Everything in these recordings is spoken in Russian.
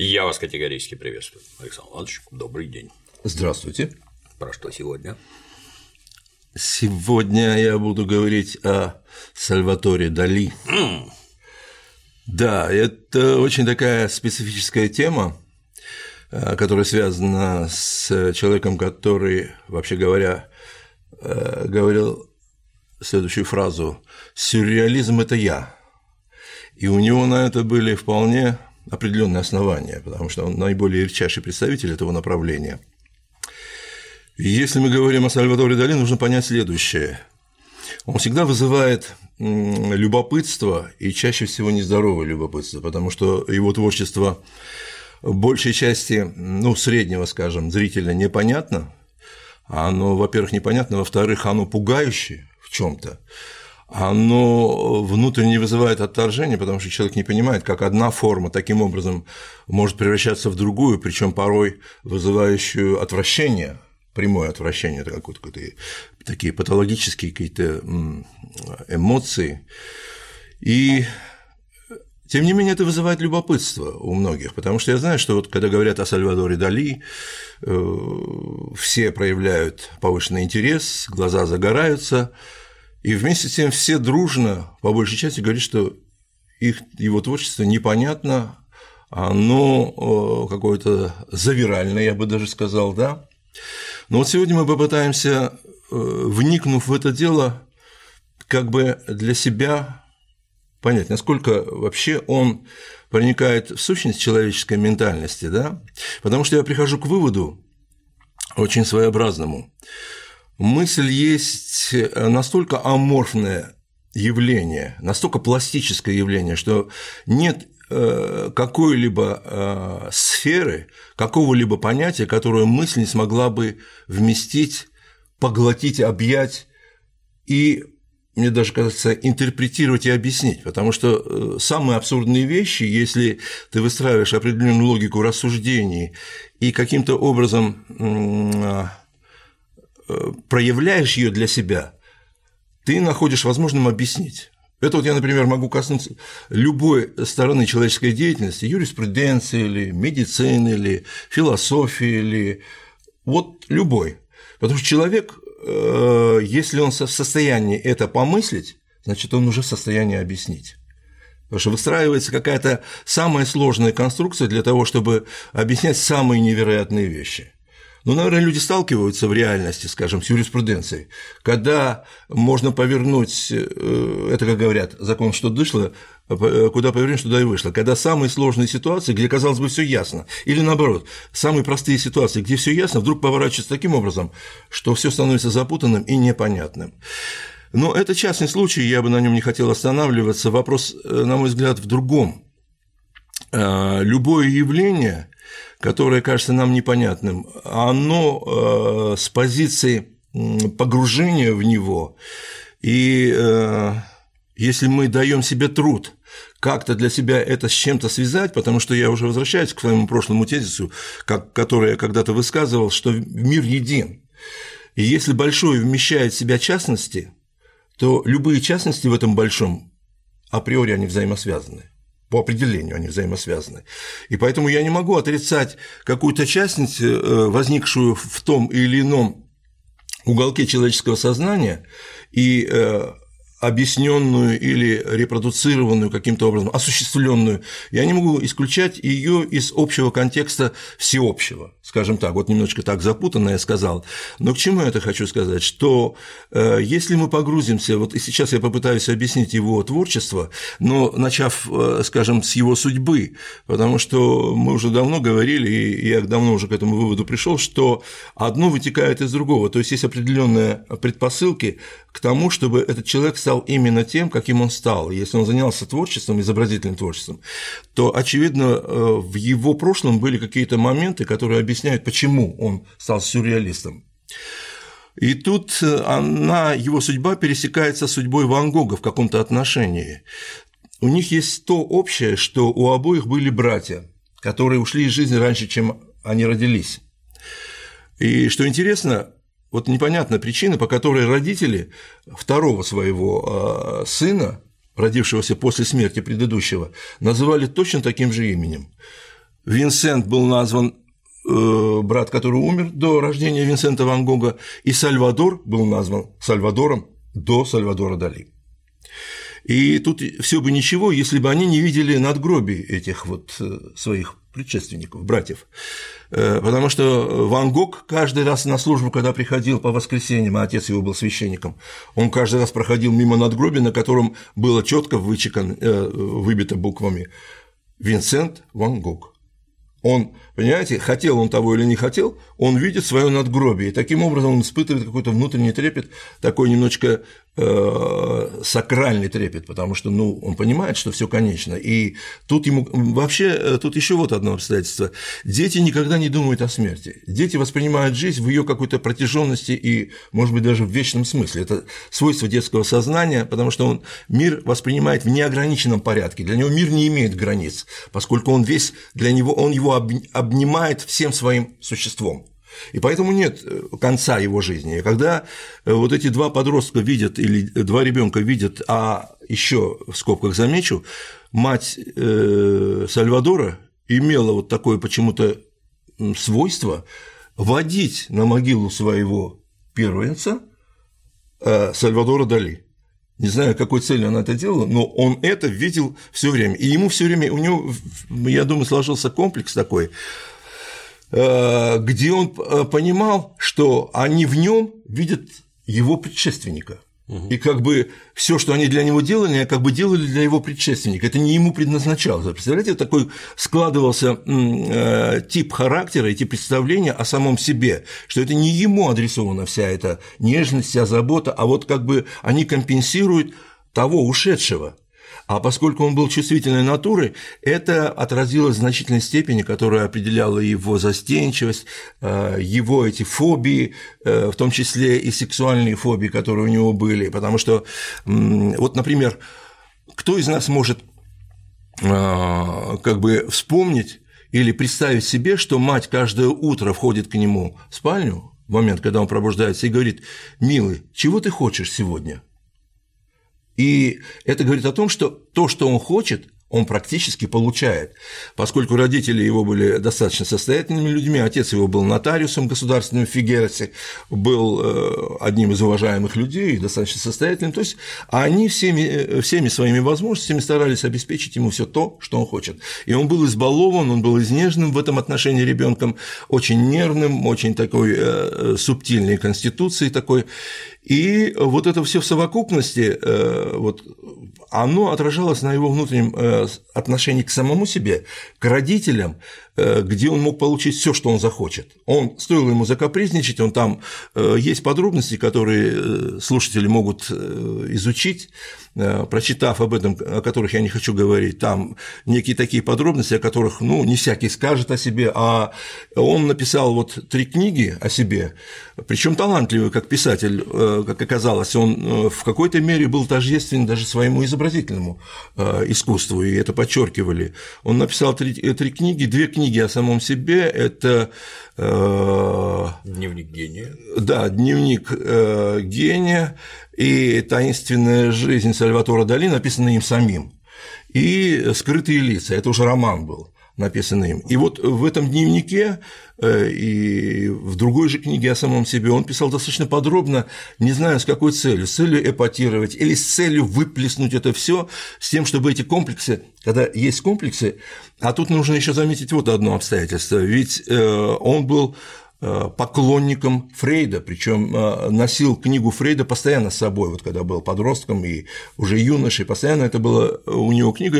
Я вас категорически приветствую, Александр Иванович. Добрый день. Здравствуйте. Про что сегодня? Сегодня я буду говорить о Сальваторе Дали. Mm. Да, это очень такая специфическая тема, э, которая связана с человеком, который, вообще говоря, э, говорил следующую фразу «Сюрреализм – это я». И у него на это были вполне определенные основания, потому что он наиболее ярчайший представитель этого направления – если мы говорим о Сальвадоре Дали, нужно понять следующее. Он всегда вызывает любопытство и чаще всего нездоровое любопытство, потому что его творчество большей части, ну, среднего, скажем, зрителя непонятно. Оно, во-первых, непонятно, во-вторых, оно пугающее в чем то оно внутренне вызывает отторжение, потому что человек не понимает, как одна форма таким образом может превращаться в другую, причем порой вызывающую отвращение прямое отвращение, это какие-то такие патологические какие-то эмоции. И тем не менее, это вызывает любопытство у многих, потому что я знаю, что вот когда говорят о Сальвадоре Дали, э, все проявляют повышенный интерес, глаза загораются, и вместе с тем все дружно, по большей части, говорят, что их, его творчество непонятно, оно э, какое-то завиральное, я бы даже сказал, да, но вот сегодня мы попытаемся, э, вникнув в это дело, как бы для себя понять, насколько вообще он проникает в сущность человеческой ментальности, да? Потому что я прихожу к выводу очень своеобразному. Мысль есть настолько аморфное явление, настолько пластическое явление, что нет Э, какой-либо э, сферы, какого-либо понятия, которое мысль не смогла бы вместить, поглотить, объять и мне даже кажется, интерпретировать и объяснить, потому что э, самые абсурдные вещи, если ты выстраиваешь определенную логику рассуждений и каким-то образом проявляешь ее для себя, ты находишь возможным объяснить. Это вот я, например, могу коснуться любой стороны человеческой деятельности, юриспруденции или медицины, или философии, или вот любой. Потому что человек, э, если он в состоянии это помыслить, значит, он уже в состоянии объяснить. Потому что выстраивается какая-то самая сложная конструкция для того, чтобы объяснять самые невероятные вещи. Ну, наверное, люди сталкиваются в реальности, скажем, с юриспруденцией, когда можно повернуть, э, это, как говорят, закон, что дышло, э, куда повернешь, туда и вышло. Когда самые сложные ситуации, где, казалось бы, все ясно, или наоборот, самые простые ситуации, где все ясно, вдруг поворачивается таким образом, что все становится запутанным и непонятным. Но это частный случай, я бы на нем не хотел останавливаться. Вопрос, э, на мой взгляд, в другом. Любое явление которое кажется нам непонятным, оно э, с позиции погружения в него, и э, если мы даем себе труд как-то для себя это с чем-то связать, потому что я уже возвращаюсь к своему прошлому тезису, как, который я когда-то высказывал, что мир един. И если большое вмещает в себя частности, то любые частности в этом большом априори они взаимосвязаны по определению они взаимосвязаны. И поэтому я не могу отрицать какую-то частность, э, возникшую в том или ином уголке человеческого сознания, и э, объясненную или репродуцированную каким-то образом, осуществленную, я не могу исключать ее из общего контекста всеобщего, скажем так, вот немножечко так запутанно я сказал. Но к чему я это хочу сказать? Что э, если мы погрузимся, вот и сейчас я попытаюсь объяснить его творчество, но начав, э, скажем, с его судьбы, потому что мы уже давно говорили, и я давно уже к этому выводу пришел, что одно вытекает из другого, то есть есть определенные предпосылки к тому, чтобы этот человек стал именно тем, каким он стал. Если он занялся творчеством, изобразительным творчеством, то, очевидно, э, в его прошлом были какие-то моменты, которые объясняют, почему он стал сюрреалистом. И тут э, она, его судьба пересекается с судьбой Ван Гога в каком-то отношении. У них есть то общее, что у обоих были братья, которые ушли из жизни раньше, чем они родились. И что интересно, вот непонятна причина, по которой родители второго своего а, сына, родившегося после смерти предыдущего, называли точно таким же именем. Винсент был назван э, брат, который умер до рождения Винсента Ван Гога, и Сальвадор был назван Сальвадором до Сальвадора Дали. И тут все бы ничего, если бы они не видели надгробий этих вот э, своих предшественников, братьев. Э, потому что Ван Гог каждый раз на службу, когда приходил по воскресеньям, а отец его был священником, он каждый раз проходил мимо надгробия, на котором было четко вычекано, э, выбито буквами Винсент Ван Гог. Он, понимаете, хотел он того или не хотел, он видит свое надгробие, и таким образом он испытывает какой-то внутренний трепет, такой немножечко сакральный трепет, потому что, ну, он понимает, что все конечно. И тут ему вообще э, тут еще вот одно обстоятельство: дети никогда не думают о смерти. Дети воспринимают жизнь в ее какой-то протяженности и, может быть, даже в вечном смысле. Это свойство детского сознания, потому что он мир воспринимает в неограниченном порядке. Для него мир не имеет границ, поскольку он весь для него он его обнимает всем своим существом. И поэтому нет э, конца его жизни. И когда э, вот эти два подростка видят, или два ребенка видят, а еще в скобках замечу, мать э, Сальвадора имела вот такое почему-то свойство водить на могилу своего первенца Сальвадора Дали. Не знаю, какой целью она это делала, но он это видел все время. И ему все время, у него, я думаю, сложился комплекс такой, Э, где он э, понимал, что они в нем видят его предшественника. И как бы все, что они для него делали, они как бы делали для его предшественника. Это не ему предназначалось. Представляете, такой складывался э, тип характера, эти представления о самом себе, что это не ему адресована вся эта нежность, вся забота, а вот как бы они компенсируют того ушедшего. А поскольку он был чувствительной натуры, это отразилось в значительной степени, которая определяла его застенчивость, э, его эти фобии, э, в том числе и сексуальные фобии, которые у него были. Потому что, вот, например, кто из нас может э, как бы вспомнить или представить себе, что мать каждое утро входит к нему в спальню в момент, когда он пробуждается, и говорит, милый, чего ты хочешь сегодня? И это говорит о том, что то, что он хочет, он практически получает. Поскольку родители его были достаточно состоятельными людьми, отец его был нотариусом государственным в Фигерасе, был э, одним из уважаемых людей, достаточно состоятельным, то есть они всеми, э, всеми своими возможностями старались обеспечить ему все то, что он хочет. И он был избалован, он был изнеженным в этом отношении ребенком, очень нервным, очень такой э, субтильной конституцией такой. И вот это все в совокупности, вот, оно отражалось на его внутреннем отношении к самому себе, к родителям, Э, где он мог получить все, что он захочет. Он стоило ему закапризничать, он там э, есть подробности, которые э, слушатели могут изучить, прочитав об этом, о которых я не хочу говорить, там некие такие подробности, о которых, ну, не всякий скажет о себе, а он написал вот три книги о себе, причем талантливый как писатель, как оказалось, он в какой-то мере был тождествен даже своему изобразительному искусству, и это подчеркивали. Он написал три, три книги, две книги книги о самом себе это э, дневник гения. Да, дневник э, гения и таинственная жизнь Сальватора Дали, написанная им самим. И скрытые лица, это уже роман был написанный им. И вот в этом дневнике э, и в другой же книге о самом себе он писал достаточно подробно, не знаю с какой целью, с целью эпатировать или с целью выплеснуть это все, с тем, чтобы эти комплексы, когда есть комплексы, а тут нужно еще заметить вот одно обстоятельство, ведь э, он был поклонником Фрейда, причем э, носил книгу Фрейда постоянно с собой, вот когда был подростком и уже юношей, постоянно это была у него книга,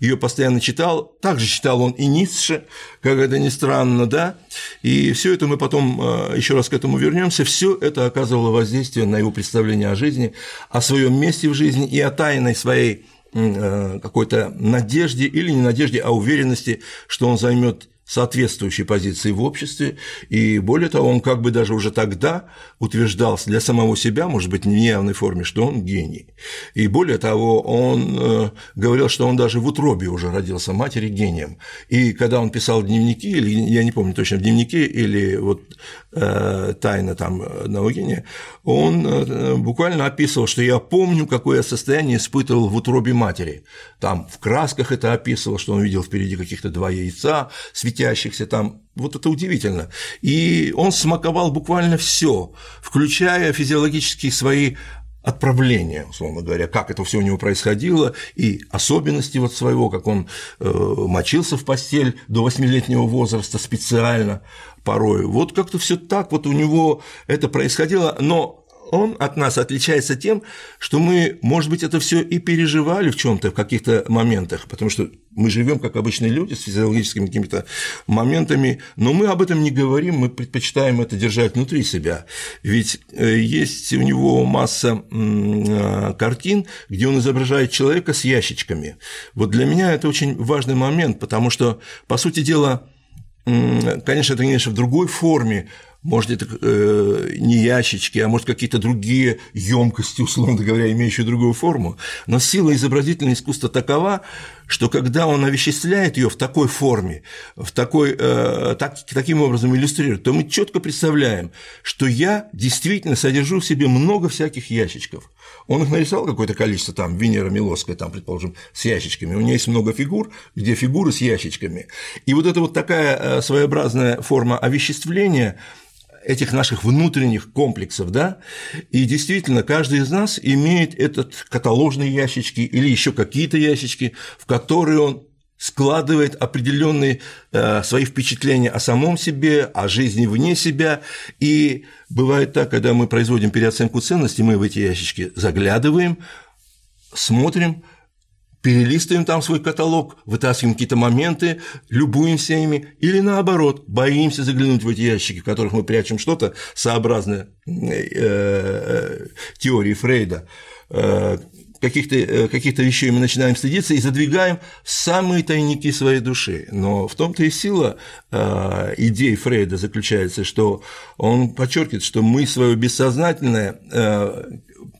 ее постоянно читал, также читал он и Ницше, как это ни странно, да, и все это мы потом э, еще раз к этому вернемся, все это оказывало воздействие на его представление о жизни, о своем месте в жизни и о тайной своей какой-то надежде или не надежде, а уверенности, что он займет соответствующей позиции в обществе, и более того, он как бы даже уже тогда утверждал для самого себя, может быть, в неявной форме, что он гений. И более того, он э, говорил, что он даже в утробе уже родился матери гением. И когда он писал дневники, или я не помню точно, в дневнике или вот э, тайна там одного гения, он э, буквально описывал, что я помню, какое состояние испытывал в утробе матери. Там в красках это описывал, что он видел впереди каких-то два яйца, светящихся светящихся там. Вот это удивительно. И он смаковал буквально все, включая физиологические свои отправления, условно говоря, как это все у него происходило, и особенности вот своего, как он э, мочился в постель до восьмилетнего возраста специально порой. Вот как-то все так вот у него это происходило, но он от нас отличается тем, что мы, может быть, это все и переживали в чем-то, в каких-то моментах, потому что мы живем как обычные люди с физиологическими какими-то моментами, но мы об этом не говорим, мы предпочитаем это держать внутри себя. Ведь э, есть у него масса э, картин, где он изображает человека с ящичками. Вот для меня это очень важный момент, потому что, по сути дела, конечно, это, конечно, в другой форме, может, это э, не ящички, а может, какие-то другие емкости, условно говоря, имеющие другую форму. Но сила изобразительного искусства такова, что когда он овеществляет ее в такой форме, в такой, э, так, таким образом иллюстрирует, то мы четко представляем, что я действительно содержу в себе много всяких ящичков. Он их нарисовал какое-то количество, там, Венера Милосская, там, предположим, с ящичками. У нее есть много фигур, где фигуры с ящичками. И вот это вот такая э, своеобразная форма овеществления – этих наших внутренних комплексов, да, и действительно каждый из нас имеет этот каталожные ящички или еще какие-то ящички, в которые он складывает определенные э, свои впечатления о самом себе, о жизни вне себя. И бывает так, когда мы производим переоценку ценностей, мы в эти ящички заглядываем, смотрим, перелистываем там свой каталог, вытаскиваем какие-то моменты, любуемся ими, или наоборот, боимся заглянуть в эти ящики, в которых мы прячем что-то сообразное э, э, теории Фрейда, э, каких-то каких вещей мы начинаем стыдиться и задвигаем самые тайники своей души. Но в том-то и сила идей Фрейда заключается, что он подчеркивает, что мы свое бессознательное,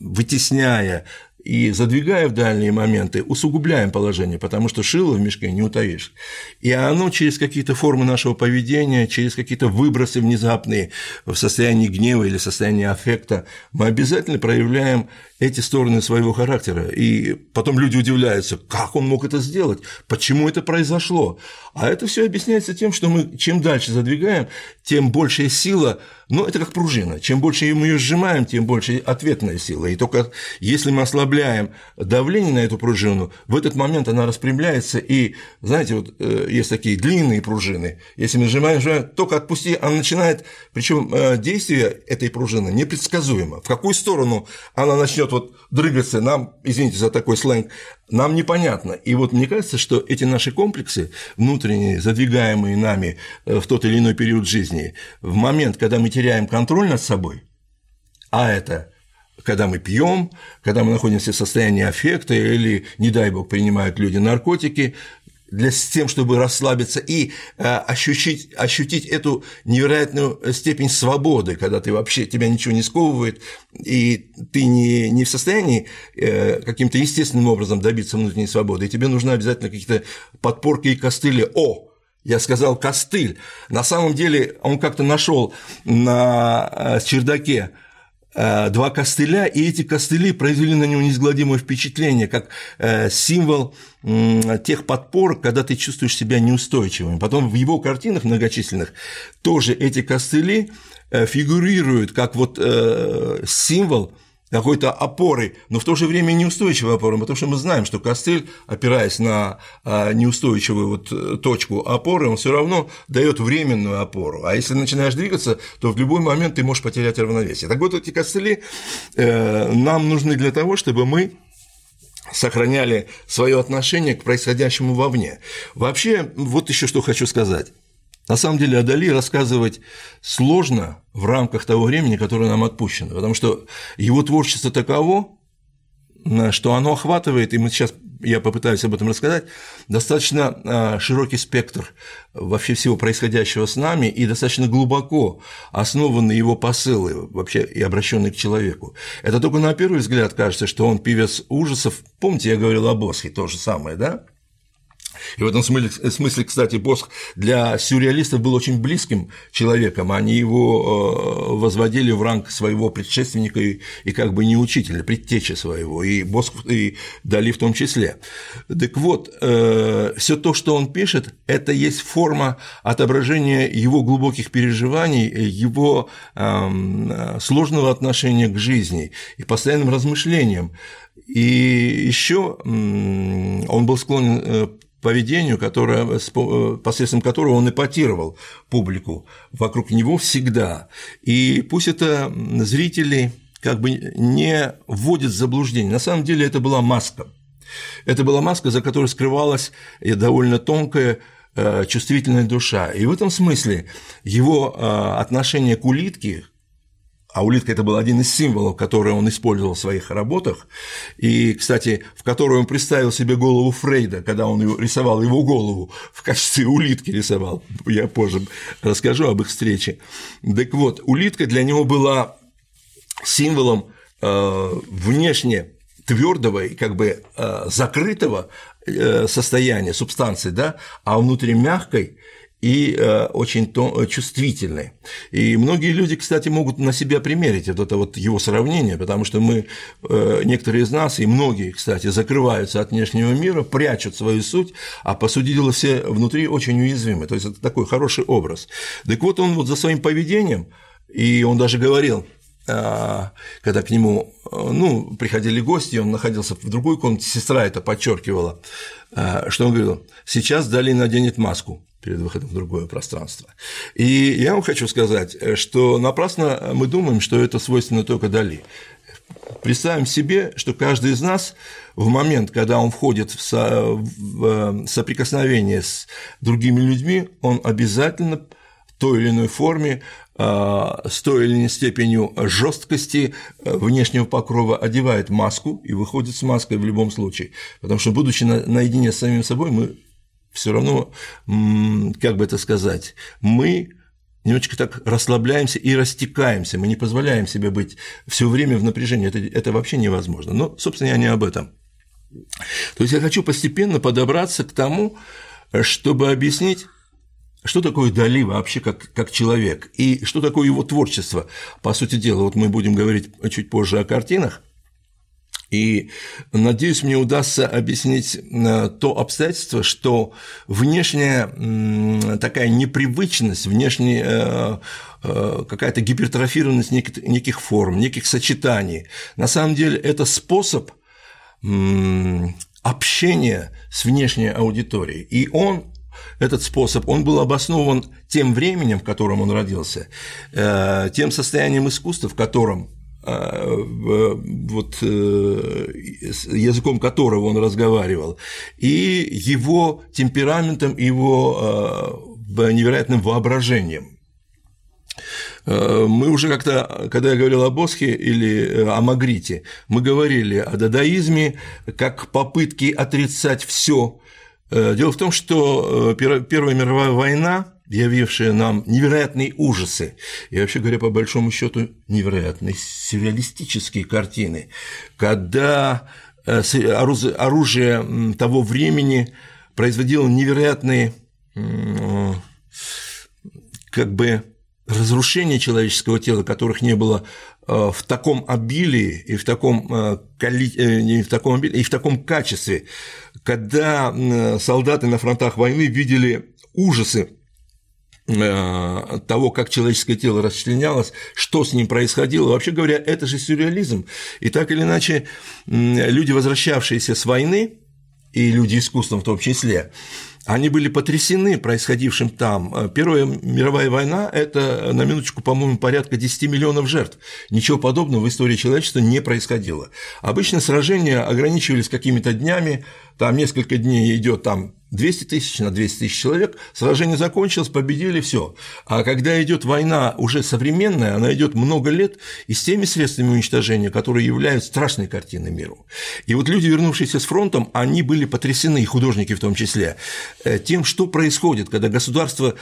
вытесняя и задвигая в дальние моменты, усугубляем положение, потому что шило в мешке не утаишь. И оно через какие-то формы нашего поведения, через какие-то выбросы внезапные в состоянии гнева или состоянии аффекта, мы обязательно проявляем эти стороны своего характера. И потом люди удивляются, как он мог это сделать, почему это произошло. А это все объясняется тем, что мы чем дальше задвигаем, тем большая сила, ну, это как пружина, чем больше мы ее сжимаем, тем больше ответная сила. И только если мы ослабляем давление на эту пружину, в этот момент она распрямляется, и, знаете, вот э, есть такие длинные пружины, если мы сжимаем, сжимаем только отпусти, она начинает, причем э, действие этой пружины непредсказуемо. В какую сторону она начнет вот дрыгаться, нам, извините за такой сленг, нам непонятно. И вот мне кажется, что эти наши комплексы, внутренние, задвигаемые нами э, в тот или иной период жизни, в момент, когда мы теряем контроль над собой, а это когда мы пьем, когда мы находимся в состоянии аффекта или, не дай бог, принимают люди наркотики, для, с тем, чтобы расслабиться и э, ощутить, ощутить эту невероятную степень свободы, когда ты вообще, тебя ничего не сковывает, и ты не, не в состоянии э, каким-то естественным образом добиться внутренней свободы, и тебе нужны обязательно какие-то подпорки и костыли. О, я сказал костыль. На самом деле он как-то нашел на э, чердаке два костыля, и эти костыли произвели на него неизгладимое впечатление, как э, символ тех подпор, когда ты чувствуешь себя неустойчивым. Потом в его картинах многочисленных тоже эти костыли э, фигурируют как вот символ какой-то опоры, но в то же время неустойчивой опоры, потому что мы знаем, что костыль, опираясь на а, неустойчивую вот э, точку опоры, он все равно дает временную опору. А если начинаешь двигаться, то в любой момент ты можешь потерять равновесие. Так вот, эти костыли э, нам нужны для того, чтобы мы сохраняли свое отношение к происходящему вовне. Вообще, вот еще что хочу сказать. На самом деле о Дали рассказывать сложно в рамках того времени, которое нам отпущено, потому что его творчество таково, что оно охватывает, и мы сейчас я попытаюсь об этом рассказать, достаточно а, широкий спектр вообще всего происходящего с нами и достаточно глубоко основаны его посылы вообще и обращенные к человеку. Это только на первый взгляд кажется, что он певец ужасов. Помните, я говорил о Босхе, то же самое, да? И в этом смысле, смысле, кстати, Босх для сюрреалистов был очень близким человеком, они его э, возводили в ранг своего предшественника и, и как бы не учителя, предтечи своего, и Босх и Дали в том числе. Так вот, э, все то, что он пишет, это есть форма отображения его глубоких переживаний, его эм, сложного отношения к жизни и постоянным размышлениям. И еще он был склонен э, поведению, которое, э, посредством которого он эпатировал публику вокруг него всегда. И пусть это зрители как бы не вводят в заблуждение. На самом деле это была маска. Это была маска, за которой скрывалась довольно тонкая э, чувствительная душа. И в этом смысле его э, отношение к улитке, а улитка – это был один из символов, которые он использовал в своих работах, и, кстати, в которой он представил себе голову Фрейда, когда он рисовал его голову, в качестве улитки рисовал, я позже расскажу об их встрече. Так вот, улитка для него была символом э, внешне твердого и как бы э, закрытого э, состояния субстанции, да, а внутри мягкой и э, очень э, чувствительный. И многие люди, кстати, могут на себя примерить вот это вот его сравнение, потому что мы, э, некоторые из нас, и многие, кстати, закрываются от внешнего мира, прячут свою суть, а по сути дела все внутри очень уязвимы. То есть это такой хороший образ. Так вот он вот за своим поведением, и он даже говорил, когда к нему ну, приходили гости, он находился в другой комнате, сестра это подчеркивала, что он говорил, сейчас Дали наденет маску, перед выходом в другое пространство. И я вам хочу сказать, что напрасно мы думаем, что это свойственно только Дали. Представим себе, что каждый из нас в момент, когда он входит в, в соприкосновение с другими людьми, он обязательно в той или иной форме а, с той или иной степенью жесткости э, внешнего покрова одевает маску и выходит с маской в любом случае. Потому что, будучи наедине с самим собой, мы все равно, как бы это сказать, мы немножечко так расслабляемся и растекаемся, мы не позволяем себе быть все время в напряжении, это, это вообще невозможно. Но, собственно, я не об этом. То есть я хочу постепенно подобраться к тому, чтобы объяснить, что такое Дали вообще как, как человек, и что такое его творчество. По сути дела, вот мы будем говорить чуть позже о картинах, и надеюсь, мне удастся объяснить э, то обстоятельство, что внешняя такая непривычность, внешняя э, э, какая-то гипертрофированность неких форм, неких сочетаний, на самом деле это способ общения с внешней аудиторией. И он этот способ, он был обоснован тем временем, в котором он родился, тем состоянием искусства, в котором вот, э, языком которого он разговаривал, и его темпераментом, его а, невероятным воображением. А, мы уже как-то, когда я говорил о Босхе или э, о Магрите, мы говорили о дадаизме как попытке отрицать все. Э, дело в том, что Первая мировая война явившие нам невероятные ужасы. И вообще говоря, по большому счету, невероятные сюрреалистические картины, когда э, оружие того времени производило невероятные как бы разрушения человеческого тела, которых не было э, в таком обилии и в таком, э, не в таком обилии, и в таком качестве, когда солдаты на фронтах войны видели ужасы Э, того, как человеческое тело расчленялось, что с ним происходило. Вообще говоря, это же сюрреализм. И так или иначе, люди, возвращавшиеся с войны, и люди искусства в том числе, они были потрясены происходившим там. Э, Первая мировая война – это, на минуточку, по-моему, порядка 10 миллионов жертв. Ничего подобного в истории человечества не происходило. Обычно сражения ограничивались какими-то днями, там несколько дней идет там 200 тысяч на 200 тысяч человек, сражение закончилось, победили, все. А когда идет война уже современная, она идет много лет и с теми средствами уничтожения, которые являются страшной картиной миру. И вот люди, вернувшиеся с фронтом, они были потрясены, и художники в том числе, э, тем, что происходит, когда государство,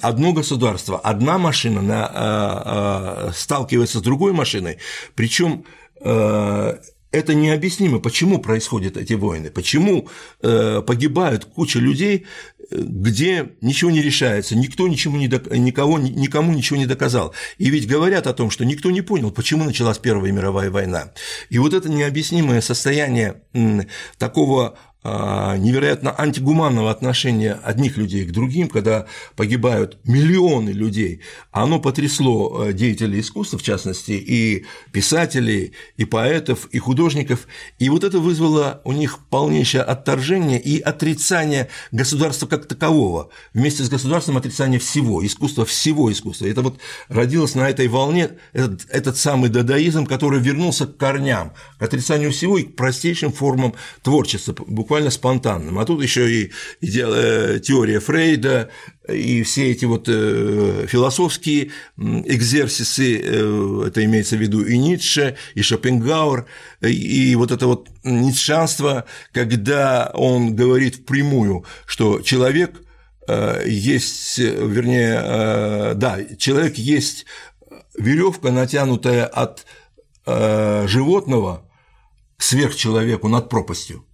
одно государство, одна машина на, а, а, сталкивается с другой машиной, причем э, это необъяснимо, почему происходят эти войны, почему э, погибают куча людей, где ничего не решается, никто ничему не док... никого, никому ничего не доказал. И ведь говорят о том, что никто не понял, почему началась Первая мировая война. И вот это необъяснимое состояние такого невероятно антигуманного отношения одних людей к другим, когда погибают миллионы людей, оно потрясло э, деятелей искусства, в частности, и писателей, и поэтов, и художников, и вот это вызвало у них полнейшее отторжение и отрицание государства как такового, вместе с государством отрицание всего, искусства, всего искусства. Это вот родилось на этой волне этот, этот самый дадаизм, который вернулся к корням, к отрицанию всего и к простейшим формам творчества, буквально буквально спонтанным. А тут еще и, э, теория Фрейда, и все эти вот э, философские экзерсисы, э, это имеется в виду и Ницше, и Шопенгауэр, и вот это вот ницшанство, когда он говорит впрямую, что человек есть, вернее, да, человек есть веревка, натянутая от животного сверхчеловеку над пропастью.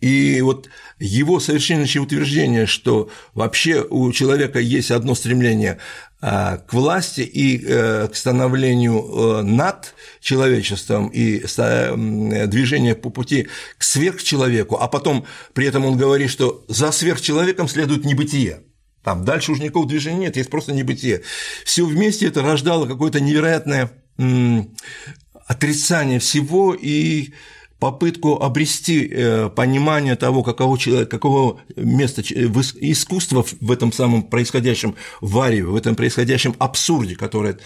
И вот его совершеннейшее утверждение, что вообще у человека есть одно стремление а, к власти и э, к становлению э, над человечеством и движение по пути к сверхчеловеку, а потом при этом он говорит, что за сверхчеловеком следует небытие. Там дальше уже никакого движения нет, есть просто небытие. Все вместе это рождало какое-то невероятное отрицание всего и попытку обрести э, понимание того, какого, человека, какого места искусства в этом самом происходящем вареве, в этом происходящем абсурде, который,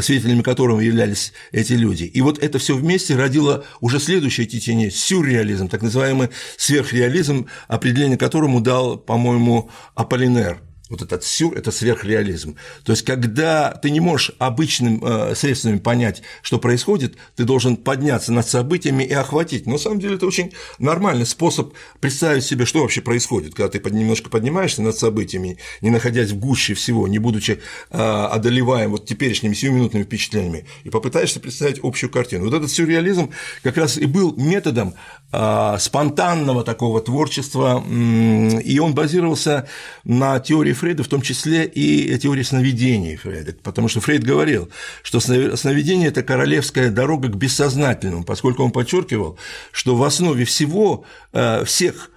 свидетелями которого являлись эти люди. И вот это все вместе родило уже следующее течение – сюрреализм, так называемый сверхреализм, определение которому дал, по-моему, Аполлинер – вот этот сюр – это сверхреализм. То есть, когда ты не можешь обычным э, средствами понять, что происходит, ты должен подняться над событиями и охватить. Но на самом деле это очень нормальный способ представить себе, что вообще происходит, когда ты немножко поднимаешься над событиями, не находясь в гуще всего, не будучи э, одолеваем вот теперешними сиюминутными впечатлениями, и попытаешься представить общую картину. Вот этот сюрреализм как раз и был методом спонтанного такого творчества, и он базировался на теории Фрейда, в том числе и теории сновидений Фрейда, потому что Фрейд говорил, что сновидение – это королевская дорога к бессознательному, поскольку он подчеркивал, что в основе всего, э, всех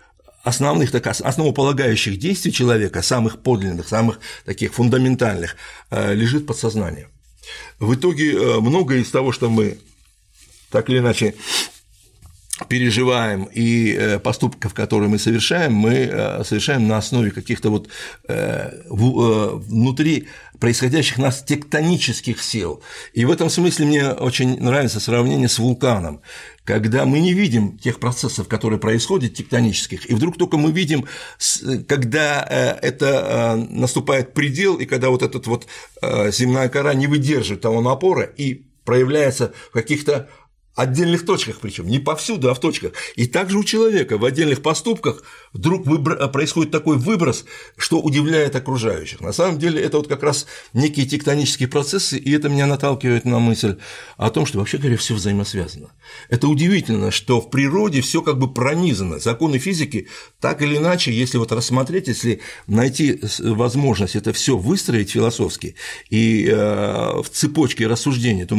основных, так, основополагающих действий человека, самых подлинных, самых таких фундаментальных, э, лежит подсознание. В итоге э, многое из того, что мы так или иначе переживаем и э, поступков, которые мы совершаем, мы э, совершаем на основе каких-то вот э, внутри происходящих нас тектонических сил. И в этом смысле мне очень нравится сравнение с вулканом, когда мы не видим тех процессов, которые происходят тектонических, и вдруг только мы видим, когда это наступает предел, и когда вот эта вот земная кора не выдерживает того напора и проявляется в каких-то отдельных точках причем, не повсюду, а в точках. И также у человека в отдельных поступках вдруг выбор... происходит такой выброс, что удивляет окружающих. На самом деле это вот как раз некие тектонические процессы, и это меня наталкивает на мысль о том, что вообще говоря все взаимосвязано. Это удивительно, что в природе все как бы пронизано. Законы физики так или иначе, если вот рассмотреть, если найти возможность это все выстроить философски и э, в цепочке рассуждений, то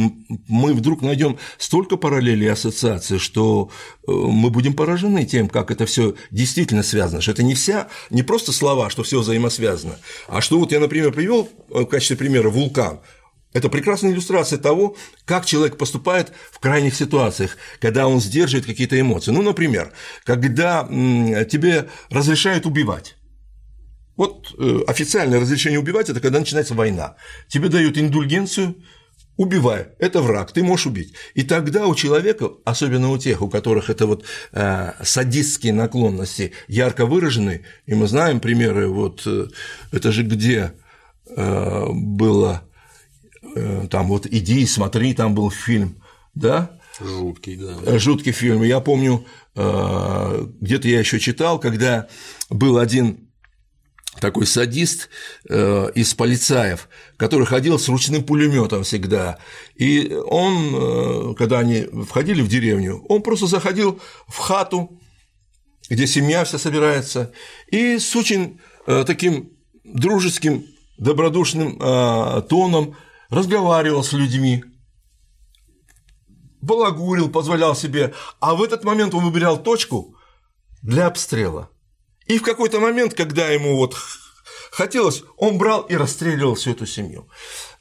мы вдруг найдем столько параллели и ассоциации, что э, мы будем поражены тем, как это все действительно связано, что это не вся, не просто слова, что все взаимосвязано, а что вот я, например, привел э, в качестве примера вулкан, это прекрасная иллюстрация того, как человек поступает в крайних ситуациях, когда он сдерживает какие-то эмоции. Ну, например, когда тебе разрешают убивать. Вот э, официальное разрешение убивать – это когда начинается война. Тебе дают индульгенцию, убивай, это враг, ты можешь убить. И тогда у человека, особенно у тех, у которых это вот э, садистские наклонности ярко выражены, и мы знаем примеры, вот э, это же где э, было, э, там вот иди, смотри, там был фильм, да? Жуткий, да. Жуткий фильм. Я помню, э, где-то я еще читал, когда был один такой садист э, из полицаев, который ходил с ручным пулеметом всегда. И он, э, когда они входили в деревню, он просто заходил в хату, где семья вся собирается, и с очень э, таким дружеским, добродушным э, тоном разговаривал с людьми, балагурил, позволял себе, а в этот момент он выбирал точку для обстрела – и в какой-то момент, когда ему вот хотелось, он брал и расстреливал всю эту семью.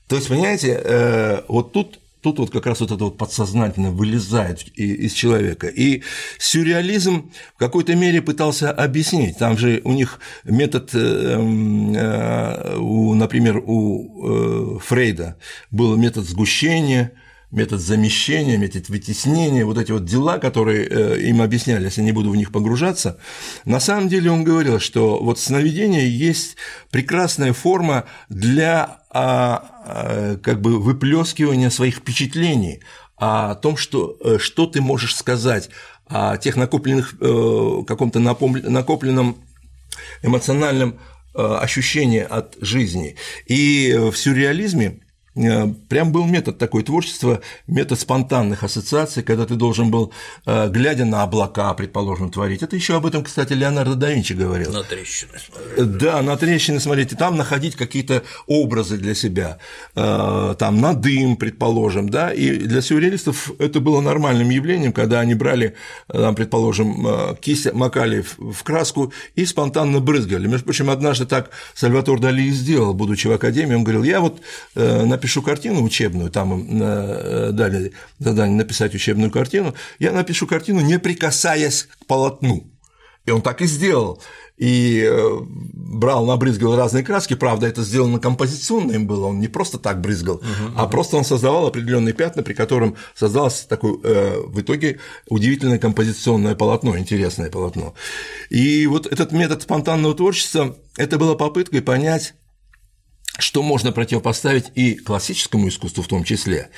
То есть, понимаете, э, вот тут тут вот как раз вот это вот подсознательно вылезает из человека. И сюрреализм в какой-то мере пытался объяснить. Там же у них метод, э, э, например, у Фрейда был метод сгущения, метод замещения, метод вытеснения, вот эти вот дела, которые э, им объяснялись, я не буду в них погружаться, на самом деле он говорил, что вот сновидение есть прекрасная форма для а, а, как бы выплескивания своих впечатлений о том, что, э, что ты можешь сказать о тех накопленных, э, каком-то накопленном эмоциональном ощущении от жизни. И в сюрреализме прям был метод такой творчества, метод спонтанных ассоциаций, когда ты должен был, э, глядя на облака, предположим, творить. Это еще об этом, кстати, Леонардо да Винчи говорил. На трещины смотреть. Да, на трещины смотреть, и там находить какие-то образы для себя, э, там на дым, предположим, да, и для сюрреалистов это было нормальным явлением, когда они брали, там, предположим, кисть, макали в краску и спонтанно брызгали. Между прочим, однажды так Сальватор Дали и сделал, будучи в академии, он говорил, я вот написал напишу картину учебную, там им э, дали задание написать учебную картину, я напишу картину, не прикасаясь к полотну. И он так и сделал. И э, брал, набрызгал разные краски, правда, это сделано композиционно им было, он не просто так брызгал, uh-huh, а просто он создавал определенные пятна, при котором создалось такое э, в итоге удивительное композиционное полотно, интересное полотно. И вот этот метод спонтанного творчества – это была попыткой понять, что можно противопоставить и классическому искусству в том числе.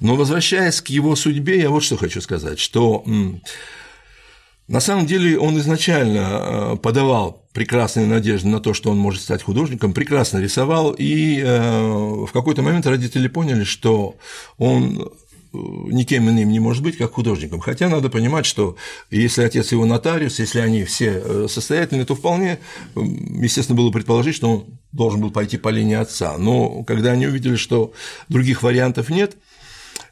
Но возвращаясь к его судьбе, я вот что хочу сказать, что на самом деле он изначально э, подавал прекрасные надежды на то, что он может стать художником, прекрасно рисовал, и э, в какой-то момент родители поняли, что он никем иным не может быть, как художником. Хотя надо понимать, что если отец его нотариус, если они все э, состоятельны, то вполне, естественно, было предположить, что он должен был пойти по линии отца. Но когда они увидели, что других вариантов нет,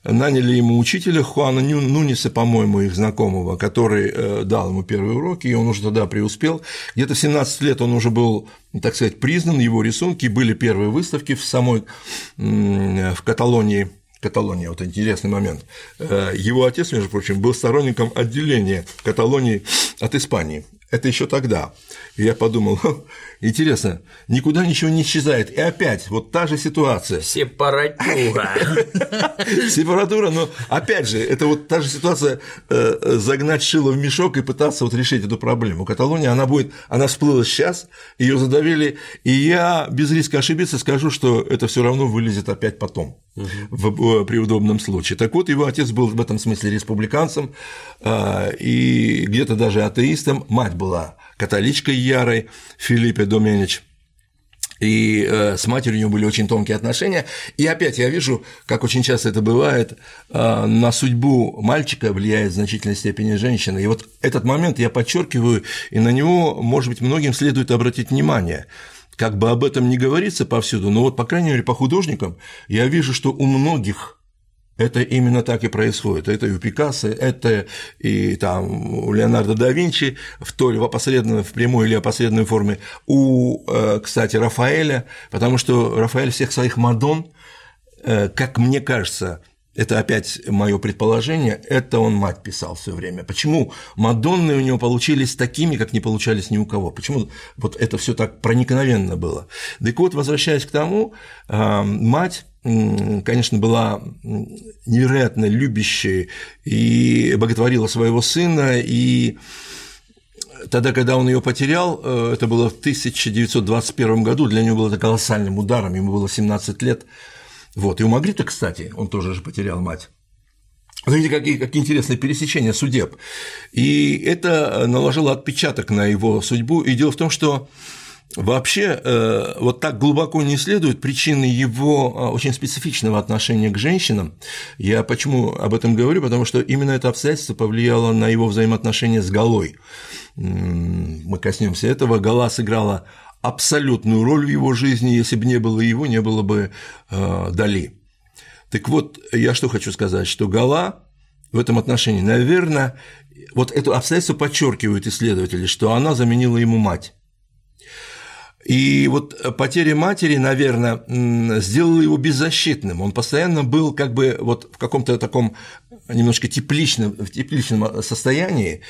наняли ему учителя Хуана Нуниса, по-моему, их знакомого, который э, дал ему первые уроки, и он уже тогда преуспел. Где-то в 17 лет он уже был, так сказать, признан, его рисунки, были первые выставки в самой, в Каталонии – Каталония, вот интересный момент. Э, его отец, между прочим, был сторонником отделения Каталонии от Испании. Это еще тогда. И я подумал, интересно, никуда ничего не исчезает. И опять вот та же ситуация. Сепаратура. Сепаратура, но опять же, это вот та же ситуация э, загнать шило в мешок и пытаться вот решить эту проблему. Каталония, она будет, она всплыла сейчас, ее задавили, и я без риска ошибиться скажу, что это все равно вылезет опять потом, в, при удобном случае. Так вот, его отец был в этом смысле республиканцем э, и где-то даже атеистом, мать была католичкой ярой Филиппе Доменич, и э, с матерью у него были очень тонкие отношения. И опять я вижу, как очень часто это бывает, э, на судьбу мальчика влияет в значительной степени женщина. И вот этот момент я подчеркиваю, и на него, может быть, многим следует обратить внимание. Как бы об этом не говорится повсюду, но вот, по крайней мере, по художникам я вижу, что у многих это именно так и происходит. Это и у Пикассо, это и там у Леонардо да Винчи в той или опосредованной, в прямой или опосредованной форме, у, э, кстати, Рафаэля, потому что Рафаэль всех своих Мадон, э, как мне кажется, это опять мое предположение, это он мать писал все время. Почему Мадонны у него получились такими, как не получались ни у кого? Почему вот это все так проникновенно было? Так вот, возвращаясь к тому, а, мать конечно, была невероятно любящей и боготворила своего сына, и тогда, когда он ее потерял, э, это было в 1921 году, для него было это колоссальным ударом, ему было 17 лет, вот. И у Магрита, кстати, он тоже же потерял мать. Смотрите, какие, какие интересные пересечения судеб. И это наложило отпечаток на его судьбу. И дело в том, что Вообще, э, вот так глубоко не исследуют причины его э, очень специфичного отношения к женщинам. Я почему об этом говорю? Потому что именно это обстоятельство повлияло на его взаимоотношения с Галой. Мы коснемся этого. Гала сыграла абсолютную роль в его жизни, если бы не было его, не было бы э, Дали. Так вот, я что хочу сказать, что Гала в этом отношении, наверное, вот это обстоятельство подчеркивают исследователи, что она заменила ему мать. И вот потеря матери, наверное, сделала его беззащитным. Он постоянно был как бы вот в каком-то таком немножко тепличном, в тепличном состоянии,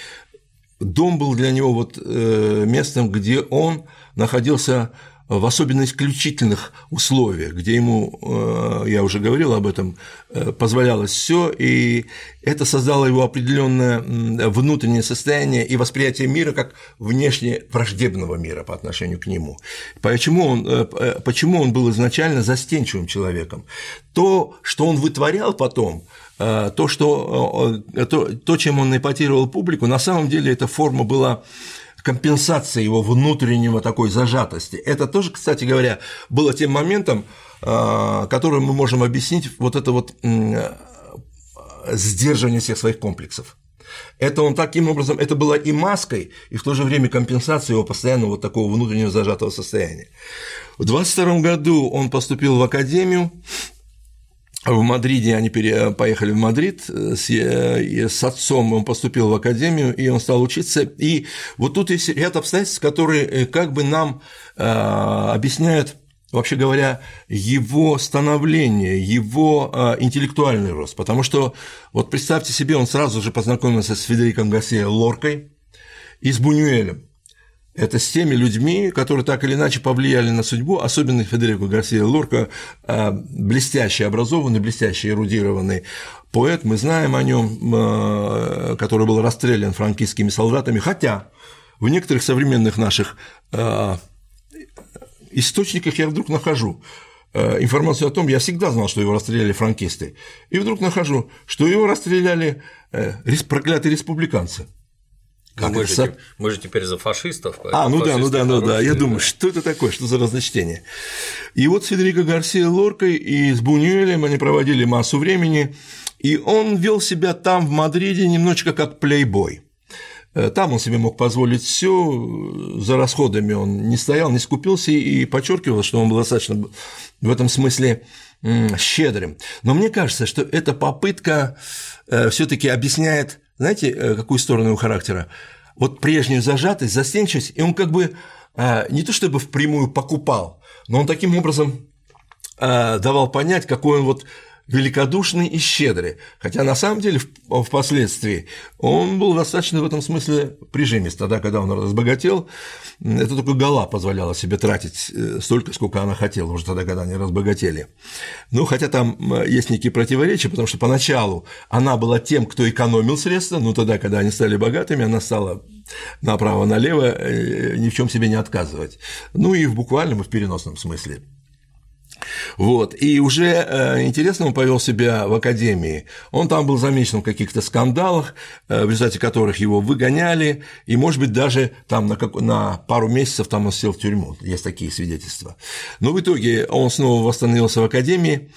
дом был для него вот э, местом, где он находился в особенно исключительных условиях, где ему, э, я уже говорил об этом, э, позволялось все, и это создало его определенное внутреннее состояние и восприятие мира как внешне враждебного мира по отношению к нему. Почему он, почему он был изначально застенчивым человеком? То, что он вытворял потом, Э, то, что, э, то, то, чем он эпатировал публику, на самом деле эта форма была компенсация его внутреннего такой зажатости. Это тоже, кстати говоря, было тем моментом, э, которым мы можем объяснить вот это вот сдерживание всех своих комплексов. Это он таким образом, это было и маской, и в то же время компенсацией его постоянного вот такого внутреннего зажатого состояния. В 22 году он поступил в академию, в Мадриде они поехали в Мадрид э, с, э, с отцом, он поступил в академию, и он стал учиться. И вот тут есть ряд обстоятельств, которые э, как бы нам объясняют вообще говоря, его становление, его интеллектуальный рост. Потому что, вот представьте себе, он сразу же познакомился с Федериком Гарсия Лоркой и с Бунюэлем. Это с теми людьми, которые так или иначе повлияли на судьбу, особенно Федерико Гарсия Лорка, а, блестящий образованный, блестящий эрудированный поэт, мы знаем о нем, а, который был расстрелян франкистскими солдатами, хотя в некоторых современных наших а, источниках я вдруг нахожу информацию о том, я всегда знал, что его расстреляли франкисты, и вдруг нахожу, что его расстреляли э, проклятые республиканцы – как мы, же, со... мы же теперь за фашистов. А, ну да, ну да, ну да. Я думаю, что это такое, что за разночтение. И вот с Федерико Гарсия Лоркой и с Бунюэлем они проводили массу времени, и он вел себя там, в Мадриде, немножечко как плейбой. Э, там он себе мог позволить все, за расходами он не стоял, не скупился и подчеркивал, что он был достаточно в этом смысле щедрым. Но мне кажется, что эта попытка э, все-таки объясняет знаете, э, какую сторону его характера? Вот прежнюю зажатость, застенчивость, и он как бы э, не то чтобы впрямую покупал, но он таким образом э, давал понять, какой он вот великодушный и щедрый, хотя на самом деле впоследствии он был достаточно в этом смысле прижимист, тогда, когда он разбогател, это только Гала позволяла себе тратить э, столько, сколько она хотела, уже тогда, когда они разбогатели. Ну, хотя там есть некие противоречия, потому что поначалу она была тем, кто экономил средства, но тогда, когда они стали богатыми, она стала направо-налево э, ни в чем себе не отказывать. Ну и в буквальном и в переносном смысле. Вот. И уже э, интересно он повел себя в академии. Он там был замечен в каких-то скандалах, э, в результате которых его выгоняли, и, может быть, даже там на, как... на пару месяцев там он сел в тюрьму. Есть такие свидетельства. Но в итоге он снова восстановился в академии,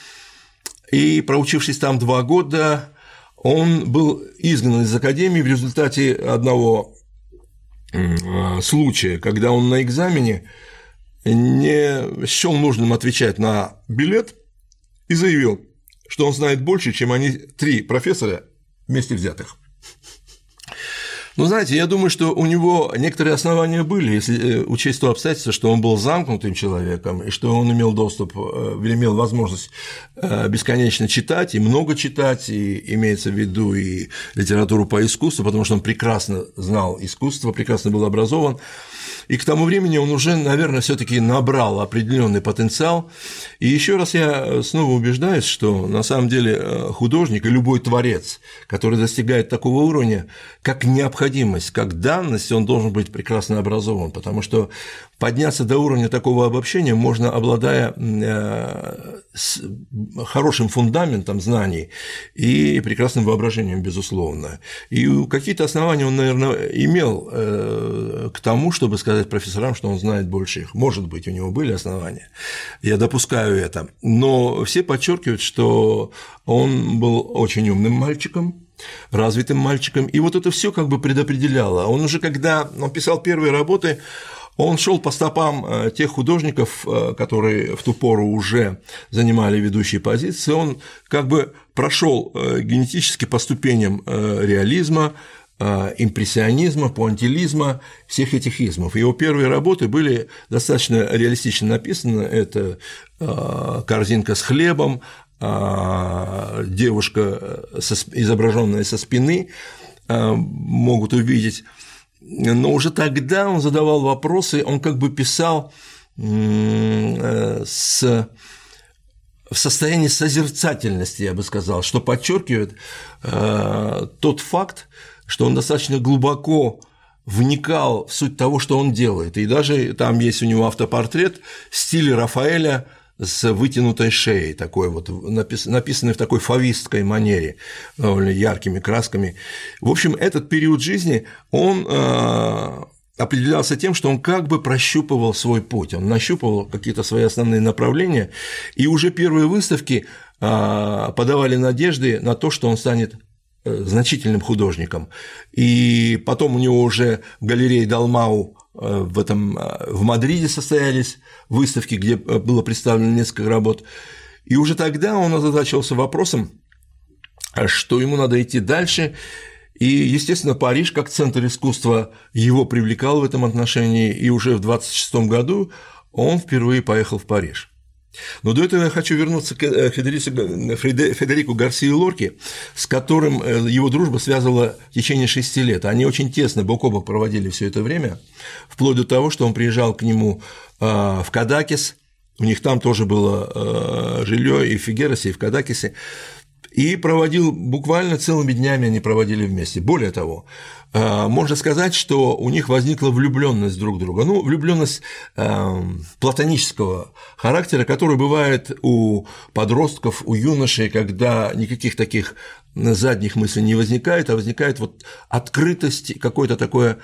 и, проучившись там два года, он был изгнан из академии в результате одного э, случая, когда он на экзамене не счел нужным отвечать на билет и заявил, что он знает больше, чем они три профессора вместе взятых. Ну, знаете, я думаю, что у него некоторые основания были, если э, учесть то обстоятельство, что он был замкнутым человеком, и что он имел доступ, э, имел возможность э, бесконечно читать, и много читать, и имеется в виду и литературу по искусству, потому что он прекрасно знал искусство, прекрасно был образован, и к тому времени он уже, наверное, все-таки набрал определенный потенциал. И еще раз я снова убеждаюсь, что на самом деле художник и любой творец, который достигает такого уровня, как необходимость, как данность, он должен быть прекрасно образован, потому что подняться до уровня такого обобщения можно, обладая э, хорошим фундаментом знаний и прекрасным воображением, безусловно. И какие-то основания он, наверное, имел э, к тому, чтобы сказать профессорам, что он знает больше их. Может быть, у него были основания, я допускаю это. Но все подчеркивают, что он был очень умным мальчиком, развитым мальчиком, и вот это все как бы предопределяло. Он уже когда он писал первые работы, он шел по стопам э, тех художников, э, которые в ту пору уже занимали ведущие позиции, он как бы прошел э, генетически по ступеням реализма, импрессионизма, пуантилизма, всех этих измов. Его первые работы были достаточно реалистично написаны. Это «Корзинка с хлебом», девушка, изображенная со спины, могут увидеть но уже тогда он задавал вопросы, он как бы писал э, с в состоянии созерцательности, я бы сказал, что подчеркивает э, тот факт, что он достаточно глубоко вникал в суть того, что он делает. И даже там есть у него автопортрет в стиле Рафаэля с вытянутой шеей, такой вот, написанный в такой фавистской манере, довольно яркими красками. В общем, этот период жизни, он э, определялся тем, что он как бы прощупывал свой путь, он нащупывал какие-то свои основные направления, и уже первые выставки э, подавали надежды на то, что он станет э, значительным художником. И потом у него уже в галерее Далмау в, этом, в Мадриде состоялись выставки, где э, было представлено несколько работ. И уже тогда он озадачивался вопросом, что ему надо идти дальше. И, естественно, Париж как центр искусства его привлекал в этом отношении, и уже в 1926 году он впервые поехал в Париж. Но до этого я хочу вернуться к э, Федерику Гарсии Лорки, с которым э, его дружба связывала в течение шести лет. Они очень тесно бок о бок проводили все это время, вплоть до того, что он приезжал к нему а, в Кадакис, у них там тоже было жилье и в Фигеросе, и в Кадакисе, и проводил буквально целыми днями они проводили вместе. Более того, а, можно сказать, что у них возникла влюбленность друг друга. Ну, влюбленность платонического характера, которая бывает у подростков, у юношей, когда никаких таких задних мыслей не возникает, а возникает вот открытость, какое-то такое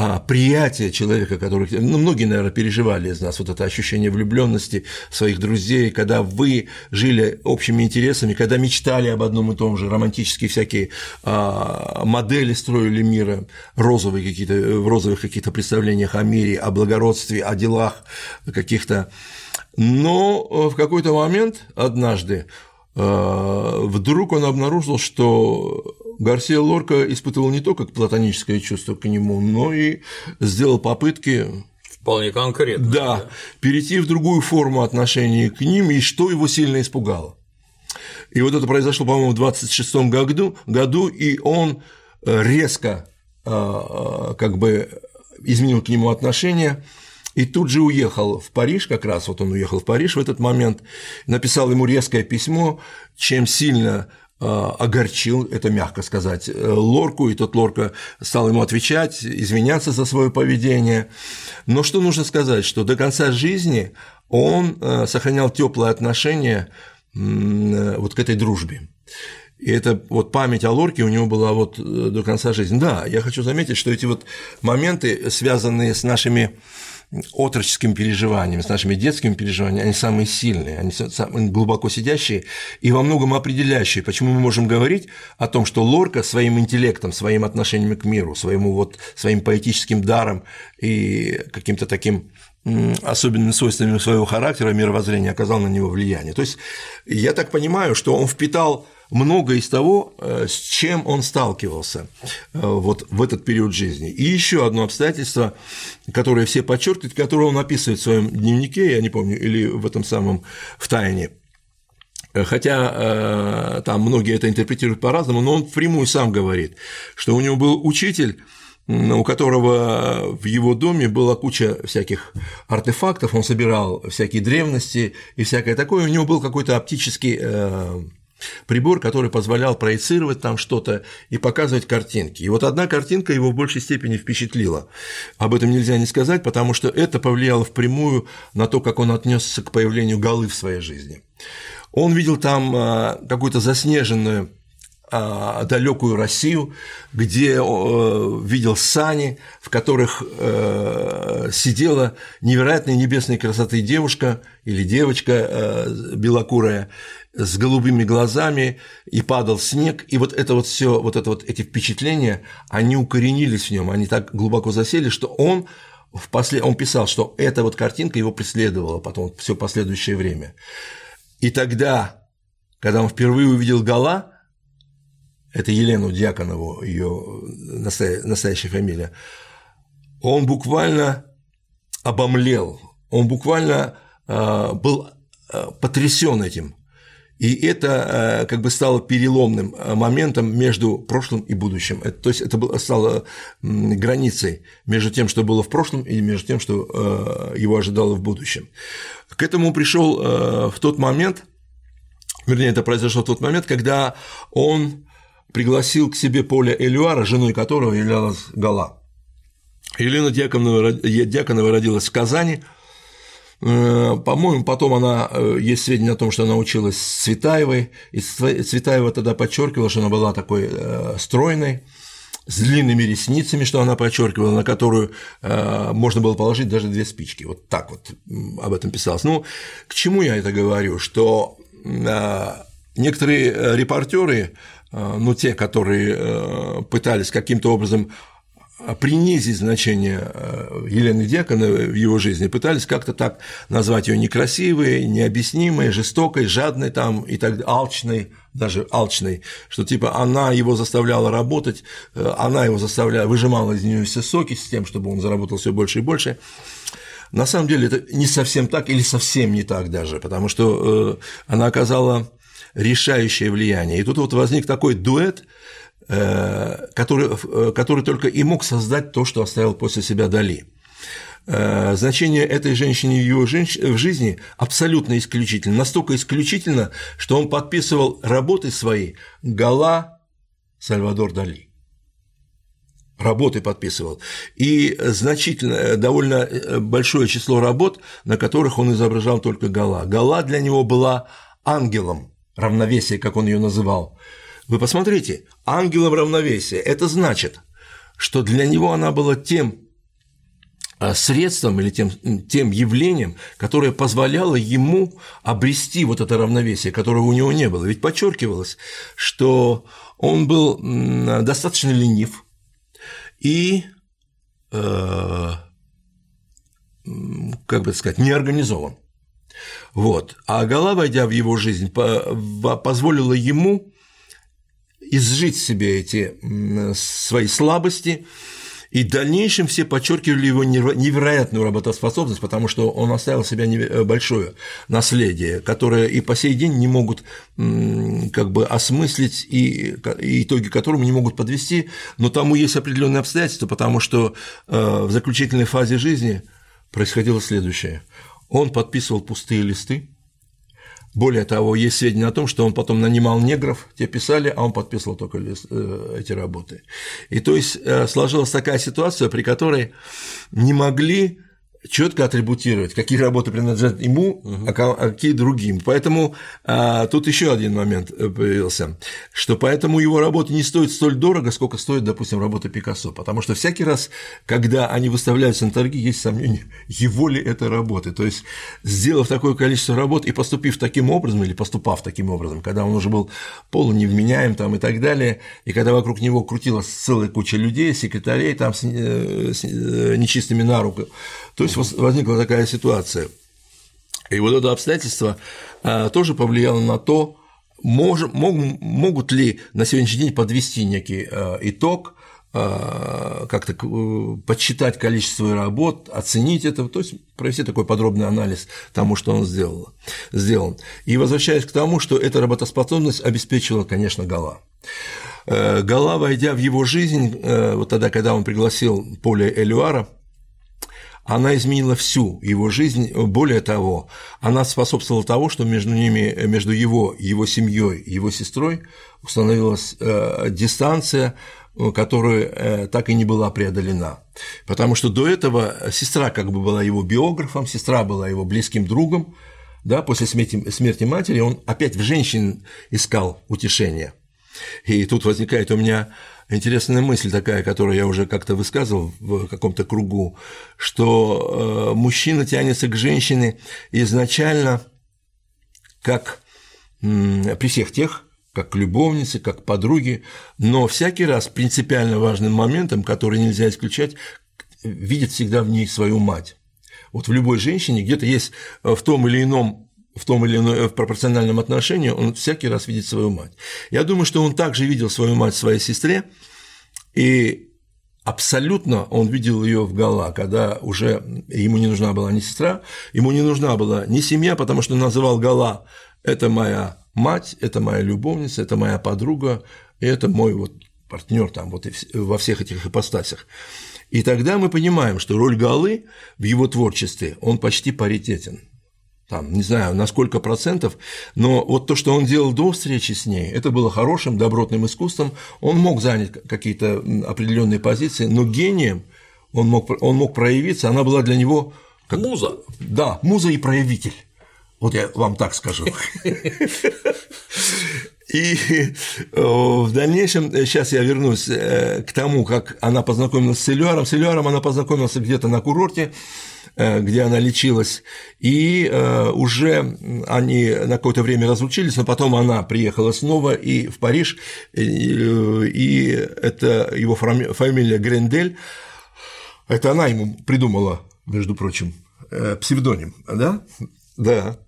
а, приятие человека, который, ну, многие, наверное, переживали из нас вот это ощущение влюбленности своих друзей, когда вы жили общими интересами, когда мечтали об одном и том же, романтические всякие а, модели строили мира, розовые какие-то, в розовых каких-то представлениях о мире, о благородстве, о делах каких-то. Но в какой-то момент однажды а, вдруг он обнаружил, что Гарсия Лорка испытывал не только платоническое чувство к нему, но и сделал попытки Вполне конкретно. Да, да, перейти в другую форму отношений к ним, и что его сильно испугало. И вот это произошло, по-моему, в 26 году, году, и он э, резко э, как бы изменил к нему отношение, и тут же уехал в Париж, как раз вот он уехал в Париж в этот момент, написал ему резкое письмо, чем сильно Э, огорчил, это мягко сказать, э, Лорку, и тот Лорка стал ему отвечать, извиняться за свое поведение. Но что нужно сказать, что до конца жизни он э, сохранял теплое отношение вот к этой дружбе. И это вот память о Лорке у него была вот до конца жизни. Да, я хочу заметить, что эти вот моменты, связанные с нашими отроческим переживаниям, с нашими детскими переживаниями, они самые сильные, они самые глубоко сидящие и во многом определяющие, почему мы можем говорить о том, что Лорка своим интеллектом, своим отношением к миру, своему вот, своим поэтическим даром и каким-то таким особенными свойствами своего характера, мировоззрения оказал на него влияние. То есть я так понимаю, что он впитал многое из того, э, с чем он сталкивался э, вот в этот период жизни. И еще одно обстоятельство, которое все подчеркивают, которое он описывает в своем дневнике, я не помню, или в этом самом в тайне. Хотя там многие это интерпретируют по-разному, но он впрямую сам говорит, что у него был учитель, у которого в его доме была куча всяких артефактов, он собирал всякие древности и всякое такое, у него был какой-то оптический э, прибор, который позволял проецировать там что-то и показывать картинки. И вот одна картинка его в большей степени впечатлила. Об этом нельзя не сказать, потому что это повлияло впрямую на то, как он отнесся к появлению голы в своей жизни. Он видел там э, какую-то заснеженную а, далекую Россию, где э, видел сани, в которых э, сидела невероятной небесной красоты девушка или девочка э, белокурая с голубыми глазами, и падал снег, и вот это вот все, вот это вот эти впечатления, они укоренились в нем, они так глубоко засели, что он в послед... он писал, что эта вот картинка его преследовала потом все последующее время. И тогда, когда он впервые увидел Гала, это Елену Дьяконову, ее настоящая фамилия, он буквально обомлел, он буквально а, был а, потрясен этим. И это а, как бы стало переломным моментом между прошлым и будущим. То есть это стало границей между тем, что было в прошлом, и между тем, что его ожидало в будущем. К этому пришел в тот момент, вернее, это произошло в тот момент, когда он пригласил к себе Поля Элюара, женой которого являлась Гала. Елена Дьяконова, Дьяконова родилась в Казани. Э, по-моему, потом она, э, есть сведения о том, что она училась с Цветаевой, и Цветаева тогда подчеркивала, что она была такой э, стройной, с длинными ресницами, что она подчеркивала, на которую можно было положить даже две спички. Вот так вот об этом писалось. Ну, к чему я это говорю? Что некоторые репортеры ну, те, которые пытались каким-то образом принизить значение э, Елены Дьяконовой в его жизни, пытались как-то так назвать ее некрасивой, необъяснимой, жестокой, жадной там и так алчной, даже алчной, что типа она его заставляла работать, она его заставляла, выжимала из нее все соки с тем, чтобы он заработал все больше и больше. На самом деле это не совсем так или совсем не так даже, потому что она оказала решающее влияние. И тут вот возник такой дуэт, э, который, э, который только и мог создать то, что оставил после себя Дали. Э, значение этой женщины в его в жизни абсолютно исключительно, настолько исключительно, что он подписывал работы свои Гала Сальвадор Дали работы подписывал, и значительно, довольно большое число работ, на которых он изображал только Гала. Гала для него была ангелом, равновесие, как он ее называл. Вы посмотрите, ангелом равновесия – это значит, что для него она была тем а, средством или тем, тем явлением, которое позволяло ему обрести вот это равновесие, которого у него не было. Ведь подчеркивалось, что он был достаточно ленив и, э, как бы сказать, неорганизован. Вот. А Гала, войдя в его жизнь, позволила ему изжить себе эти свои слабости, и в дальнейшем все подчеркивали его невероятную работоспособность, потому что он оставил себя э, большое наследие, которое и по сей день не могут как бы осмыслить, и, и итоги которому не могут подвести, но тому есть определенные обстоятельства, потому что э, в заключительной фазе жизни происходило следующее – он подписывал пустые листы. Более того, есть сведения о том, что он потом нанимал негров, те писали, а он подписывал только э, эти работы. И то есть э, сложилась такая ситуация, при которой не могли четко атрибутировать, какие работы принадлежат ему, а какие другим. Поэтому а, тут еще один момент э, появился, что поэтому его работы не стоят столь дорого, сколько стоит, допустим, работа Пикассо, потому что всякий раз, когда они выставляются на торги, есть сомнение, его ли это работы. То есть, сделав такое количество работ и поступив таким образом, или поступав таким образом, когда он уже был полуневменяем там и так далее, и когда вокруг него крутилась целая куча людей, секретарей там с, э, с э, нечистыми на руку, то есть возникла такая ситуация. И вот это обстоятельство а, тоже повлияло на то, мож, мог, могут ли на сегодняшний день подвести некий э, итог, э, как-то подсчитать количество работ, оценить это, то есть провести такой подробный анализ тому, что он сделал, сделан. И возвращаясь к тому, что эта работоспособность обеспечила, конечно, Гала. Гала, войдя в его жизнь, вот тогда, когда он пригласил Поля Элюара, она изменила всю его жизнь. Более того, она способствовала тому, что между ними, между его, его семьей, его сестрой установилась э, дистанция, которая э, так и не была преодолена. Потому что до этого сестра как бы была его биографом, сестра была его близким другом, да, после смерти, смерти матери он опять в женщин искал утешение. И тут возникает у меня интересная мысль такая, которую я уже как-то высказывал в каком-то кругу, что э, мужчина тянется к женщине изначально как при всех тех, как к любовнице, как к подруге, но всякий раз принципиально важным моментом, который нельзя исключать, видит всегда в ней свою мать. Вот в любой женщине где-то есть в том или ином в том или ином в пропорциональном отношении, он всякий раз видит свою мать. Я думаю, что он также видел свою мать своей сестре, и абсолютно он видел ее в Гала, когда уже ему не нужна была ни сестра, ему не нужна была ни семья, потому что называл Гала «это моя мать, это моя любовница, это моя подруга, и это мой вот партнер там вот во всех этих ипостасях». И тогда мы понимаем, что роль Галы в его творчестве, он почти паритетен там, не знаю, на сколько процентов, но вот то, что он делал до встречи с ней, это было хорошим, добротным искусством, он мог занять какие-то определенные позиции, но гением он мог, он мог проявиться, она была для него… Как, муза. Да, муза и проявитель. Вот я вам так скажу. И э, в дальнейшем, сейчас я вернусь э, к тому, как она познакомилась с Элюаром. С Элюаром она познакомилась где-то на курорте, Э, где она лечилась, и э, уже они на какое-то время разлучились, но потом она приехала снова и в Париж, и это его фамилия Грендель, это она ему придумала, между прочим, э, псевдоним, да? Да.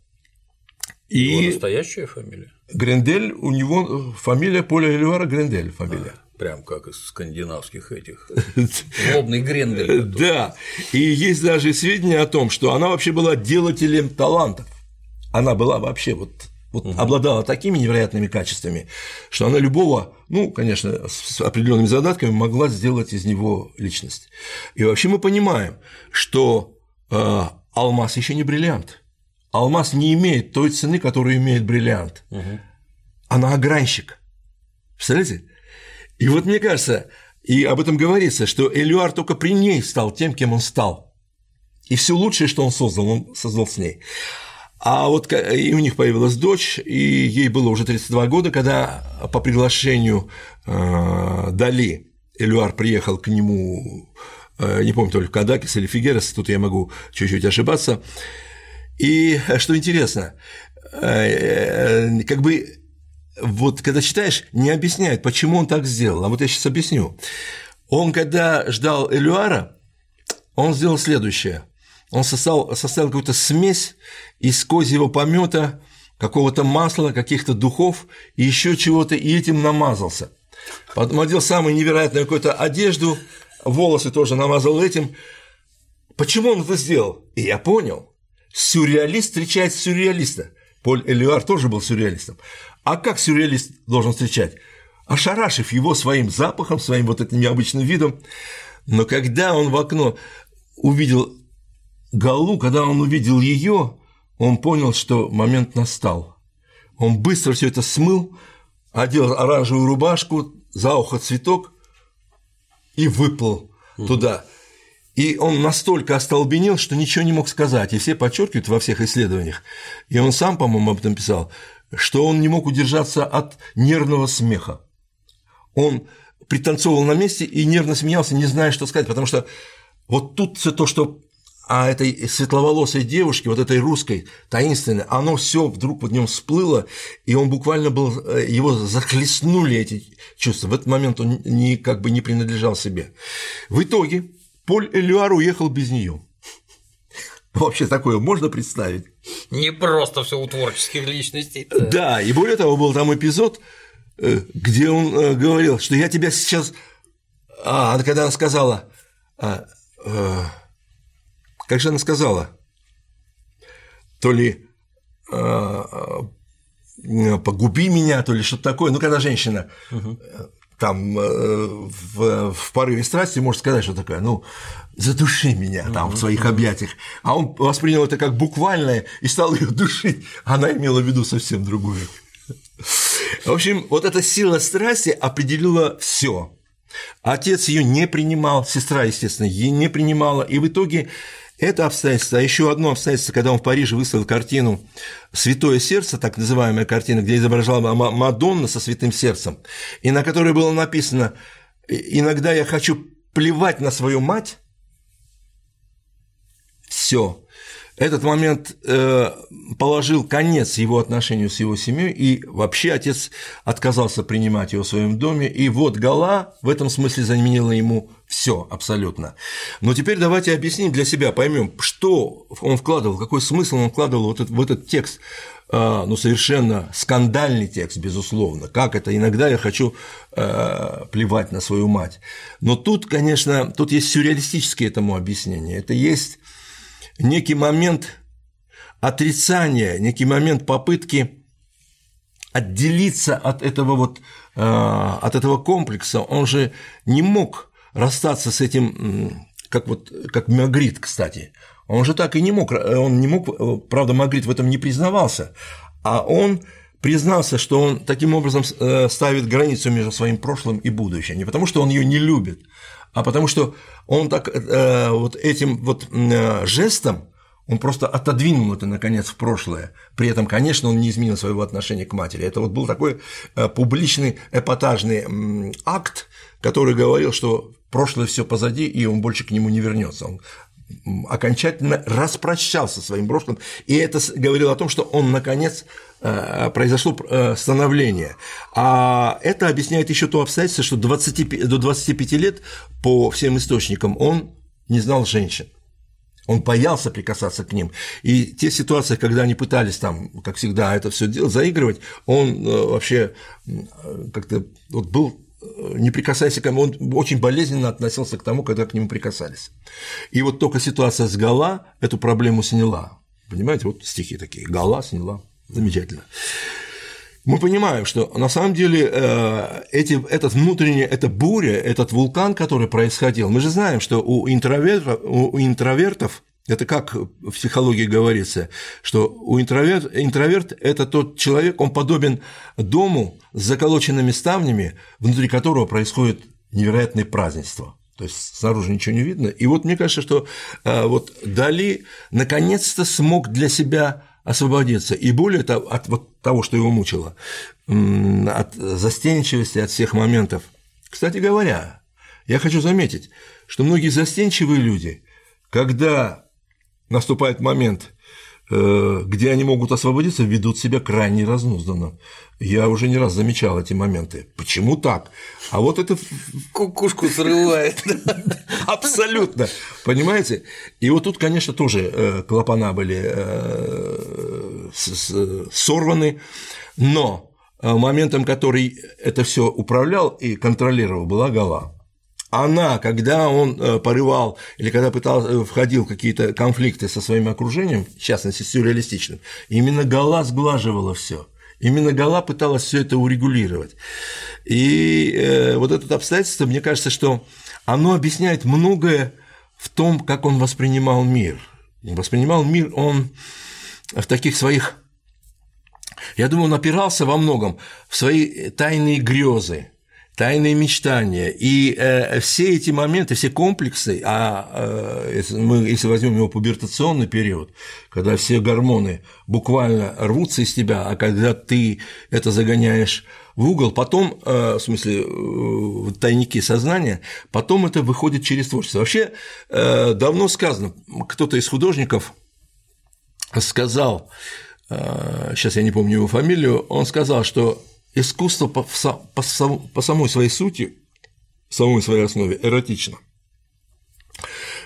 И его настоящая фамилия? Грендель, у него фамилия Поля Эльвара Грендель фамилия. А. Прям как из скандинавских этих. Злобный Грендель. Да. И есть даже сведения о том, что она вообще была делателем талантов. Она была вообще вот вот угу. обладала такими невероятными качествами, что она любого, ну, конечно, с определенными задатками могла сделать из него личность. И вообще мы понимаем, что э, алмаз еще не бриллиант. Алмаз не имеет той цены, которую имеет бриллиант. Угу. Она огранщик. Представляете? И вот мне кажется, и об этом говорится, что Элюар только при ней стал тем, кем он стал. И все лучшее, что он создал, он создал с ней. А вот и у них появилась дочь, и ей было уже 32 года, когда по приглашению э, Дали Элюар приехал к нему, э, не помню, то ли Кадакис или Фигерес, тут я могу чуть-чуть ошибаться. И что интересно, э, как бы вот когда читаешь, не объясняет, почему он так сделал. А вот я сейчас объясню. Он, когда ждал Элюара, он сделал следующее. Он составил, составил какую-то смесь из козьего помета, какого-то масла, каких-то духов и еще чего-то, и этим намазался. Потом одел самую невероятную какую-то одежду, волосы тоже намазал этим. Почему он это сделал? И я понял. Сюрреалист встречает сюрреалиста. Поль Элюар тоже был сюрреалистом. А как сюрреалист должен встречать? Ошарашив его своим запахом, своим вот этим необычным видом. Но когда он в окно увидел Галу, когда он увидел ее, он понял, что момент настал. Он быстро все это смыл, одел оранжевую рубашку, за ухо цветок и выплыл угу. туда. И он настолько остолбенел, что ничего не мог сказать. И все подчеркивают во всех исследованиях. И он сам, по-моему, об этом писал, что он не мог удержаться от нервного смеха. Он пританцовывал на месте и нервно смеялся, не зная, что сказать, потому что вот тут все то, что а этой светловолосой девушке, вот этой русской, таинственной, оно все вдруг в нем всплыло, и он буквально был, э, его захлестнули эти чувства. В этот момент он не, как бы не принадлежал себе. В итоге Поль Элюар уехал без нее. Вообще такое можно представить? Не просто все у творческих личностей. Да, и более того, был там эпизод, э, где он э, говорил, что я тебя сейчас... А, когда она сказала... А, а, как же она сказала? То ли а, погуби меня, то ли что-то такое. Ну, когда женщина угу. Там в, в порыве страсти может сказать, что такое, ну, задуши меня там в своих объятиях. А он воспринял это как буквальное и стал ее душить. Она имела в виду совсем другое. В общем, вот эта сила страсти определила все. Отец ее не принимал, сестра, естественно, ее не принимала, и в итоге это обстоятельство, а еще одно обстоятельство, когда он в Париже выставил картину «Святое сердце», так называемая картина, где изображала Мадонна со святым сердцем, и на которой было написано «Иногда я хочу плевать на свою мать, все. Этот момент э, положил конец его отношению с его семьей, и вообще отец отказался принимать его в своем доме. И вот Гала в этом смысле заменила ему все абсолютно. Но теперь давайте объясним для себя, поймем, что он вкладывал, какой смысл он вкладывал вот этот, в этот текст э, ну, совершенно скандальный текст, безусловно. Как это? Иногда я хочу э, плевать на свою мать. Но тут, конечно, тут есть сюрреалистическое этому объяснение. Это есть некий момент отрицания, некий момент попытки отделиться от этого вот э, от этого комплекса, он же не мог расстаться с этим, как вот как Магрит, кстати, он же так и не мог, он не мог, правда, Магрит в этом не признавался, а он признался, что он таким образом э, ставит границу между своим прошлым и будущим, не потому что он ее не любит, а потому что он так э, вот этим вот э, жестом он просто отодвинул это, наконец, в прошлое. При этом, конечно, он не изменил своего отношения к матери. Это вот был такой э, публичный эпатажный акт, который говорил, что прошлое все позади, и он больше к нему не вернется. Он окончательно распрощался со своим прошлым, и это говорило о том, что он, наконец, э, произошло э, становление. А это объясняет еще то обстоятельство, что 20, до 25 лет по всем источникам он не знал женщин. Он боялся прикасаться к ним. И те ситуации, когда они пытались там, как всегда, это все заигрывать, он э, вообще как-то вот был не прикасаясь к нему, он очень болезненно относился к тому, когда к нему прикасались. И вот только ситуация с Гала эту проблему сняла. Понимаете, вот стихи такие. Гала сняла. Замечательно. Мы понимаем, что на самом деле э, эти, этот внутренний, эта буря, этот вулкан, который происходил, мы же знаем, что у интровертов, у интровертов это как в психологии говорится, что у интроверт, интроверт – это тот человек, он подобен дому с заколоченными ставнями, внутри которого происходит невероятное празднество. То есть снаружи ничего не видно. И вот мне кажется, что э, вот Дали наконец-то смог для себя освободиться. И более того, от вот того, что его мучило, от застенчивости, от всех моментов. Кстати говоря, я хочу заметить, что многие застенчивые люди, когда наступает момент, э, где они могут освободиться, ведут себя крайне разнузданно. Я уже не раз замечал эти моменты. Почему так? А вот это кукушку срывает. Абсолютно. Понимаете? И вот тут, конечно, тоже э, клапана были э, сорваны, но моментом, который это все управлял и контролировал, была Гала она, когда он э, порывал или когда пытался, э, входил в какие-то конфликты со своим окружением, в частности, сюрреалистичным, именно Гала сглаживала все. Именно Гала пыталась все это урегулировать. И э, вот это обстоятельство, мне кажется, что оно объясняет многое в том, как он воспринимал мир. Воспринимал мир он в таких своих я думаю, он опирался во многом в свои тайные грезы, тайные мечтания. И э, все эти моменты, все комплексы, а э, если мы, если возьмем его пубертационный период, когда все гормоны буквально рвутся из тебя, а когда ты это загоняешь в угол, потом, э, в смысле, в тайники сознания, потом это выходит через творчество. Вообще, э, давно сказано, кто-то из художников сказал, э, сейчас я не помню его фамилию, он сказал, что искусство по, по, по самой своей сути, самой своей основе эротично.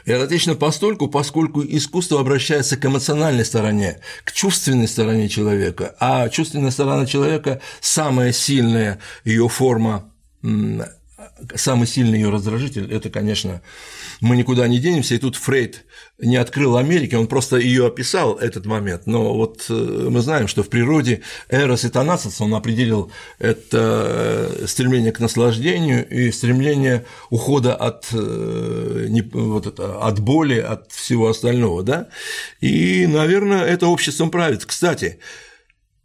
Эротично постольку, поскольку искусство обращается к эмоциональной стороне, к чувственной стороне человека, а чувственная сторона человека – самая сильная ее форма самый сильный ее раздражитель – это, конечно, мы никуда не денемся, и тут Фрейд не открыл Америки, он просто ее описал, этот момент, но вот э, мы знаем, что в природе Эрос и Танасос он определил это э, стремление к наслаждению и стремление ухода от, э, вот это, от боли, от всего остального, да, и, наверное, это обществом правит. Кстати,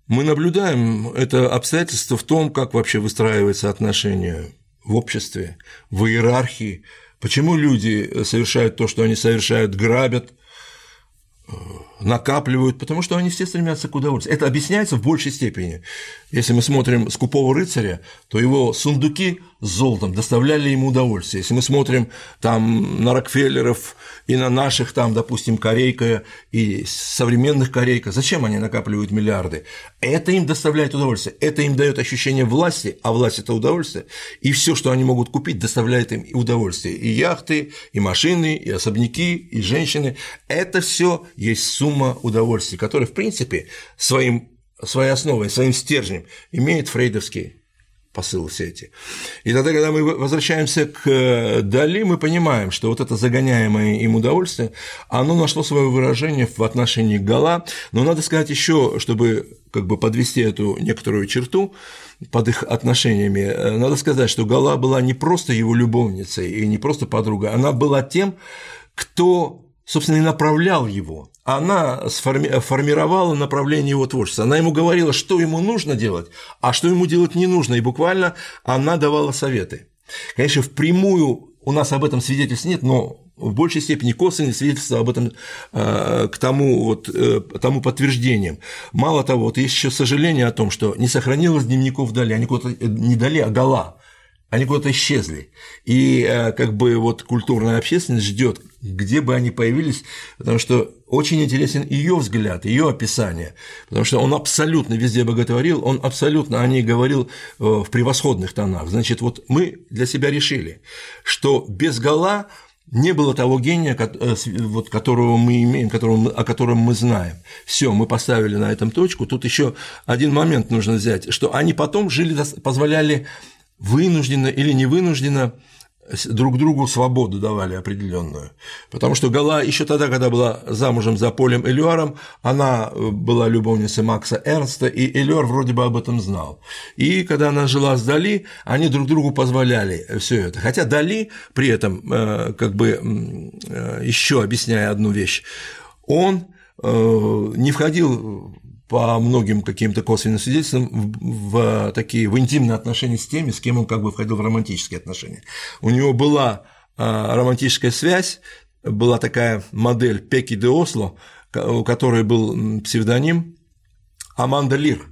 мы наблюдаем это обстоятельство в том, как вообще выстраиваются отношения в обществе, в иерархии, почему люди совершают то, что они совершают, грабят, э, накапливают, потому что они все стремятся к удовольствию. Это объясняется в большей степени. Если мы смотрим «Скупого рыцаря», то его сундуки с золотом доставляли ему удовольствие. Если мы смотрим там на Рокфеллеров и на наших там, допустим, Корейка и современных Корейка, зачем они накапливают миллиарды? Это им доставляет удовольствие, это им дает ощущение власти, а власть – это удовольствие, и все, что они могут купить, доставляет им удовольствие. И яхты, и машины, и особняки, и женщины – это все есть сумма удовольствий, которая, в принципе, своим своей основой, своим стержнем имеет фрейдовский посыл все эти. И тогда, когда мы возвращаемся к э, Дали, мы понимаем, что вот это загоняемое им удовольствие, оно нашло свое выражение в отношении Гала, но надо сказать еще, чтобы как бы подвести эту некоторую черту под их отношениями, э, надо сказать, что Гала была не просто его любовницей и не просто подругой, она была тем, кто собственно, и направлял его. Она сформи- формировала направление его творчества. Она ему говорила, что ему нужно делать, а что ему делать не нужно. И буквально она давала советы. Конечно, впрямую у нас об этом свидетельств нет, но в большей степени косвенные свидетельства об этом э, к тому, вот, э, тому подтверждением. Мало того, вот есть еще сожаление о том, что не сохранилось дневников Дали, они куда-то э, не Дали, а Гала, они куда-то исчезли. И как бы вот культурная общественность ждет, где бы они появились, потому что очень интересен ее взгляд, ее описание, потому что он абсолютно везде боготворил, он абсолютно о ней говорил э, в превосходных тонах. Значит, вот мы для себя решили, что без Гала не было того гения, э, вот, которого мы имеем, которого, о котором мы знаем. Все, мы поставили на этом точку. Тут еще один момент нужно взять, что они потом жили, позволяли вынужденно или не вынужденно друг другу свободу давали определенную. Потому что Гала еще тогда, когда была замужем за Полем Элюаром, она э, была любовницей Макса Эрнста, и Элюар вроде бы об этом знал. И когда она жила с Дали, они друг другу позволяли все это. Хотя Дали при этом, э, как бы э, еще объясняя одну вещь, он не входил по многим каким-то косвенным свидетельствам в такие в интимные отношения с теми, с кем он как бы входил в романтические отношения. У него была а, романтическая связь, была такая модель Пеки де Осло, у которой был псевдоним Аманда Лир.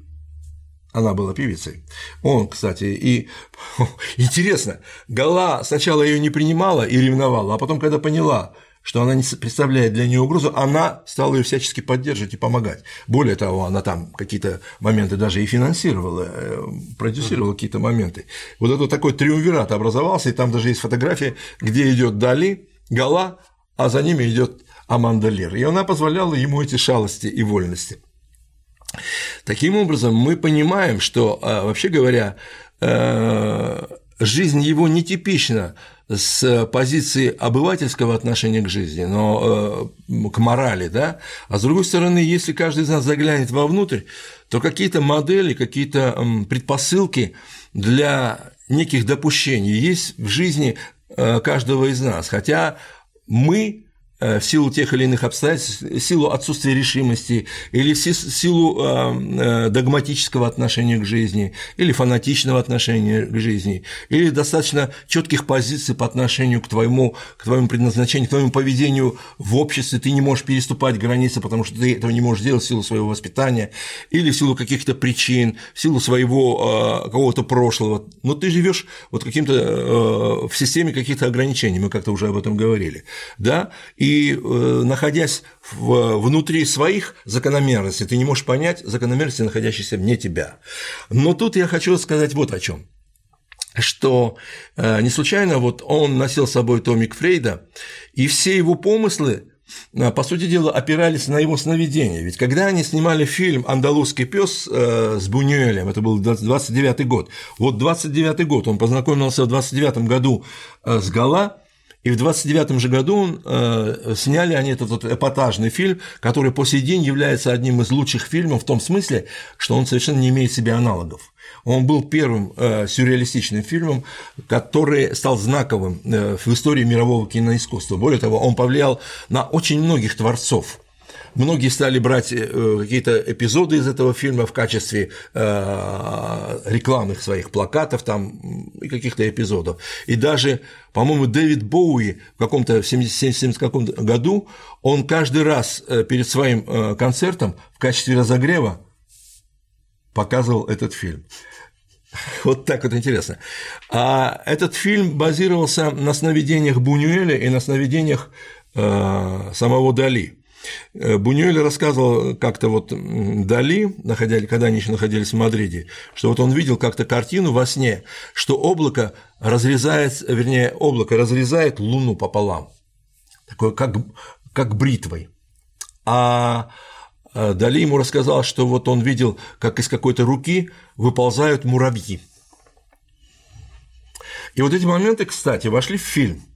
Она была певицей. Он, кстати, и интересно, Гала сначала ее не принимала и ревновала, а потом, когда поняла, что она не представляет для нее угрозу, она стала ее всячески поддерживать и помогать. Более того, она там какие-то моменты даже и финансировала, э, продюсировала какие-то моменты. Вот это такой триумвират образовался, и там даже есть фотография, где идет Дали, Гала, а за ними идет Аманда Лер. И она позволяла ему эти шалости и вольности. Таким образом, мы понимаем, что, э, вообще говоря, э, жизнь его нетипична с позиции обывательского отношения к жизни, но э, к морали, да, а с другой стороны, если каждый из нас заглянет вовнутрь, то какие-то модели, какие-то предпосылки для неких допущений есть в жизни э, каждого из нас, хотя мы Э, в силу тех или иных обстоятельств, в силу отсутствия решимости или в силу э, э, догматического отношения к жизни, или фанатичного отношения к жизни, или достаточно четких позиций по отношению к твоему, к твоему предназначению, к твоему поведению в обществе, ты не можешь переступать границы, потому что ты этого не можешь делать в силу своего воспитания, или в силу каких-то причин, в силу своего какого-то прошлого, но ты живешь вот каким-то в системе каких-то ограничений, мы как-то уже об этом говорили, да, и и э, находясь в, внутри своих закономерностей, ты не можешь понять закономерности, находящиеся вне тебя. Но тут я хочу сказать вот о чем. что э, не случайно вот он носил с собой томик Фрейда, и все его помыслы э, по сути дела, опирались на его сновидения. Ведь когда они снимали фильм «Андалузский пес» э, с Бунюэлем, это был 29 год, вот 29 год, он познакомился в 29 году с Гала, и в 29 же году э, сняли они этот вот эпатажный фильм, который по сей день является одним из лучших фильмов в том смысле, что он совершенно не имеет себе аналогов. Он был первым э, сюрреалистичным фильмом, который стал знаковым э, в истории мирового киноискусства. Более того, он повлиял на очень многих творцов. Многие стали брать э, какие-то эпизоды из этого фильма в качестве э, рекламных своих плакатов там и каких-то эпизодов. И даже, по-моему, Дэвид Боуи в каком-то в 70 каком году он каждый раз э, перед своим концертом в качестве разогрева показывал этот фильм. Вот так вот интересно. А этот фильм базировался на сновидениях Бунюэля и на сновидениях самого Дали. Э, Бунюэль рассказывал как-то вот Дали, когда они еще находились в Мадриде, что вот он видел как-то картину во сне, что облако разрезает, вернее, облако разрезает Луну пополам, такое как, как бритвой. А Дали ему рассказал, что вот он видел, как из какой-то руки выползают муравьи. И вот эти моменты, кстати, вошли в фильм –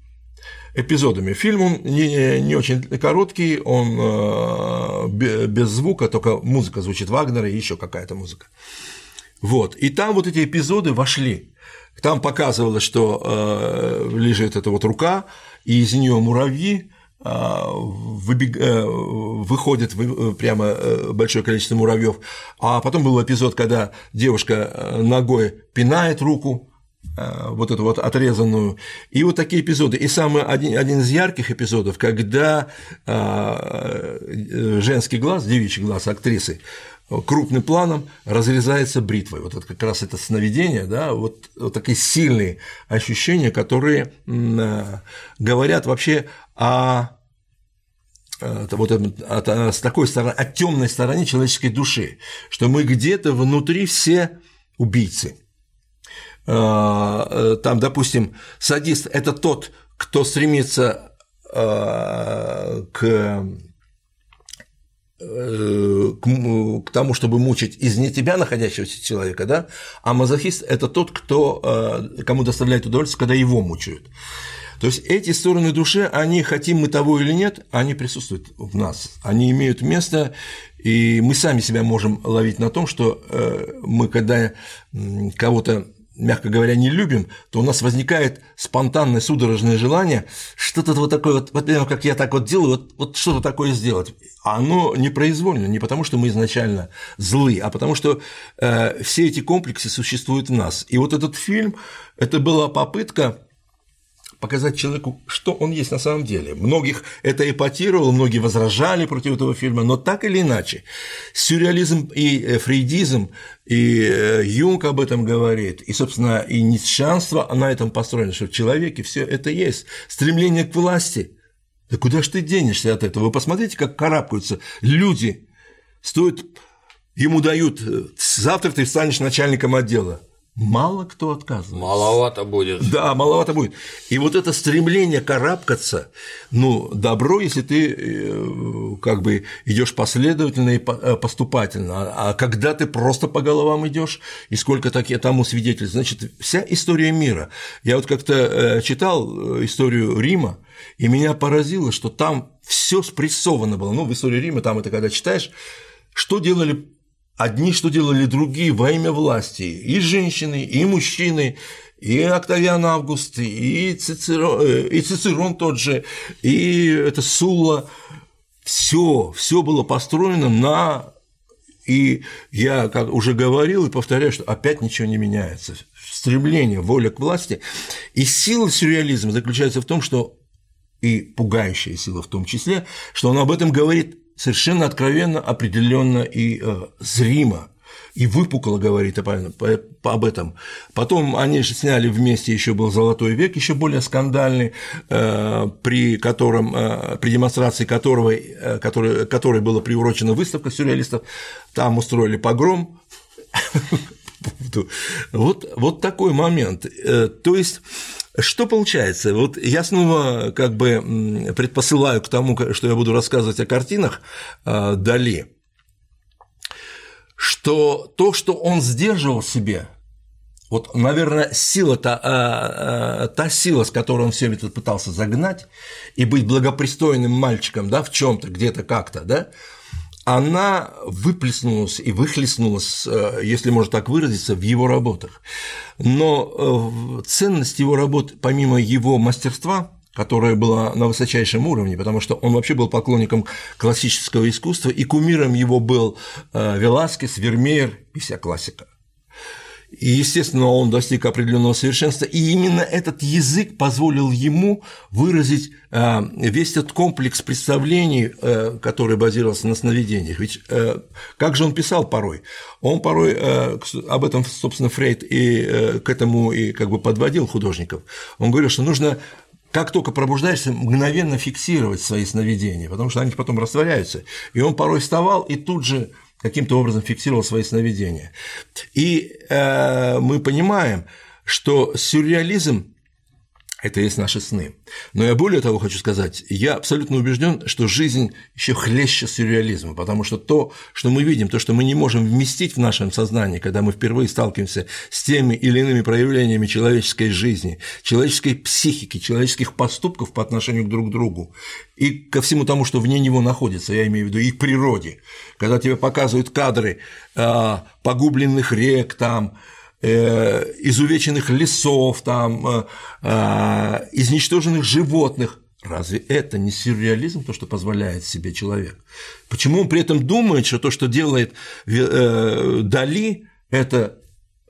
эпизодами. Фильм он не, не очень короткий, он э, без звука, только музыка звучит Вагнера и еще какая-то музыка. Вот. И там вот эти эпизоды вошли. Там показывалось, что э, лежит эта вот рука, и из нее муравьи, э, выходит прямо большое количество муравьев. А потом был эпизод, когда девушка ногой пинает руку, вот эту вот отрезанную. И вот такие эпизоды. И самый один, один из ярких эпизодов, когда э, женский глаз, девичий глаз актрисы, крупным планом разрезается бритвой. Вот это как раз это сновидение, да, вот, вот такие сильные ощущения, которые э, говорят вообще о вот от, с такой стороны, о темной стороне человеческой души, что мы где-то внутри все убийцы, Э, э, там, допустим, садист – это тот, кто стремится э, к к, тому, чтобы мучить из не тебя находящегося человека, да, а мазохист – это тот, кто, кому доставляет удовольствие, когда его мучают. То есть эти стороны души, они, хотим мы того или нет, они присутствуют в нас, они имеют место, и мы сами себя можем ловить на том, что мы, когда кого-то мягко говоря, не любим, то у нас возникает спонтанное судорожное желание что-то вот такое вот, вот как я так вот делаю, вот, вот что-то такое сделать. А оно непроизвольно, не потому что мы изначально злы, а потому что э, все эти комплексы существуют в нас. И вот этот фильм – это была попытка показать человеку, что он есть на самом деле. Многих это эпатировало, многие возражали против этого фильма, но так или иначе, сюрреализм и э, фрейдизм, и э, Юнг об этом говорит, и, собственно, и ницшанство на этом построено, что в человеке все это есть. Стремление к власти. Да куда ж ты денешься от этого? Вы посмотрите, как карабкаются люди. Стоит, ему дают, э, завтра ты станешь начальником отдела мало кто отказывается. Маловато будет. Да, маловато будет. И вот это стремление карабкаться, ну, добро, если ты э, как бы идешь последовательно и э, поступательно, а когда ты просто по головам идешь, и сколько так я тому свидетель, значит, вся история мира. Я вот как-то э, читал историю Рима, и меня поразило, что там все спрессовано было. Ну, в истории Рима, там это когда читаешь, что делали Одни что делали другие во имя власти, и женщины, и мужчины, и Октавиан Август, и Цицерон, э, и Цицерон тот же, и это Сула, все, все было построено на и я как уже говорил и повторяю, что опять ничего не меняется. Стремление, воля к власти. И сила сюрреализма заключается в том, что и пугающая сила в том числе, что он об этом говорит совершенно откровенно, определенно и э, зримо. И выпукло говорит об этом. Потом они же сняли вместе еще был «Золотой век», еще более скандальный, э, при котором, э, при демонстрации которого, э, который, которой была приурочена выставка сюрреалистов, там устроили погром, поводу. Вот, вот такой момент. Э, то есть, что получается? Вот я снова как бы предпосылаю к тому, что я буду рассказывать о картинах э, Дали, что то, что он сдерживал себе, вот, наверное, сила, та, а, та сила, с которой он все это пытался загнать и быть благопристойным мальчиком, да, в чем-то, где-то, как-то, да, она выплеснулась и выхлестнулась, э, если можно так выразиться, в его работах. Но э, ценность его работ, помимо его мастерства, которое было на высочайшем уровне, потому что он вообще был поклонником классического искусства, и кумиром его был э, Веласкес, Вермеер и вся классика. И, естественно, он достиг определенного совершенства, и именно этот язык позволил ему выразить э, весь этот комплекс представлений, э, который базировался на сновидениях. Ведь э, как же он писал порой? Он порой, об этом, собственно, Фрейд и к этому и как бы подводил художников. Он говорил, что нужно как только пробуждаешься, мгновенно фиксировать свои сновидения, потому что они потом растворяются. И он порой вставал и тут же каким-то образом фиксировал свои сновидения. И э, мы понимаем, что сюрреализм это есть наши сны. Но я более того хочу сказать, я абсолютно убежден, что жизнь еще хлеще сюрреализма, потому что то, что мы видим, то, что мы не можем вместить в нашем сознании, когда мы впервые сталкиваемся с теми или иными проявлениями человеческой жизни, человеческой психики, человеческих поступков по отношению друг к другу и ко всему тому, что вне него находится, я имею в виду и к природе, когда тебе показывают кадры а, погубленных рек там, изувеченных лесов, там, э, э, изничтоженных животных. Разве это не сюрреализм, то, что позволяет себе человек? Почему он при этом думает, что то, что делает Дали, это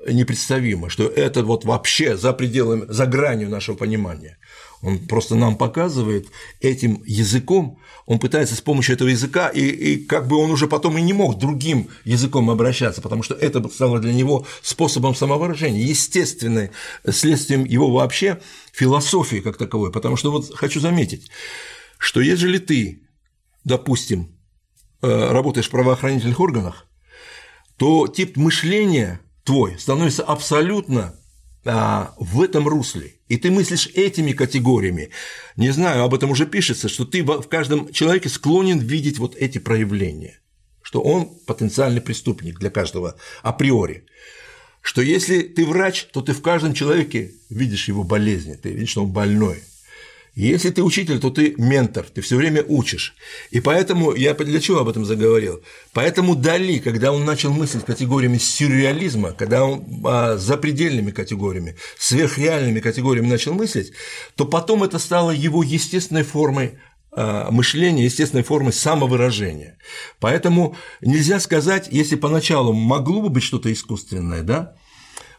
непредставимо, что это вот вообще за пределами, за гранью нашего понимания? Он просто нам показывает этим языком, он пытается с помощью этого языка, и, и как бы он уже потом и не мог другим языком обращаться, потому что это стало для него способом самовыражения, естественным следствием его вообще философии как таковой. Потому что вот хочу заметить, что ежели ты, допустим, э, работаешь в правоохранительных органах, то тип мышления твой становится абсолютно а, в этом русле, и ты мыслишь этими категориями, не знаю, об этом уже пишется, что ты в каждом человеке склонен видеть вот эти проявления, что он потенциальный преступник для каждого априори, что если ты врач, то ты в каждом человеке видишь его болезни, ты видишь, что он больной, если ты учитель, то ты ментор, ты все время учишь. И поэтому я для чего об этом заговорил? Поэтому Дали, когда он начал мыслить категориями сюрреализма, когда он а, запредельными категориями, сверхреальными категориями начал мыслить, то потом это стало его естественной формой а, мышления, естественной формой самовыражения. Поэтому нельзя сказать, если поначалу могло бы быть что-то искусственное, да,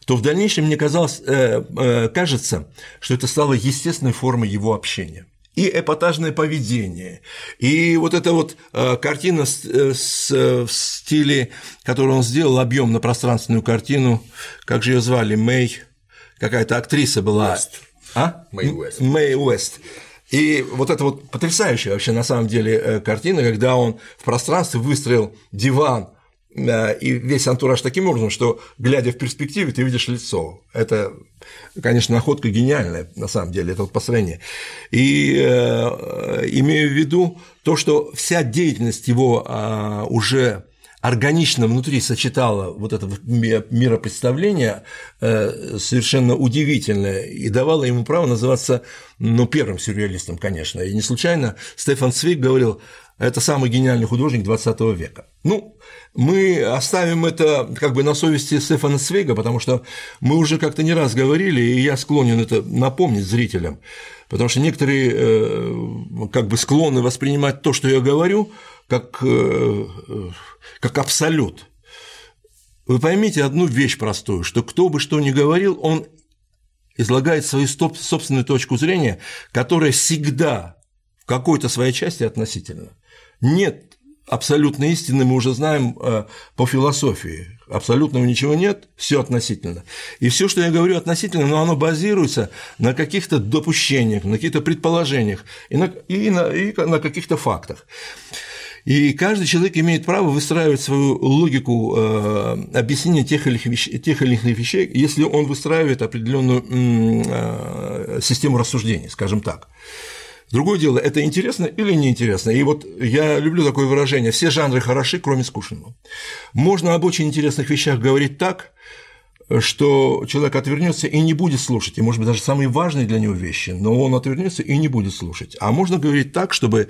то в дальнейшем мне казалось, э, э, кажется, что это стало естественной формой его общения и эпатажное поведение, и вот эта вот э, картина с, с, в стиле, которую он сделал, объемно-пространственную картину, как же ее звали, Мэй, какая-то актриса была. Уэст. А? Мэй Уэст. Мэй Уэст. И вот это вот потрясающая вообще на самом деле картина, когда он в пространстве выстроил диван и весь антураж таким образом, что, глядя в перспективе, ты видишь лицо. Это, конечно, находка гениальная, на самом деле, это вот построение. И э, имею в виду то, что вся деятельность его э, уже органично внутри сочетала вот это миропредставление э, совершенно удивительное и давала ему право называться ну, первым сюрреалистом, конечно. И не случайно Стефан Цвик говорил, это самый гениальный художник 20 века. Ну, мы оставим это как бы на совести Стефана Свега, потому что мы уже как-то не раз говорили, и я склонен это напомнить зрителям, потому что некоторые э, как бы склонны воспринимать то, что я говорю, как, э, как абсолют. Вы поймите одну вещь простую, что кто бы что ни говорил, он излагает свою собственную точку зрения, которая всегда в какой-то своей части относительно. Нет абсолютной истины, мы уже знаем э, по философии. Абсолютного ничего нет, все относительно. И все, что я говорю относительно, но оно базируется на каких-то допущениях, на каких-то предположениях и на, и на, и на каких-то фактах. И каждый человек имеет право выстраивать свою логику э, объяснения тех или, иных, тех или иных вещей, если он выстраивает определенную э, систему рассуждений, скажем так. Другое дело, это интересно или неинтересно. И вот я люблю такое выражение: все жанры хороши, кроме скучного. Можно об очень интересных вещах говорить так, что человек отвернется и не будет слушать, и, может быть, даже самые важные для него вещи, но он отвернется и не будет слушать. А можно говорить так, чтобы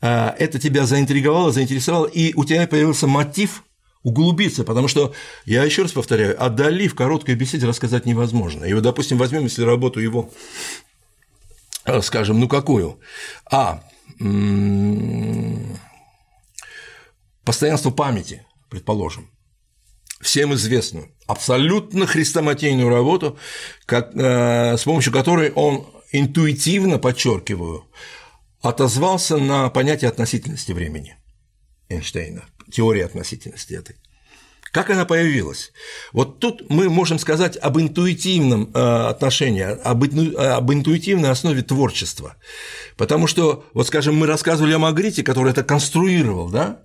э, это тебя заинтриговало, заинтересовало, и у тебя появился мотив углубиться, потому что, я еще раз повторяю, о Дали в короткой беседе рассказать невозможно. И вот, допустим, возьмем, если работу его, скажем, ну какую? А. Постоянство памяти, предположим всем известную, абсолютно хрестоматийную работу, как, э, с помощью которой он интуитивно, подчеркиваю, отозвался на понятие относительности времени Эйнштейна, теория относительности этой. Как она появилась? Вот тут мы можем сказать об интуитивном э, отношении, об, интуитивной основе творчества. Потому что, вот скажем, мы рассказывали о Магрите, который это конструировал, да?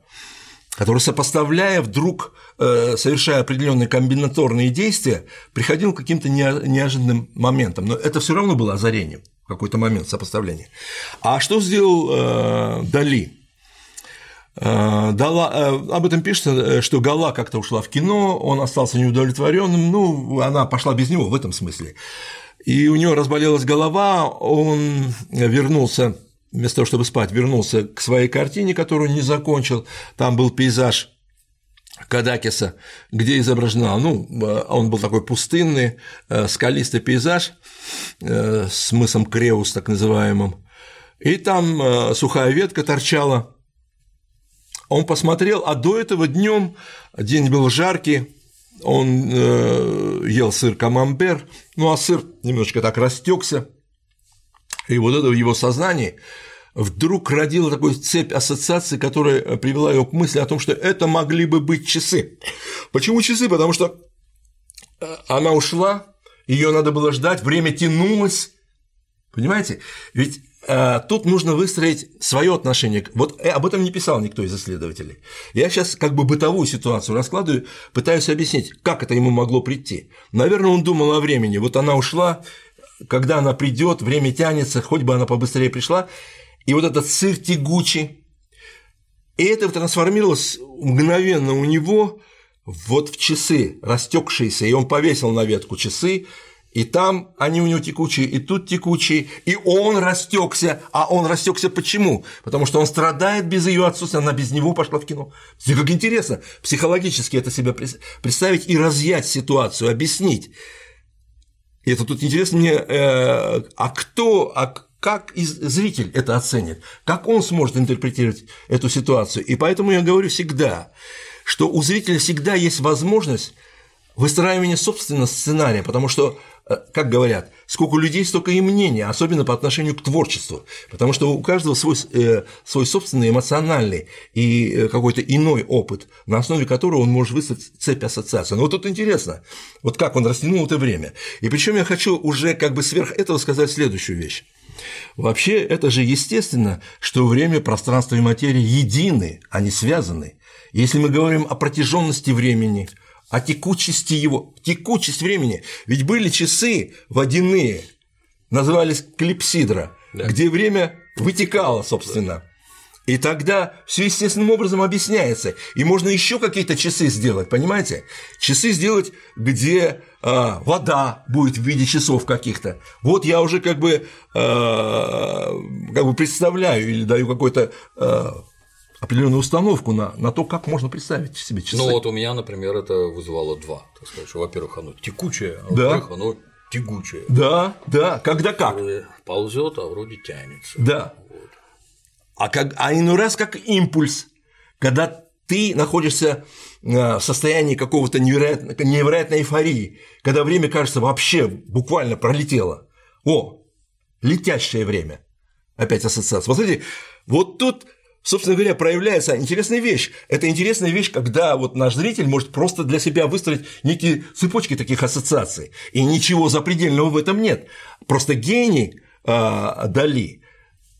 который, сопоставляя вдруг, э, совершая определенные комбинаторные действия, приходил к каким-то неожиданным моментам. Но это все равно было озарением какой-то момент сопоставления. А что сделал э, Дали? Э, Дала, об этом пишется, что Гала как-то ушла в кино, он остался неудовлетворенным, ну, она пошла без него в этом смысле. И у него разболелась голова, он вернулся вместо того, чтобы спать, вернулся к своей картине, которую не закончил. Там был пейзаж Кадакиса, где изображена, ну, он был такой пустынный, э, скалистый пейзаж э, с мысом Креус, так называемым, и там э, сухая ветка торчала. Он посмотрел, а до этого днем день был жаркий, он ел сыр камамбер, ну а сыр немножечко так растекся, и вот это в его сознании вдруг родила такую цепь ассоциаций, которая привела его к мысли о том, что это могли бы быть часы. Почему часы? Потому что э, она ушла, ее надо было ждать, время тянулось. Понимаете? Ведь э, тут нужно выстроить свое отношение. Вот э, об этом не писал никто из исследователей. Я сейчас как бы бытовую ситуацию раскладываю, пытаюсь объяснить, как это ему могло прийти. Наверное, он думал о времени. Вот она ушла, когда она придет, время тянется, хоть бы она побыстрее пришла, и вот этот сыр тягучий, и это трансформировалось мгновенно у него вот в часы растекшиеся, и он повесил на ветку часы, и там они у него текучие, и тут текучие, и он растекся. А он растекся почему? Потому что он страдает без ее отсутствия, она без него пошла в кино. Как интересно психологически это себе представить и разъять ситуацию, объяснить. И это тут интересно мне, э, а кто, а как зритель это оценит, как он сможет интерпретировать эту ситуацию. И поэтому я говорю всегда, что у зрителя всегда есть возможность выстраивания собственного сценария, потому что как говорят, сколько людей, столько и мнений, особенно по отношению к творчеству, потому что у каждого свой, э, свой собственный эмоциональный и э, какой-то иной опыт, на основе которого он может выставить цепь ассоциаций. Но вот тут интересно, вот как он растянул это время. И причем я хочу уже как бы сверх этого сказать следующую вещь. Вообще, это же естественно, что время, пространство и материя едины, они связаны. Если мы говорим о протяженности времени, о текучести его, текучесть времени. Ведь были часы водяные, назывались клипсидра, да. где время вытекало, собственно. И тогда все естественным образом объясняется. И можно еще какие-то часы сделать, понимаете? Часы сделать, где э, вода будет в виде часов каких-то. Вот я уже как бы, э, как бы представляю или даю какой-то э, определенную установку на, на то, как можно представить себе часы. Ну вот у меня, например, это вызывало два, так сказать, во-первых, оно текучее, а да. во-вторых, оно тягучее. Да, да, когда как? Ползет, а вроде тянется. Да. Вот. А, как, а иной раз как импульс, когда ты находишься э, в состоянии какого-то невероятной, невероятной эйфории, когда время кажется вообще буквально пролетело. О, летящее время. Опять ассоциация. Вот смотрите, вот тут собственно говоря, проявляется интересная вещь. Это интересная вещь, когда вот наш зритель может просто для себя выстроить некие цепочки таких ассоциаций, и ничего запредельного в этом нет. Просто гений э, Дали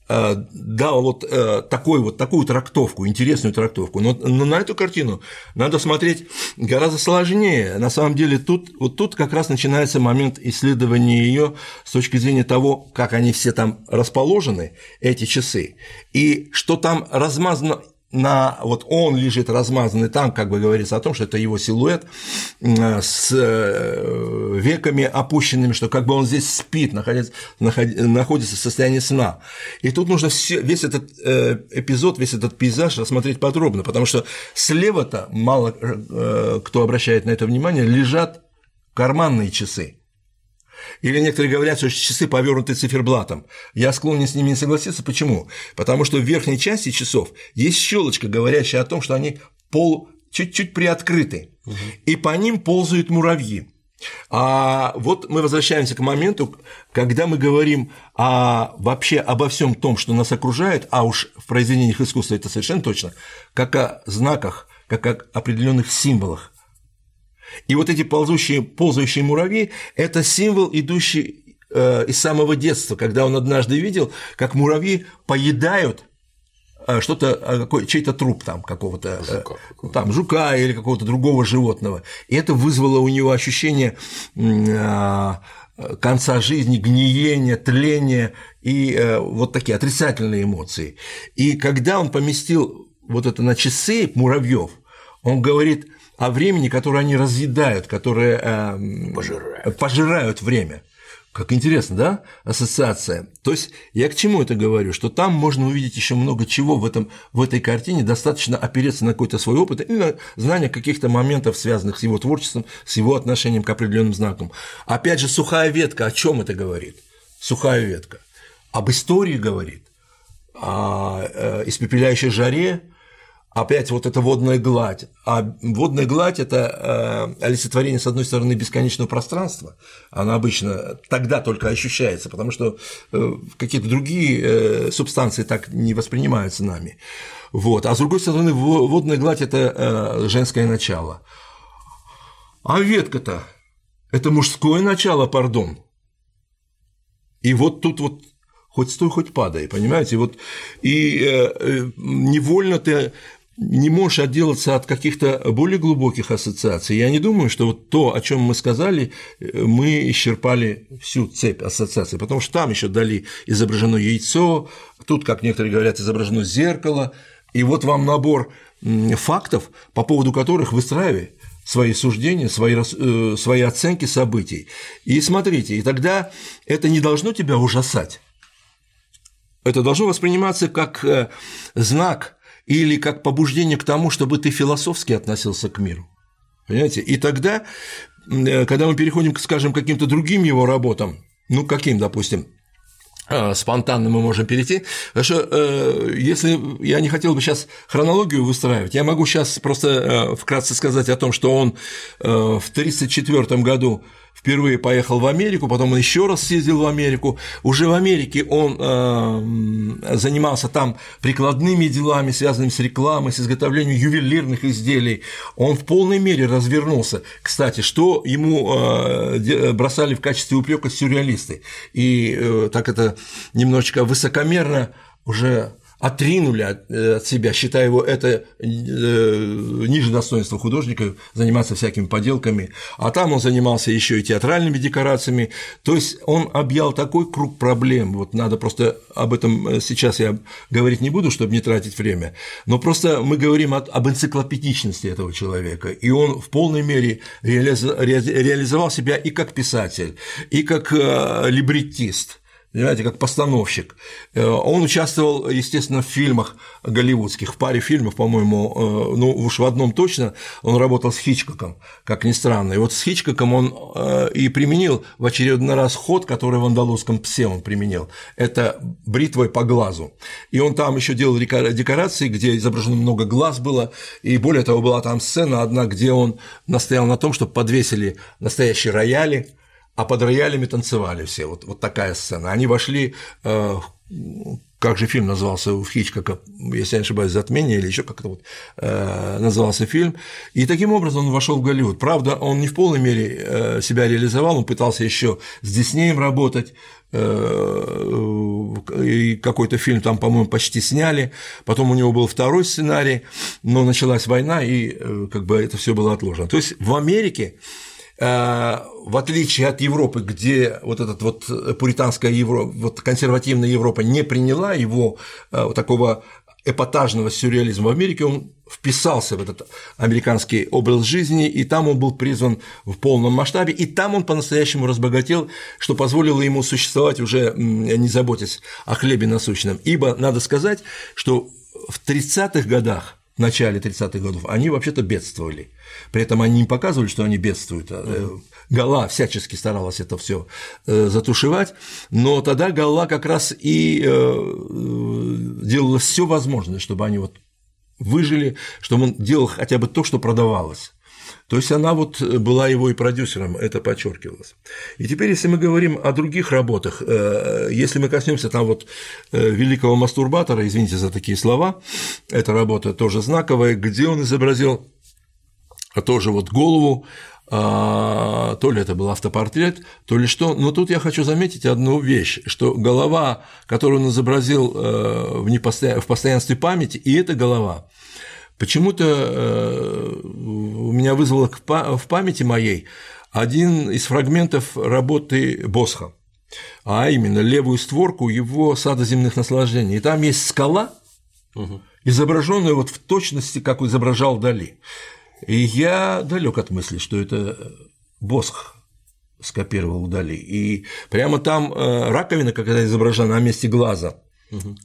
дал вот э, такой вот такую трактовку, интересную трактовку, но, но на эту картину надо смотреть гораздо сложнее. На самом деле тут вот тут как раз начинается момент исследования ее с точки зрения того, как они все там расположены, эти часы, и что там размазано на вот он лежит размазанный там, как бы говорится о том, что это его силуэт с э, веками опущенными, что как бы он здесь спит, находится, находится в состоянии сна. И тут нужно все, весь этот э, эпизод, весь этот пейзаж рассмотреть подробно, потому что слева-то мало э, кто обращает на это внимание, лежат карманные часы. Или некоторые говорят, что часы повернуты циферблатом. Я склонен с ними не согласиться. Почему? Потому что в верхней части часов есть щелочка, говорящая о том, что они пол чуть-чуть приоткрыты, угу. и по ним ползают муравьи. А вот мы возвращаемся к моменту, когда мы говорим о, вообще обо всем том, что нас окружает, а уж в произведениях искусства это совершенно точно, как о знаках, как о определенных символах, и вот эти ползущие, ползающие муравьи – это символ, идущий э, из самого детства, когда он однажды видел, как муравьи поедают э, что-то, э, какой, чей-то труп там какого-то, жука. там жука или какого-то другого животного. И это вызвало у него ощущение конца жизни, гниения, тления и вот такие отрицательные эмоции. И когда он поместил вот это на часы муравьев, он говорит – о времени, которое они разъедают, которое э, пожирают. пожирают время. Как интересно, да, ассоциация. То есть я к чему это говорю? Что там можно увидеть еще много чего в, этом, в этой картине, достаточно опереться на какой-то свой опыт и на знание каких-то моментов, связанных с его творчеством, с его отношением к определенным знакам. Опять же, сухая ветка, о чем это говорит? Сухая ветка. Об истории говорит, о э, испепеляющей жаре, опять вот эта водная гладь. А водная гладь – это э, олицетворение, с одной стороны, бесконечного пространства, она обычно тогда только ощущается, потому что э, какие-то другие э, субстанции так не воспринимаются нами. Вот. А с другой стороны, водная гладь – это женское начало. А ветка-то – это мужское начало, пардон. И вот тут вот хоть стой, хоть падай, понимаете? Вот, и невольно ты не можешь отделаться от каких-то более глубоких ассоциаций. Я не думаю, что вот то, о чем мы сказали, мы исчерпали всю цепь ассоциаций, потому что там еще дали изображено яйцо, тут, как некоторые говорят, изображено зеркало, и вот вам набор фактов, по поводу которых выстраивай свои суждения, свои, э, свои оценки событий. И смотрите, и тогда это не должно тебя ужасать. Это должно восприниматься как э, знак или как побуждение к тому, чтобы ты философски относился к миру. Понимаете? И тогда, э, когда мы переходим, скажем, к каким-то другим его работам, ну, каким, допустим, а, спонтанно мы можем перейти. Потому что э, если я не хотел бы сейчас хронологию выстраивать, я могу сейчас просто э, вкратце сказать о том, что он в 1934 году впервые поехал в Америку, потом он еще раз съездил в Америку. Уже в Америке он э, занимался там прикладными делами, связанными с рекламой, с изготовлением ювелирных изделий. Он в полной мере развернулся. Кстати, что ему э, бросали в качестве упрека сюрреалисты. И э, так это немножечко высокомерно уже отринули от, э, от себя, считая его это э, ниже достоинства художника, заниматься всякими поделками, а там он занимался еще и театральными декорациями, то есть он объял такой круг проблем, вот надо просто об этом э, сейчас я говорить не буду, чтобы не тратить время, но просто мы говорим об энциклопедичности этого человека, и он в полной мере реализовал себя и как писатель, и как либреттист, понимаете, как постановщик. Э, он участвовал, естественно, в фильмах голливудских, в паре фильмов, по-моему, э, ну уж в одном точно, он работал с Хичкоком, как ни странно. И вот с Хичкоком он э, и применил в очередной раз ход, который в андалузском псе он применил. Это бритвой по глазу. И он там еще делал декорации, где изображено много глаз было, и более того, была там сцена одна, где он настоял на том, чтобы подвесили настоящие рояли, а под роялями танцевали все. Вот, вот такая сцена. Они вошли э, как же фильм назывался у Хичкока, если я не ошибаюсь, «Затмение» или еще как-то вот э, назывался фильм. И таким образом он вошел в Голливуд. Правда, он не в полной мере э, себя реализовал, он пытался еще с Диснеем работать, и какой-то фильм там, по-моему, почти сняли, потом у него был второй сценарий, но началась война, и как бы это все было отложено. То есть в Америке в отличие от Европы, где вот этот вот пуританская Европа, вот консервативная Европа не приняла его вот такого эпатажного сюрреализма в Америке, он вписался в этот американский образ жизни, и там он был призван в полном масштабе, и там он по-настоящему разбогател, что позволило ему существовать уже не заботясь о хлебе насущном. Ибо надо сказать, что в 30-х годах в начале 30-х годов, они вообще-то бедствовали. При этом они не показывали, что они бедствуют. Uh-huh. Гала всячески старалась это все э, затушевать, но тогда Гала как раз и э, делала все возможное, чтобы они вот выжили, чтобы он делал хотя бы то, что продавалось. То есть она вот была его и продюсером, это подчеркивалось. И теперь, если мы говорим о других работах, э, если мы коснемся там вот великого мастурбатора, извините за такие слова, эта работа тоже знаковая, где он изобразил тоже вот голову а, то ли это был автопортрет, то ли что. Но тут я хочу заметить одну вещь, что голова, которую он изобразил э, в, непостоян... в постоянстве памяти, и эта голова почему-то э, у меня вызвало в памяти моей один из фрагментов работы Босха, а именно левую створку его сада земных наслаждений. И там есть скала, изображенная вот в точности, как изображал Дали. И я далек от мысли, что это Босх скопировал Дали. И прямо там э, раковина, когда изображена на месте глаза, угу.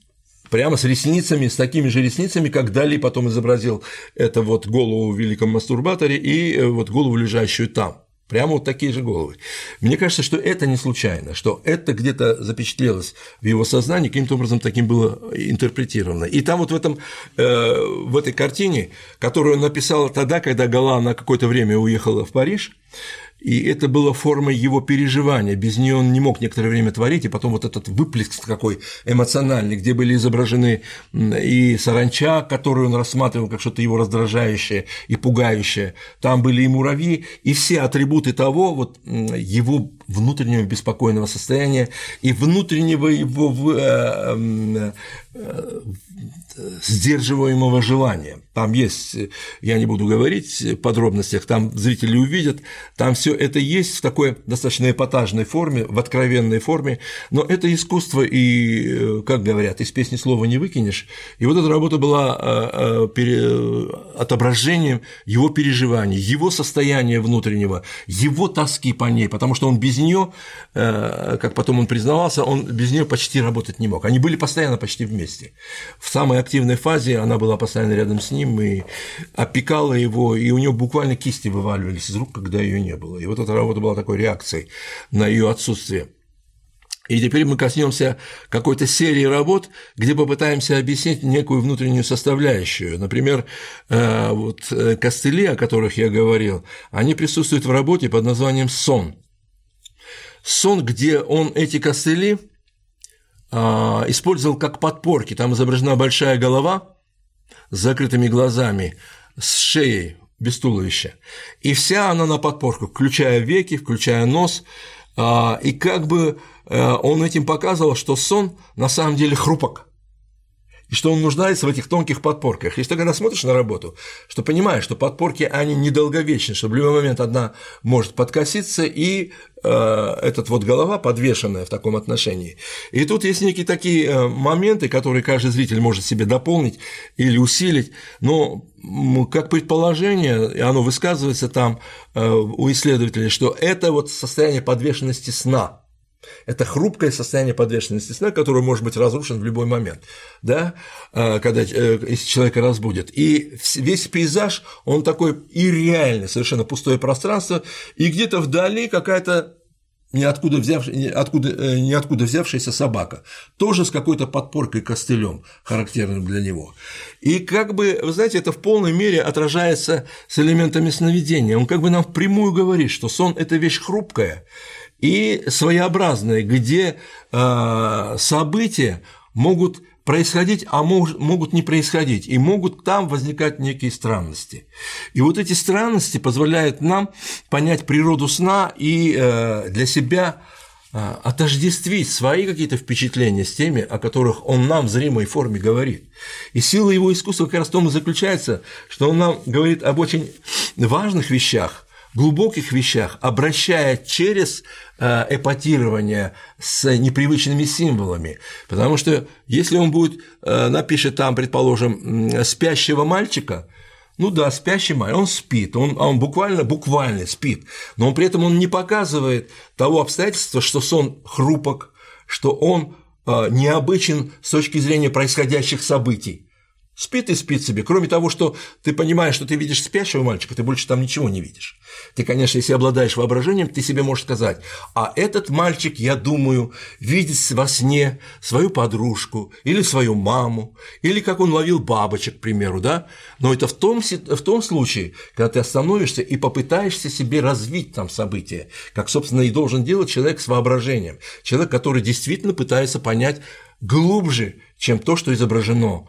Прямо с ресницами, с такими же ресницами, как Дали потом изобразил это вот голову в великом мастурбаторе и э, вот голову, лежащую там. Прямо вот такие же головы. Мне кажется, что это не случайно, что это где-то запечатлелось в его сознании, каким-то образом таким было интерпретировано. И там вот в, этом, э, в этой картине, которую он написал тогда, когда Гала на какое-то время уехала в Париж, и это было формой его переживания. Без нее он не мог некоторое время творить, и потом вот этот выплеск такой эмоциональный, где были изображены и саранча, которую он рассматривал как что-то его раздражающее и пугающее, там были и муравьи, и все атрибуты того, вот его внутреннего беспокойного состояния и внутреннего его э, э, сдерживаемого желания. Там есть, я не буду говорить в подробностях, там зрители увидят, там все это есть в такой достаточно эпатажной форме, в откровенной форме, но это искусство, и, как говорят, из песни слова не выкинешь. И вот эта работа была э, э, отображением его переживаний, его состояния внутреннего, его тоски по ней, потому что он без нее, э, как потом он признавался, он без нее почти работать не мог. Они были постоянно почти вместе. В самой активной фазе она была постоянно рядом с ним и опекала его, и у него буквально кисти вываливались из рук, когда ее не было. И вот эта работа была такой реакцией на ее отсутствие. И теперь мы коснемся какой-то серии работ, где попытаемся объяснить некую внутреннюю составляющую. Например, э, вот э, костыли, о которых я говорил, они присутствуют в работе под названием «Сон». Сон, где он эти костыли использовал как подпорки. Там изображена большая голова с закрытыми глазами, с шеей без туловища. И вся она на подпорку, включая веки, включая нос. А, и как бы э, он этим показывал, что сон на самом деле хрупок и что он нуждается в этих тонких подпорках. И что когда смотришь на работу, что понимаешь, что подпорки, они недолговечны, что в любой момент одна может подкоситься, и э, этот вот голова подвешенная в таком отношении. И тут есть некие такие э, моменты, которые каждый зритель может себе дополнить или усилить, но как предположение, и оно высказывается там э, у исследователей, что это вот состояние подвешенности сна – это хрупкое состояние подвешенности сна, которое может быть разрушено в любой момент, да, а, когда э, если человека разбудят. И весь пейзаж, он такой и реальный, совершенно пустое пространство, и где-то вдали какая-то ниоткуда, ниоткуда, э, ниоткуда взявшаяся собака, тоже с какой-то подпоркой костылем, характерным для него. И как бы, вы знаете, это в полной мере отражается с элементами сновидения. Он как бы нам впрямую говорит, что сон – это вещь хрупкая, и своеобразное, где э, события могут происходить, а могут не происходить, и могут там возникать некие странности. И вот эти странности позволяют нам понять природу сна и э, для себя а, отождествить свои какие-то впечатления с теми, о которых он нам в зримой форме говорит. И сила его искусства как раз в том и заключается, что он нам говорит об очень важных вещах, глубоких вещах, обращая через а, эпатирование с непривычными символами. Потому что если он будет, а, напишет там, предположим, спящего мальчика, ну да, спящий мальчик, он спит, он, он буквально, буквально спит, но он при этом он не показывает того обстоятельства, что сон хрупок, что он э, необычен с точки зрения происходящих событий. Спит и спит себе. Кроме того, что ты понимаешь, что ты видишь спящего мальчика, ты больше там ничего не видишь. Ты, конечно, если обладаешь воображением, ты себе можешь сказать, а этот мальчик, я думаю, видит во сне свою подружку или свою маму, или как он ловил бабочек, к примеру, да? Но это в том, в том случае, когда ты остановишься и попытаешься себе развить там события, как, собственно, и должен делать человек с воображением. Человек, который действительно пытается понять глубже, чем то, что изображено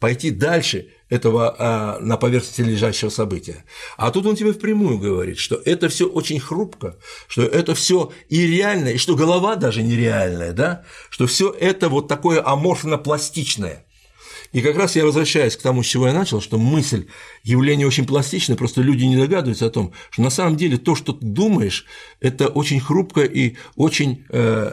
пойти дальше этого а, на поверхности лежащего события. А тут он тебе впрямую говорит, что это все очень хрупко, что это все и реально, и что голова даже нереальная, да, что все это вот такое аморфно-пластичное. И как раз я возвращаюсь к тому, с чего я начал, что мысль явление очень пластичное, просто люди не догадываются о том, что на самом деле то, что ты думаешь, это очень хрупко и очень э,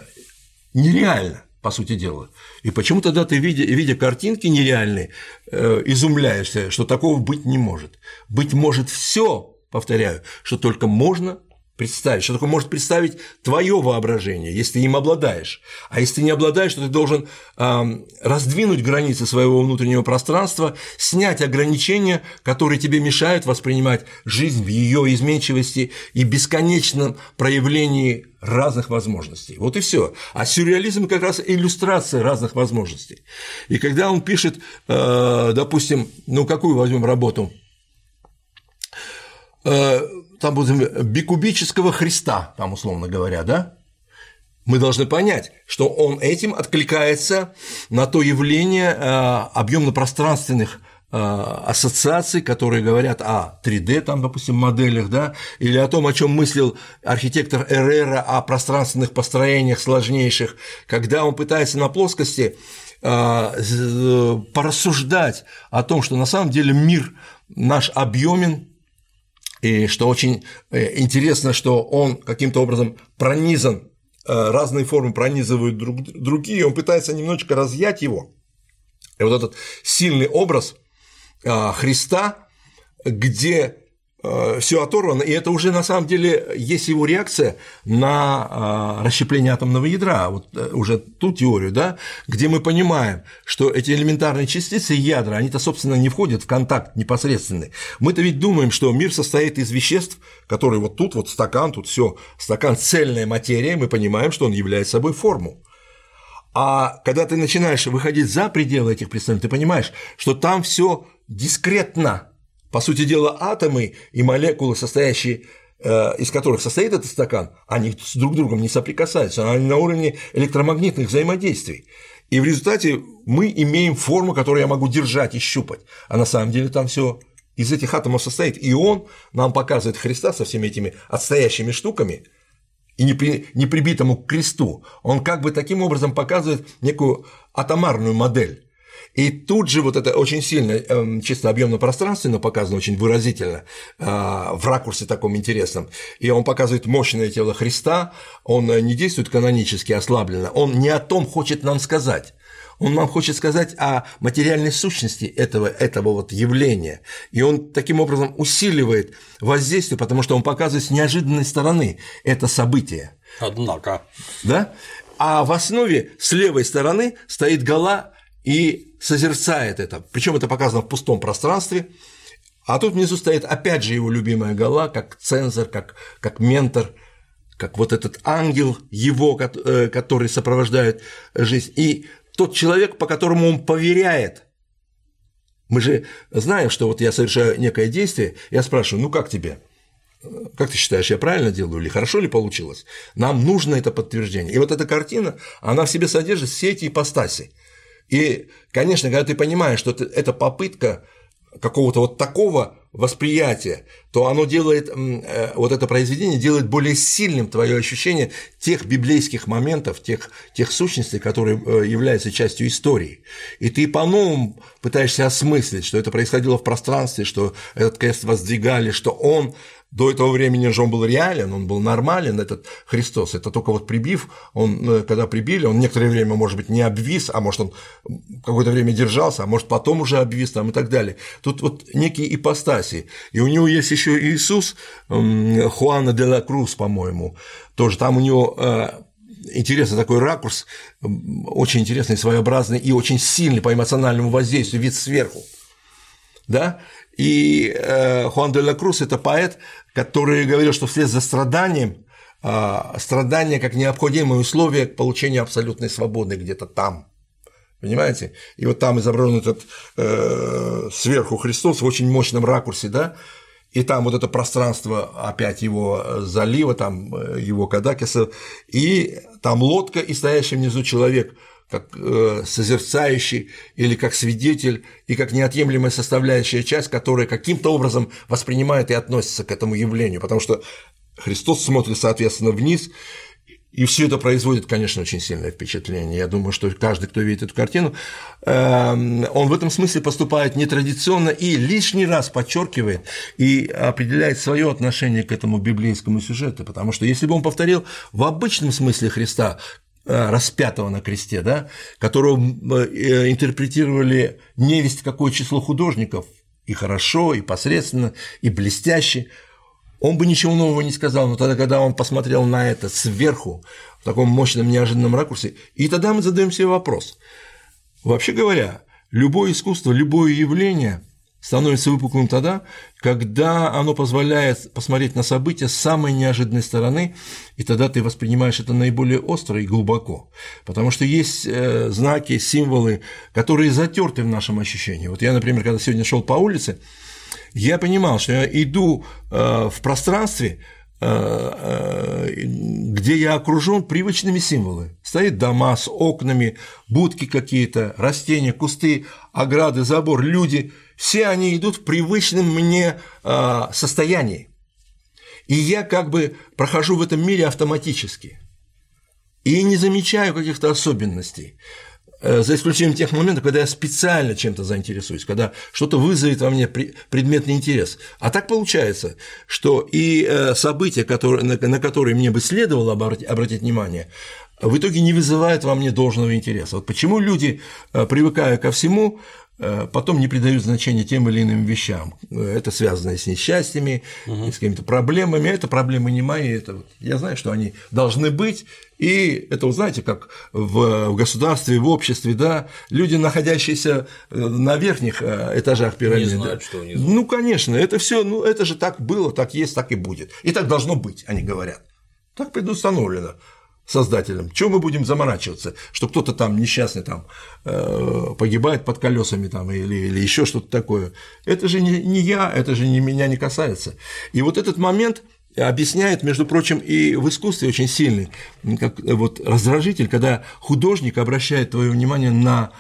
нереально по сути дела. И почему тогда ты, видя, видя картинки нереальные, э, изумляешься, что такого быть не может? Быть может все, повторяю, что только можно представить, что такое может представить твое воображение, если ты им обладаешь. А если ты не обладаешь, то ты должен э, раздвинуть границы своего внутреннего пространства, снять ограничения, которые тебе мешают воспринимать жизнь в ее изменчивости и бесконечном проявлении разных возможностей. Вот и все. А сюрреализм как раз иллюстрация разных возможностей. И когда он пишет, э, допустим, ну какую возьмем работу? Э, там будем бикубического Христа, там условно говоря, да? Мы должны понять, что он этим откликается на то явление э, объемно-пространственных э, ассоциаций, которые говорят о 3D, там, допустим, моделях, да, или о том, о чем мыслил архитектор Эррера о пространственных построениях сложнейших, когда он пытается на плоскости э, порассуждать о том, что на самом деле мир наш объемен, и что очень э, интересно, что он каким-то образом пронизан, э, разные формы пронизывают друг другие, он пытается немножечко разъять его. И вот этот сильный образ э, Христа, где все оторвано, и это уже на самом деле есть его реакция на а, расщепление атомного ядра, вот э, уже ту теорию, да, где мы понимаем, что эти элементарные частицы ядра, они-то, собственно, не входят в контакт непосредственный. Мы-то ведь думаем, что мир состоит из веществ, которые вот тут вот стакан, тут все, стакан цельная материя, мы понимаем, что он является собой форму. А когда ты начинаешь выходить за пределы этих представлений, ты понимаешь, что там все дискретно, по сути дела, атомы и молекулы, состоящие э, из которых состоит этот стакан, они с друг другом не соприкасаются, они на уровне электромагнитных взаимодействий. И в результате мы имеем форму, которую я могу держать и щупать. А на самом деле там все из этих атомов состоит. И он нам показывает Христа со всеми этими отстоящими штуками и не, не прибитому к кресту. Он как бы таким образом показывает некую атомарную модель. И тут же вот это очень сильно, эм, чисто объемно-пространственно показано, очень выразительно, э, в ракурсе таком интересном. И он показывает мощное тело Христа, он э, не действует канонически ослабленно, он не о том хочет нам сказать. Он нам хочет сказать о материальной сущности этого, этого вот явления. И он таким образом усиливает воздействие, потому что он показывает с неожиданной стороны это событие. Однако. Да? А в основе с левой стороны стоит гола и созерцает это. Причем это показано в пустом пространстве. А тут внизу стоит опять же его любимая гола, как цензор, как, как ментор, как вот этот ангел его, э, который сопровождает жизнь. И тот человек, по которому он поверяет. Мы же знаем, что вот я совершаю некое действие, я спрашиваю, ну как тебе? Как ты считаешь, я правильно делаю или хорошо ли получилось? Нам нужно это подтверждение. И вот эта картина, она в себе содержит все эти ипостаси. И, конечно, когда ты понимаешь, что это попытка какого-то вот такого восприятия, то оно делает, э, вот это произведение делает более сильным твое ощущение тех библейских моментов, тех, тех сущностей, которые э, являются частью истории. И ты по-новому пытаешься осмыслить, что это происходило в пространстве, что этот крест воздвигали, что он до этого времени же он был реален, он был нормален, этот Христос. Это только вот прибив, он, э, когда прибили, он некоторое время, может быть, не обвис, а может, он какое-то время держался, а может, потом уже обвис там и так далее. Тут вот некие ипостаси. И у него есть еще Иисус, Хуана де ла Круз, по-моему, тоже там у него э, интересный такой ракурс, очень интересный, своеобразный и очень сильный по эмоциональному воздействию, вид сверху. Да? И э, Хуан де ла Круз – это поэт, который говорил, что вслед за страданием, э, страдание как необходимое условие к получению абсолютной свободы где-то там. Понимаете? И вот там изображен этот э, сверху Христос в очень мощном ракурсе, да, и там вот это пространство опять его залива, там э, его Кадакиса, и там лодка и стоящий внизу человек – как э, созерцающий или как свидетель и как неотъемлемая составляющая часть, которая каким-то образом воспринимает и относится к этому явлению, потому что Христос смотрит, соответственно, вниз, и все это производит, конечно, очень сильное впечатление. Я думаю, что каждый, кто видит эту картину, эм, он в этом смысле поступает нетрадиционно и лишний раз подчеркивает и определяет свое отношение к этому библейскому сюжету. Потому что если бы он повторил в обычном смысле Христа, распятого на кресте, да, которого э, интерпретировали невесть какое число художников, и хорошо, и посредственно, и блестяще, он бы ничего нового не сказал, но тогда, когда он посмотрел на это сверху, в таком мощном, неожиданном ракурсе, и тогда мы задаем себе вопрос. Вообще говоря, любое искусство, любое явление – становится выпуклым тогда, когда оно позволяет посмотреть на события с самой неожиданной стороны, и тогда ты воспринимаешь это наиболее остро и глубоко. Потому что есть э, знаки, символы, которые затерты в нашем ощущении. Вот я, например, когда сегодня шел по улице, я понимал, что я иду э, в пространстве, э, где я окружен привычными символами. Стоит дома с окнами, будки какие-то, растения, кусты, ограды, забор, люди – все они идут в привычном мне а, состоянии. И я как бы прохожу в этом мире автоматически. И не замечаю каких-то особенностей. Э, за исключением тех моментов, когда я специально чем-то заинтересуюсь, когда что-то вызовет во мне предметный интерес. А так получается, что и э, события, которые, на которые мне бы следовало обратить внимание, в итоге не вызывают во мне должного интереса. Вот почему люди, э, привыкая ко всему, потом не придают значения тем или иным вещам. Это связано с несчастьями, угу. с какими-то проблемами. Это проблемы не мои. Это я знаю, что они должны быть. И это, знаете, как в государстве, в обществе, да, люди, находящиеся э, на верхних э, этажах пирамиды. Не знают, что внизу. Ну, конечно, это все, ну, это же так было, так есть, так и будет. И так должно быть, они говорят. Так предустановлено создателем. Чего мы будем заморачиваться, что кто-то там несчастный там э, погибает под колесами там или, или еще что-то такое. Это же не, не я, это же не меня не касается. И вот этот момент объясняет, между прочим, и в искусстве очень сильный, как вот раздражитель, когда художник обращает твое внимание на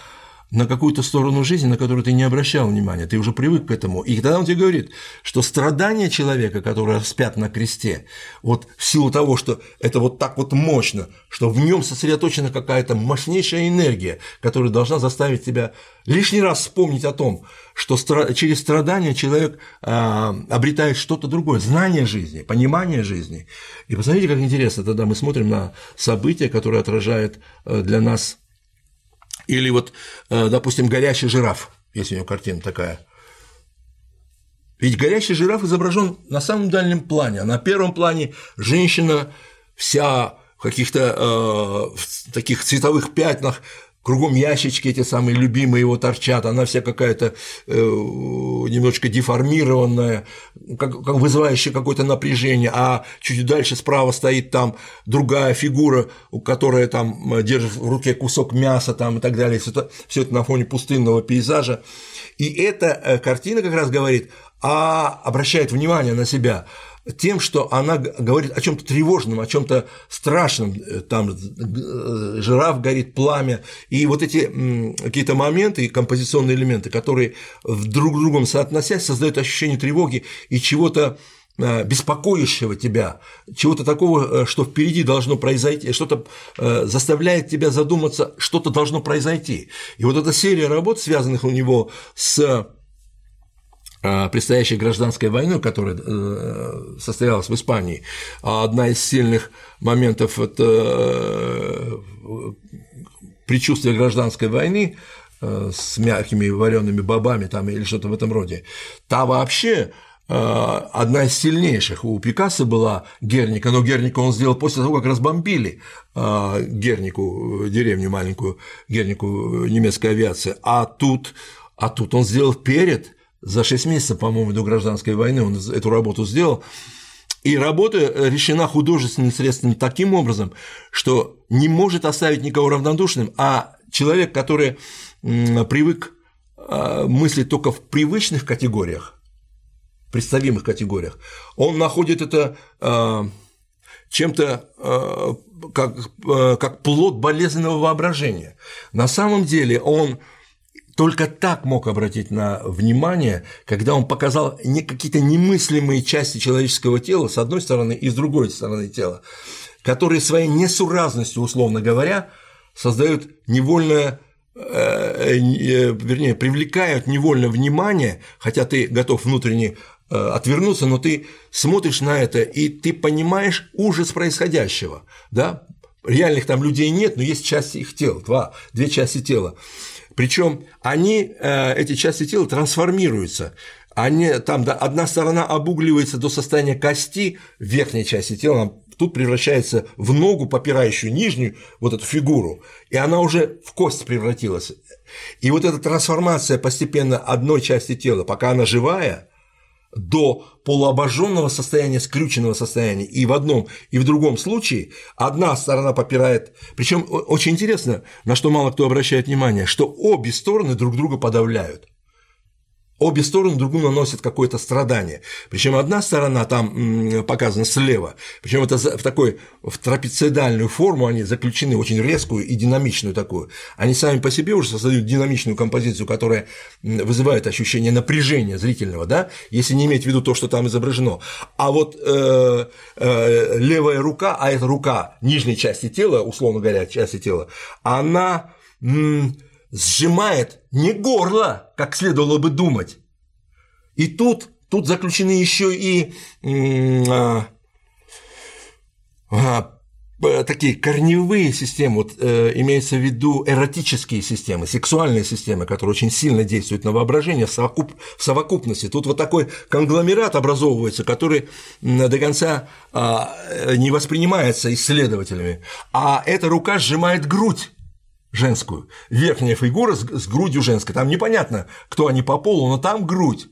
на какую-то сторону жизни, на которую ты не обращал внимания, ты уже привык к этому. И тогда он тебе говорит, что страдания человека, который распят на кресте, вот в силу того, что это вот так вот мощно, что в нем сосредоточена какая-то мощнейшая энергия, которая должна заставить тебя лишний раз вспомнить о том, что через страдания человек а, обретает что-то другое, знание жизни, понимание жизни. И посмотрите, как интересно, тогда мы смотрим на события, которые отражают э, для нас или вот, э, допустим, горящий жираф, если у него картина такая. Ведь горящий жираф изображен на самом дальнем плане, а на первом плане женщина вся в каких-то э, таких цветовых пятнах, кругом ящички эти самые любимые его торчат, она вся какая-то э, немножечко деформированная, как, как вызывающая какое-то напряжение, а чуть дальше справа стоит там другая фигура, у которой там держит в руке кусок мяса там и так далее, все это, все это на фоне пустынного пейзажа. И эта э, картина как раз говорит, а обращает внимание на себя, тем, что она говорит о чем-то тревожном, о чем-то страшном, э, там э, жираф горит, пламя, и вот эти какие-то моменты, композиционные элементы, которые друг с другом соотносясь, создают ощущение тревоги и чего-то э, беспокоящего тебя, чего-то такого, что впереди должно произойти, что-то заставляет тебя задуматься, что-то должно произойти. И вот эта серия работ, связанных у него с Э, предстоящей гражданской войны, которая э, состоялась в Испании, а одна из сильных моментов это э, предчувствие гражданской войны с мягкими вареными бобами там или что-то в этом роде, та вообще одна из сильнейших. У Пикассо была Герника, но Гернику он сделал после того, как разбомбили Гернику, деревню маленькую, Гернику немецкой авиации, а тут, а тут он сделал перед за 6 месяцев, по-моему, до гражданской войны он эту работу сделал. И работа решена художественным средством таким образом, что не может оставить никого равнодушным, а человек, который привык а, мыслить только в привычных категориях, представимых категориях, он находит это а, чем-то а, как, как плод болезненного воображения. На самом деле он только так мог обратить на внимание, когда он показал не какие-то немыслимые части человеческого тела с одной стороны и с другой стороны тела, которые своей несуразностью, условно говоря, создают невольное э, э, вернее, привлекают невольно внимание, хотя ты готов внутренне э, отвернуться, но ты смотришь на это, и ты понимаешь ужас происходящего, да, реальных там людей нет, но есть части их тела, два, две части тела. Причем они, э, эти части тела трансформируются. Они, там да, одна сторона обугливается до состояния кости верхней части тела, тут превращается в ногу, попирающую нижнюю вот эту фигуру, и она уже в кость превратилась. И вот эта трансформация постепенно одной части тела, пока она живая, до полуобожженного состояния, скрюченного состояния. И в одном, и в другом случае одна сторона попирает. Причем очень интересно, на что мало кто обращает внимание, что обе стороны друг друга подавляют. Обе стороны другу наносят какое-то страдание. Причем одна сторона там показана слева, причем это в такой в трапециидальную форму они заключены, очень резкую и динамичную такую. Они сами по себе уже создают динамичную композицию, которая вызывает ощущение напряжения зрительного, да, если не иметь в виду то, что там изображено. А вот э, э, левая рука, а это рука нижней части тела, условно говоря, части тела, она сжимает не горло, как следовало бы думать. И тут, тут заключены еще и а, а, такие корневые системы, вот, э, имеется в виду эротические системы, сексуальные системы, которые очень сильно действуют на воображение в, совокуп, в совокупности. Тут вот такой конгломерат образовывается, который до конца а, не воспринимается исследователями, а эта рука сжимает грудь женскую. Верхняя фигура с, грудью женской. Там непонятно, кто они по полу, но там грудь.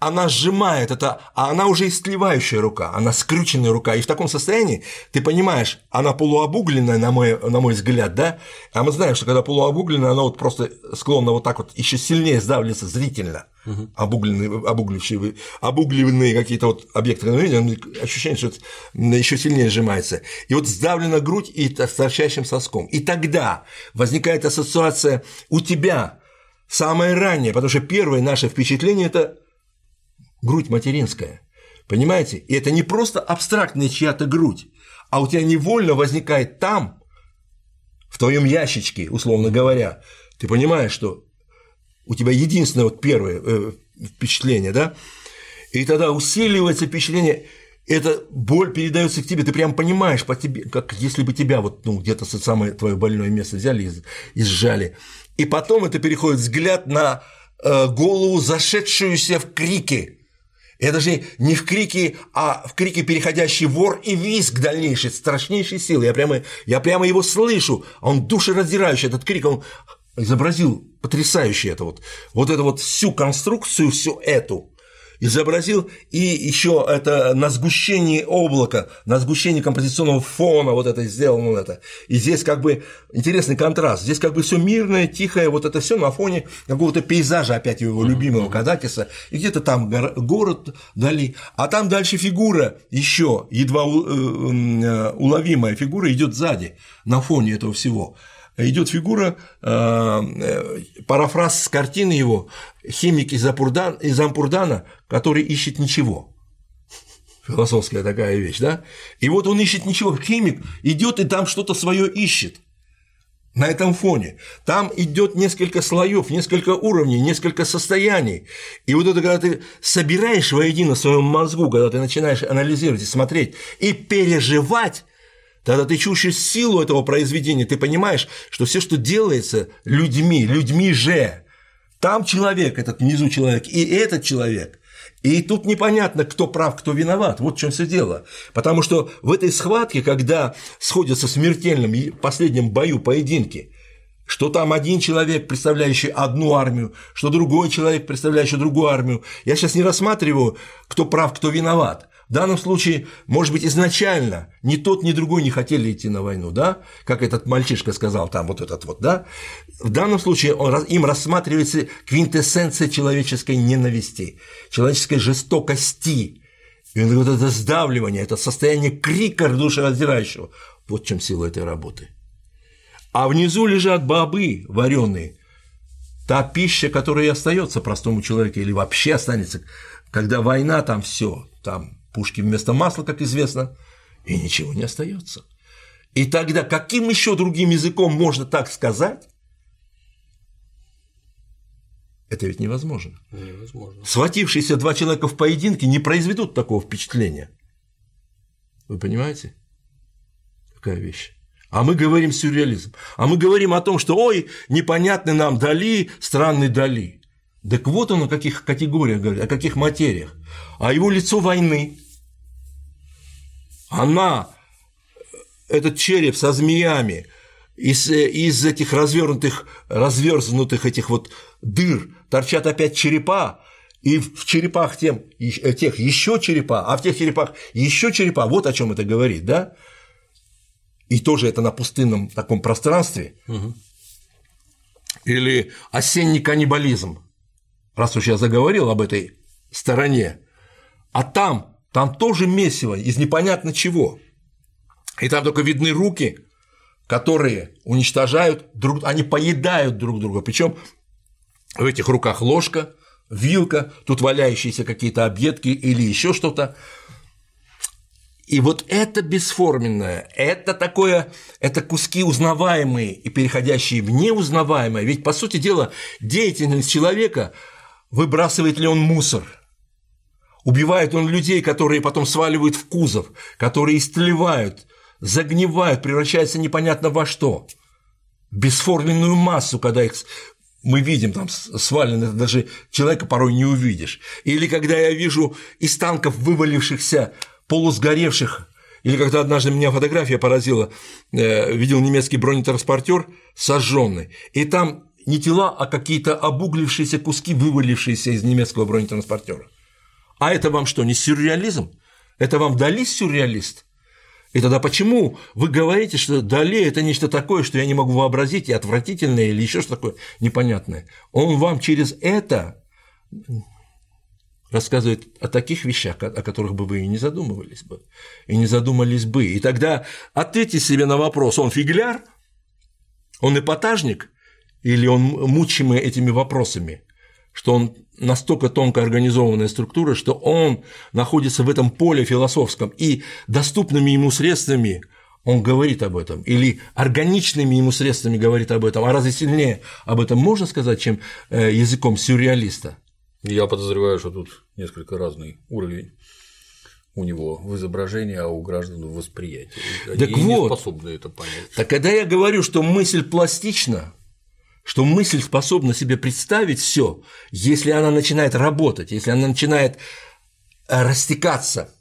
Она сжимает это, а она уже истлевающая рука, она скрюченная рука. И в таком состоянии, ты понимаешь, она полуобугленная, на мой, на мой взгляд, да? А мы знаем, что когда полуобугленная, она вот просто склонна вот так вот еще сильнее сдавливаться зрительно. Угу. Обугленные, обуглившие, обугленные какие-то вот объекты ощущение, что еще сильнее сжимается. И вот сдавлена грудь и с торчащим соском. И тогда возникает ассоциация у тебя самое раннее, потому что первое наше впечатление – это грудь материнская. Понимаете? И это не просто абстрактная чья-то грудь, а у тебя невольно возникает там, в твоем ящичке, условно говоря, ты понимаешь, что у тебя единственное вот первое э, впечатление, да, и тогда усиливается впечатление, эта боль передается к тебе, ты прям понимаешь по тебе, как если бы тебя вот ну, где-то самое твое больное место взяли и, и сжали. И потом это переходит взгляд на э, голову, зашедшуюся в крики. Это же не в крике, а в крике переходящий вор и визг дальнейший, страшнейшей силы. Я прямо, я прямо его слышу. Он душераздирающий, этот крик, он изобразил потрясающе это вот. Вот эту вот всю конструкцию, всю эту. Изобразил, и еще это на сгущении облака, на сгущении композиционного фона вот это сделано это. И здесь как бы интересный контраст. Здесь как бы все мирное, тихое, вот это все на фоне какого-то пейзажа опять его любимого Кадакиса, и где-то там город дали, а там дальше фигура еще едва э, э, уловимая фигура идет сзади на фоне этого всего идет фигура, э, парафраз с картины его «Химик из, Апурдан, Ампурдана, который ищет ничего». Философская такая вещь, да? И вот он ищет ничего, химик идет и там что-то свое ищет на этом фоне. Там идет несколько слоев, несколько уровней, несколько состояний. И вот это, когда ты собираешь воедино в своем мозгу, когда ты начинаешь анализировать и смотреть и переживать, Тогда ты чувствуешь силу этого произведения, ты понимаешь, что все, что делается людьми, людьми же, там человек, этот внизу человек, и этот человек. И тут непонятно, кто прав, кто виноват. Вот в чем все дело. Потому что в этой схватке, когда сходятся в смертельном последнем бою поединки, что там один человек, представляющий одну армию, что другой человек, представляющий другую армию. Я сейчас не рассматриваю, кто прав, кто виноват. В данном случае, может быть, изначально ни тот, ни другой не хотели идти на войну, да, как этот мальчишка сказал там, вот этот вот, да. В данном случае он, им рассматривается квинтэссенция человеческой ненависти, человеческой жестокости, и вот это сдавливание, это состояние крика душераздирающего. Вот в чем сила этой работы. А внизу лежат бобы вареные, та пища, которая и остается простому человеку, или вообще останется, когда война там все, там пушки вместо масла, как известно, и ничего не остается. И тогда каким еще другим языком можно так сказать? Это ведь невозможно. Невозможно. Схватившиеся два человека в поединке не произведут такого впечатления. Вы понимаете? Какая вещь? А мы говорим сюрреализм. А мы говорим о том, что ой, непонятный нам Дали, странный Дали. Так вот он о каких категориях говорит, о каких материях. А его лицо войны, она, этот череп со змеями, из, из этих развернутых, разверзнутых этих вот дыр торчат опять черепа, и в черепах тем, э, тех еще черепа, а в тех черепах еще черепа, вот о чем это говорит, да? И тоже это на пустынном таком пространстве. Угу. Или осенний каннибализм, раз уж я заговорил об этой стороне, а там там тоже месиво из непонятно чего. И там только видны руки, которые уничтожают друг, они поедают друг друга. Причем в этих руках ложка, вилка, тут валяющиеся какие-то объедки или еще что-то. И вот это бесформенное, это такое, это куски узнаваемые и переходящие в неузнаваемое. Ведь, по сути дела, деятельность человека выбрасывает ли он мусор – Убивает он людей, которые потом сваливают в кузов, которые истлевают, загнивают, превращаются непонятно во что. Бесформенную массу, когда их мы видим там сваленных, даже человека порой не увидишь. Или когда я вижу из танков вывалившихся, полусгоревших, или когда однажды меня фотография поразила, э, видел немецкий бронетранспортер сожженный, и там не тела, а какие-то обуглившиеся куски, вывалившиеся из немецкого бронетранспортера. А это вам что, не сюрреализм? Это вам Дали сюрреалист? И тогда почему вы говорите, что Дали – это нечто такое, что я не могу вообразить, и отвратительное, или еще что такое непонятное? Он вам через это рассказывает о таких вещах, о которых бы вы и не задумывались бы, и не задумались бы. И тогда ответьте себе на вопрос, он фигляр, он эпатажник, или он мучимый этими вопросами, что он настолько тонко организованная структура, что он находится в этом поле философском, и доступными ему средствами он говорит об этом, или органичными ему средствами говорит об этом, а разве сильнее об этом можно сказать, чем э, языком сюрреалиста? Я подозреваю, что тут несколько разный уровень у него в изображении, а у граждан в восприятии. Они так вот, не способны это понять. Так когда я говорю, что мысль пластична, что мысль способна себе представить все, если она начинает работать, если она начинает э, растекаться.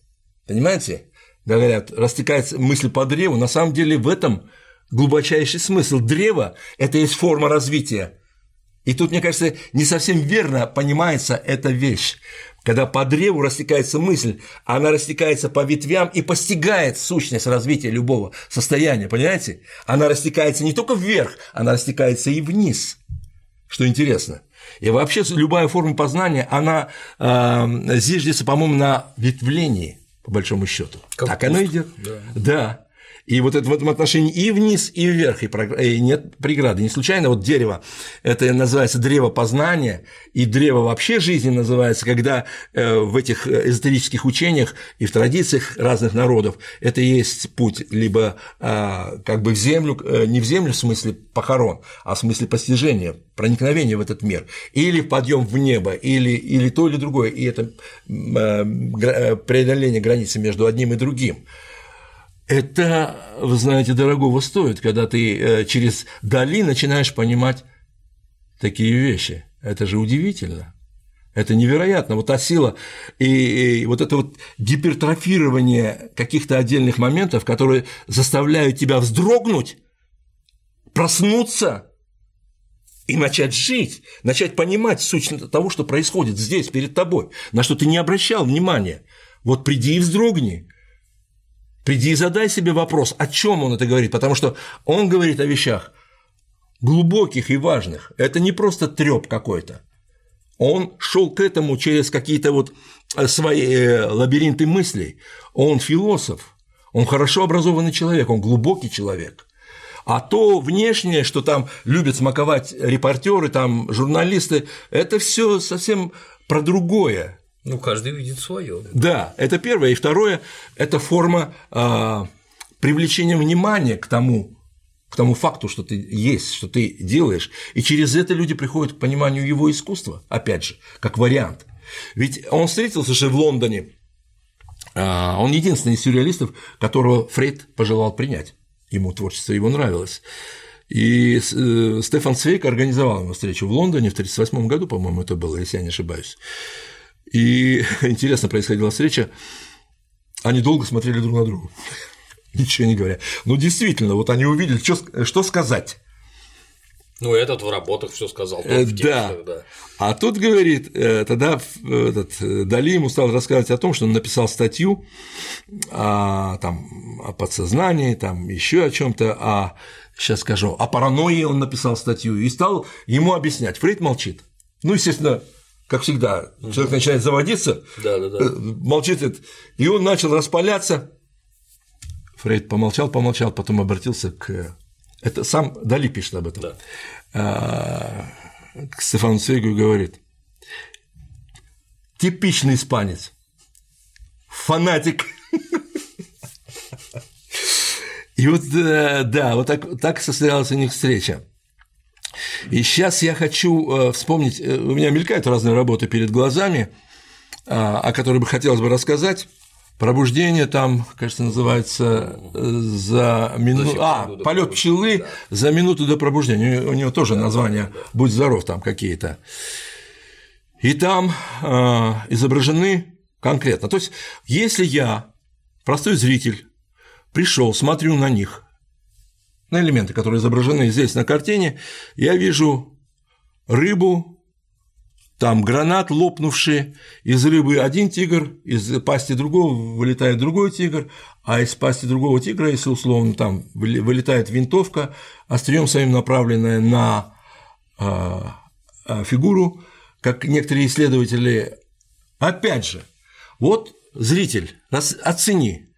Понимаете? Говорят, растекается мысль по древу. На самом деле в этом глубочайший смысл. Древо – это есть форма развития. И тут, мне кажется, не совсем верно понимается эта вещь. Когда по древу растекается мысль, она растекается по ветвям и постигает сущность развития любого состояния, понимаете? Она растекается не только вверх, она растекается и вниз, что интересно. И вообще любая форма познания, она э, зиждется, по-моему, на ветвлении, по большому счету. Как так оно идет. Да. да. И вот это в этом отношении и вниз, и вверх, и, нет преграды. Не случайно вот дерево, это называется древо познания, и древо вообще жизни называется, когда э, в этих эзотерических учениях и в традициях разных народов это есть путь либо а, как бы в землю, э, не в землю в смысле похорон, а в смысле постижения, проникновения в этот мир, или подъем в небо, или, или то, или другое, и это э, преодоление границы между одним и другим. Это, вы знаете, дорогого стоит, когда ты э, через дали начинаешь понимать такие вещи. Это же удивительно. Это невероятно. Вот та сила и, и вот это вот гипертрофирование каких-то отдельных моментов, которые заставляют тебя вздрогнуть, проснуться и начать жить, начать понимать суть того, что происходит здесь, перед тобой, на что ты не обращал внимания. Вот приди и вздрогни, Приди и задай себе вопрос, о чем он это говорит, потому что он говорит о вещах глубоких и важных. Это не просто треп какой-то. Он шел к этому через какие-то вот э, свои э, лабиринты мыслей. Он философ, он хорошо образованный человек, он глубокий человек. А то внешнее, что там любят смаковать репортеры, там журналисты, это все совсем про другое. Ну, каждый видит свое. Да, это первое. И второе – это форма э, привлечения внимания к тому, к тому факту, что ты есть, что ты делаешь. И через это люди приходят к пониманию его искусства, опять же, как вариант. Ведь он встретился же в Лондоне, он единственный из сюрреалистов, которого Фрейд пожелал принять. Ему творчество его нравилось. И э, Стефан Цвейк организовал ему встречу в Лондоне в 1938 году, по-моему, это было, если я не ошибаюсь. И интересно происходила встреча, они долго смотрели друг на друга, ничего не говоря. Ну, действительно, вот они увидели, что, что сказать. Ну, этот в работах все сказал. Э, в текстах, да. да. А тут говорит, э, тогда этот, э, Дали ему стал рассказывать о том, что он написал статью о, там, о подсознании, там еще о чем-то, а сейчас скажу, о паранойи он написал статью и стал ему объяснять. Фрейд молчит. Ну, естественно, как всегда, человек начинает заводиться, да, да, да. молчит, и он начал распаляться. Фрейд помолчал, помолчал, потом обратился к это сам Дали пишет об этом. Да. А, к Стефану Цвейгу говорит, типичный испанец, фанатик. И вот, э, да, вот так, так состоялась у них встреча. И сейчас я хочу э, вспомнить, э, у меня мелькают разные работы перед глазами, а, о которых бы хотелось бы рассказать. Пробуждение там, кажется, называется э, за минуту. А, полет пчелы да. за минуту до пробуждения. У него тоже да, название да, да. Будь здоров там какие-то. И там э, изображены конкретно. То есть, если я, простой зритель, пришел, смотрю на них, на элементы, которые изображены здесь на картине, я вижу рыбу, там гранат лопнувший, из рыбы. Один тигр, из пасти другого вылетает другой тигр, а из пасти другого тигра, если условно там вылетает винтовка, острием своим направленная на а, а, фигуру, как некоторые исследователи, опять же, вот зритель, оцени,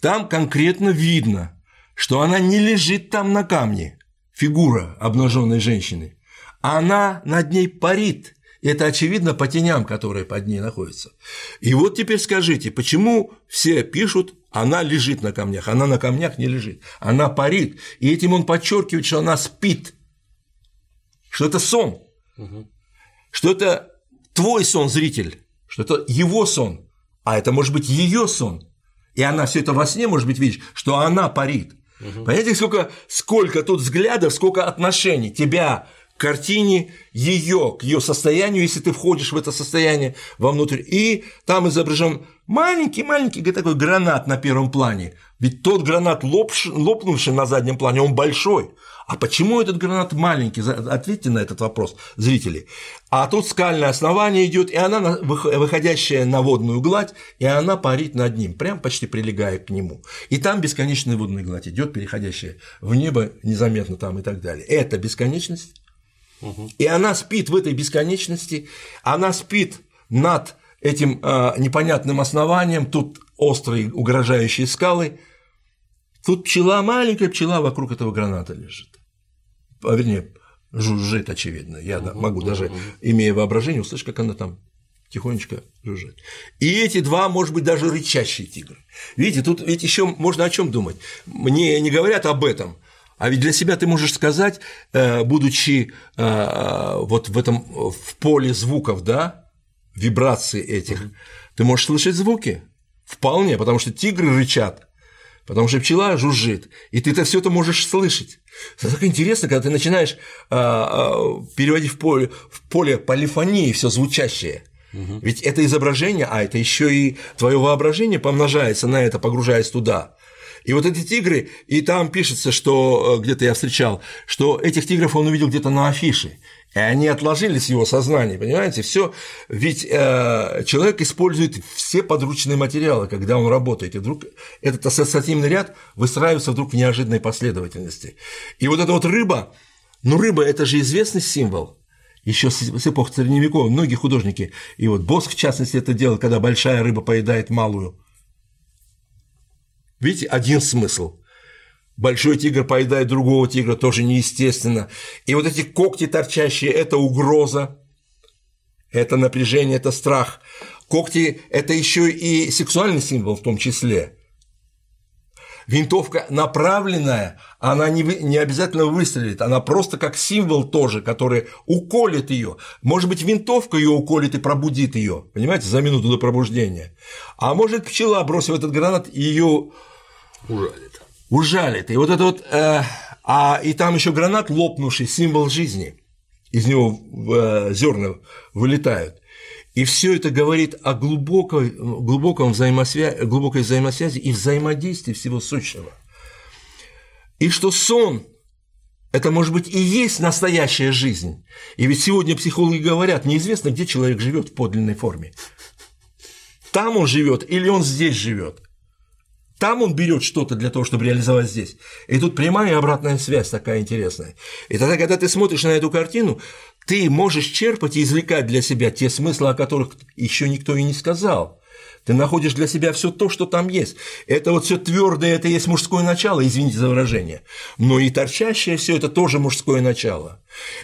там конкретно видно, что она не лежит там на камне, фигура обнаженной женщины, она над ней парит – это очевидно по теням, которые под ней находятся. И вот теперь скажите, почему все пишут, она лежит на камнях, она на камнях не лежит, она парит, и этим он подчеркивает, что она спит, что это сон, угу. что это твой сон, зритель, что это его сон, а это может быть ее сон, и она все это во сне, может быть, видишь, что она парит. Угу. Понимаете, сколько, сколько тут взглядов, сколько отношений тебя картине ее, к ее состоянию, если ты входишь в это состояние вовнутрь, и там изображен маленький-маленький такой гранат на первом плане, ведь тот гранат, лопнувший на заднем плане, он большой, а почему этот гранат маленький? Ответьте на этот вопрос, зрители. А тут скальное основание идет, и она выходящая на водную гладь, и она парит над ним, прям почти прилегая к нему. И там бесконечная водная гладь идет, переходящая в небо незаметно там и так далее. Это бесконечность. И она спит в этой бесконечности, она спит над этим э, непонятным основанием, тут острые угрожающие скалы, тут пчела, маленькая пчела вокруг этого граната лежит а, вернее, жужжит, очевидно. Я угу, могу угу, даже, имея воображение, услышать, как она там тихонечко жужжит. И эти два, может быть, даже рычащие тигры. Видите, тут ведь еще можно о чем думать. Мне не говорят об этом, а ведь для себя ты можешь сказать, э, будучи э, вот в этом в поле звуков, да, вибрации этих, угу. ты можешь слышать звуки. Вполне, потому что тигры рычат, потому что пчела жужжит, и ты это все это можешь слышать. Это так интересно, когда ты начинаешь а, переводить в поле, в поле полифонии все звучащее. Угу. Ведь это изображение, а это еще и твое воображение помножается на это, погружаясь туда. И вот эти тигры, и там пишется, что э, где-то я встречал, что этих тигров он увидел где-то на афише. И они отложились в его сознании, понимаете? Все, ведь э, человек использует все подручные материалы, когда он работает, и вдруг этот ассоциативный ряд выстраивается вдруг в неожиданной последовательности. И вот эта вот рыба, ну рыба – это же известный символ, еще с эпох Средневековья многие художники, и вот Боск в частности это делал, когда большая рыба поедает малую. Видите, один смысл – Большой тигр поедает другого тигра, тоже неестественно. И вот эти когти торчащие – это угроза, это напряжение, это страх. Когти – это еще и сексуальный символ в том числе. Винтовка направленная, она не, не обязательно выстрелит, она просто как символ тоже, который уколет ее. Может быть, винтовка ее уколет и пробудит ее, понимаете, за минуту до пробуждения. А может, пчела, бросив этот гранат, ее ужалит ужалит. И вот это вот, э, а и там еще гранат лопнувший, символ жизни, из него э, зерна вылетают. И все это говорит о глубокой, глубоком взаимосвязи, глубокой взаимосвязи и взаимодействии всего сущего. И что сон – это, может быть, и есть настоящая жизнь. И ведь сегодня психологи говорят, неизвестно, где человек живет в подлинной форме. Там он живет или он здесь живет. Там он берет что-то для того, чтобы реализовать здесь. И тут прямая и обратная связь такая интересная. И тогда, когда ты смотришь на эту картину, ты можешь черпать и извлекать для себя те смыслы, о которых еще никто и не сказал. Ты находишь для себя все то, что там есть. Это вот все твердое, это есть мужское начало, извините за выражение. Но и торчащее все это тоже мужское начало.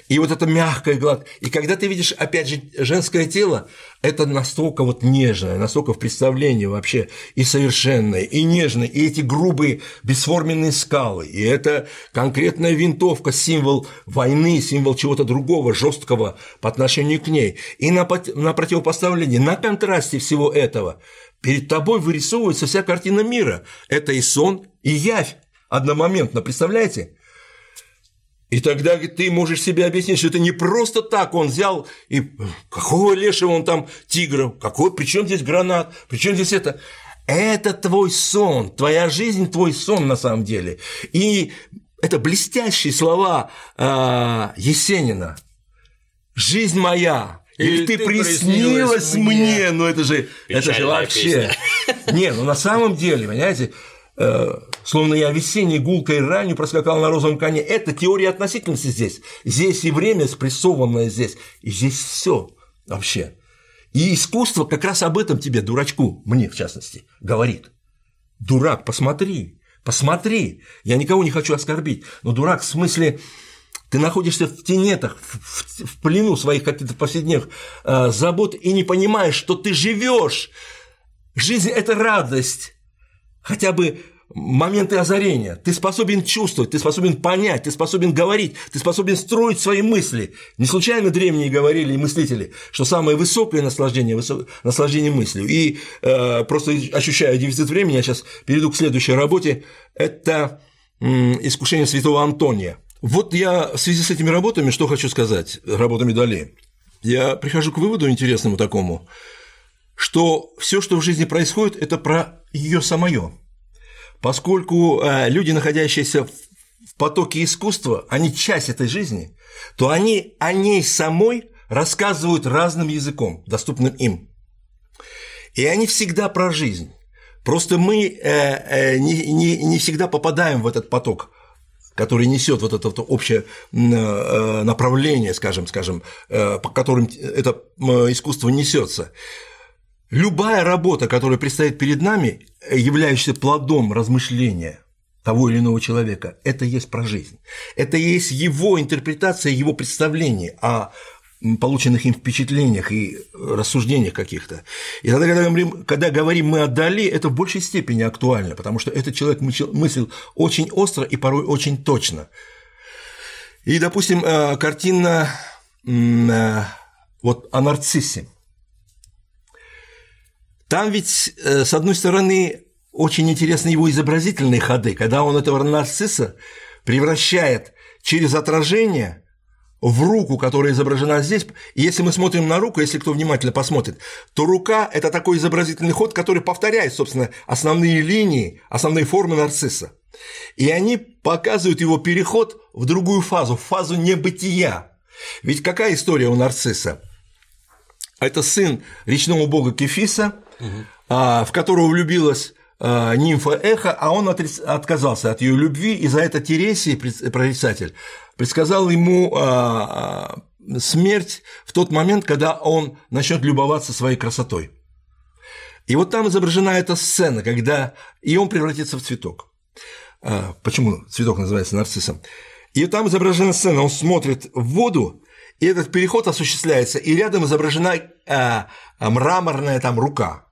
И вот это мягкое, гладкое. И когда ты видишь, опять же, женское тело, это настолько вот нежное, настолько в представлении вообще и совершенное, и нежное, и эти грубые бесформенные скалы, и это конкретная винтовка, символ войны, символ чего-то другого, жесткого по отношению к ней. И на, на противопоставлении, на контрасте всего этого перед тобой вырисовывается вся картина мира. Это и сон, и явь одномоментно, представляете? И тогда ты можешь себе объяснить, что это не просто так он взял и какого лешего он там тигров, какой, при чем здесь гранат, при чем здесь это. Это твой сон, твоя жизнь, твой сон на самом деле. И это блестящие слова э, Есенина. Жизнь моя, или, ты, ты приснилась мне, мне, ну это же, это же вообще. Песня. Не, ну на самом деле, понимаете, словно я весенней гулкой ранью проскакал на розовом коне. Это теория относительности здесь. Здесь и время спрессованное здесь, и здесь все вообще. И искусство как раз об этом тебе, дурачку, мне в частности, говорит. Дурак, посмотри, посмотри. Я никого не хочу оскорбить, но дурак в смысле ты находишься в тенетах, в, в, в плену своих каких-то повседневных э, забот и не понимаешь, что ты живешь. Жизнь – это радость, хотя бы моменты озарения. Ты способен чувствовать, ты способен понять, ты способен говорить, ты способен строить свои мысли. Не случайно древние говорили и мыслители, что самое высокое наслаждение – наслаждение мыслью. И э, просто ощущая дефицит времени, я сейчас перейду к следующей работе. Это искушение святого Антония. Вот я в связи с этими работами, что хочу сказать, работами Дали, я прихожу к выводу интересному такому, что все, что в жизни происходит, это про ее самое. Поскольку э, люди, находящиеся в потоке искусства, они часть этой жизни, то они о ней самой рассказывают разным языком, доступным им. И они всегда про жизнь. Просто мы э, э, не, не, не всегда попадаем в этот поток, который несет вот это вот общее направление, скажем, скажем, по которым это искусство несется. Любая работа, которая предстоит перед нами, являющаяся плодом размышления того или иного человека, это есть про жизнь. Это есть его интерпретация, его представление о полученных им впечатлениях и рассуждениях каких-то. И тогда, когда говорим, когда говорим мы отдали, это в большей степени актуально, потому что этот человек мыслил очень остро и порой очень точно. И, допустим, э, картина э, вот о нарциссе. Там ведь, э, с одной стороны, очень интересны его изобразительные ходы, когда он этого нарцисса превращает через отражение в руку, которая изображена здесь. Если мы смотрим на руку, если кто внимательно посмотрит, то рука – это такой изобразительный ход, который повторяет, собственно, основные линии, основные формы нарцисса. И они показывают его переход в другую фазу, в фазу небытия. Ведь какая история у нарцисса? Это сын речного бога Кефиса. В которого влюбилась а, нимфа Эхо, а он отказался от ее любви, и за это Тересий, прорицатель, предсказал ему а, а, смерть в тот момент, когда он начнет любоваться своей красотой. И вот там изображена эта сцена, когда и он превратится в цветок. А, почему цветок называется нарциссом? И там изображена сцена, он смотрит в воду, и этот переход осуществляется, и рядом изображена мраморная там рука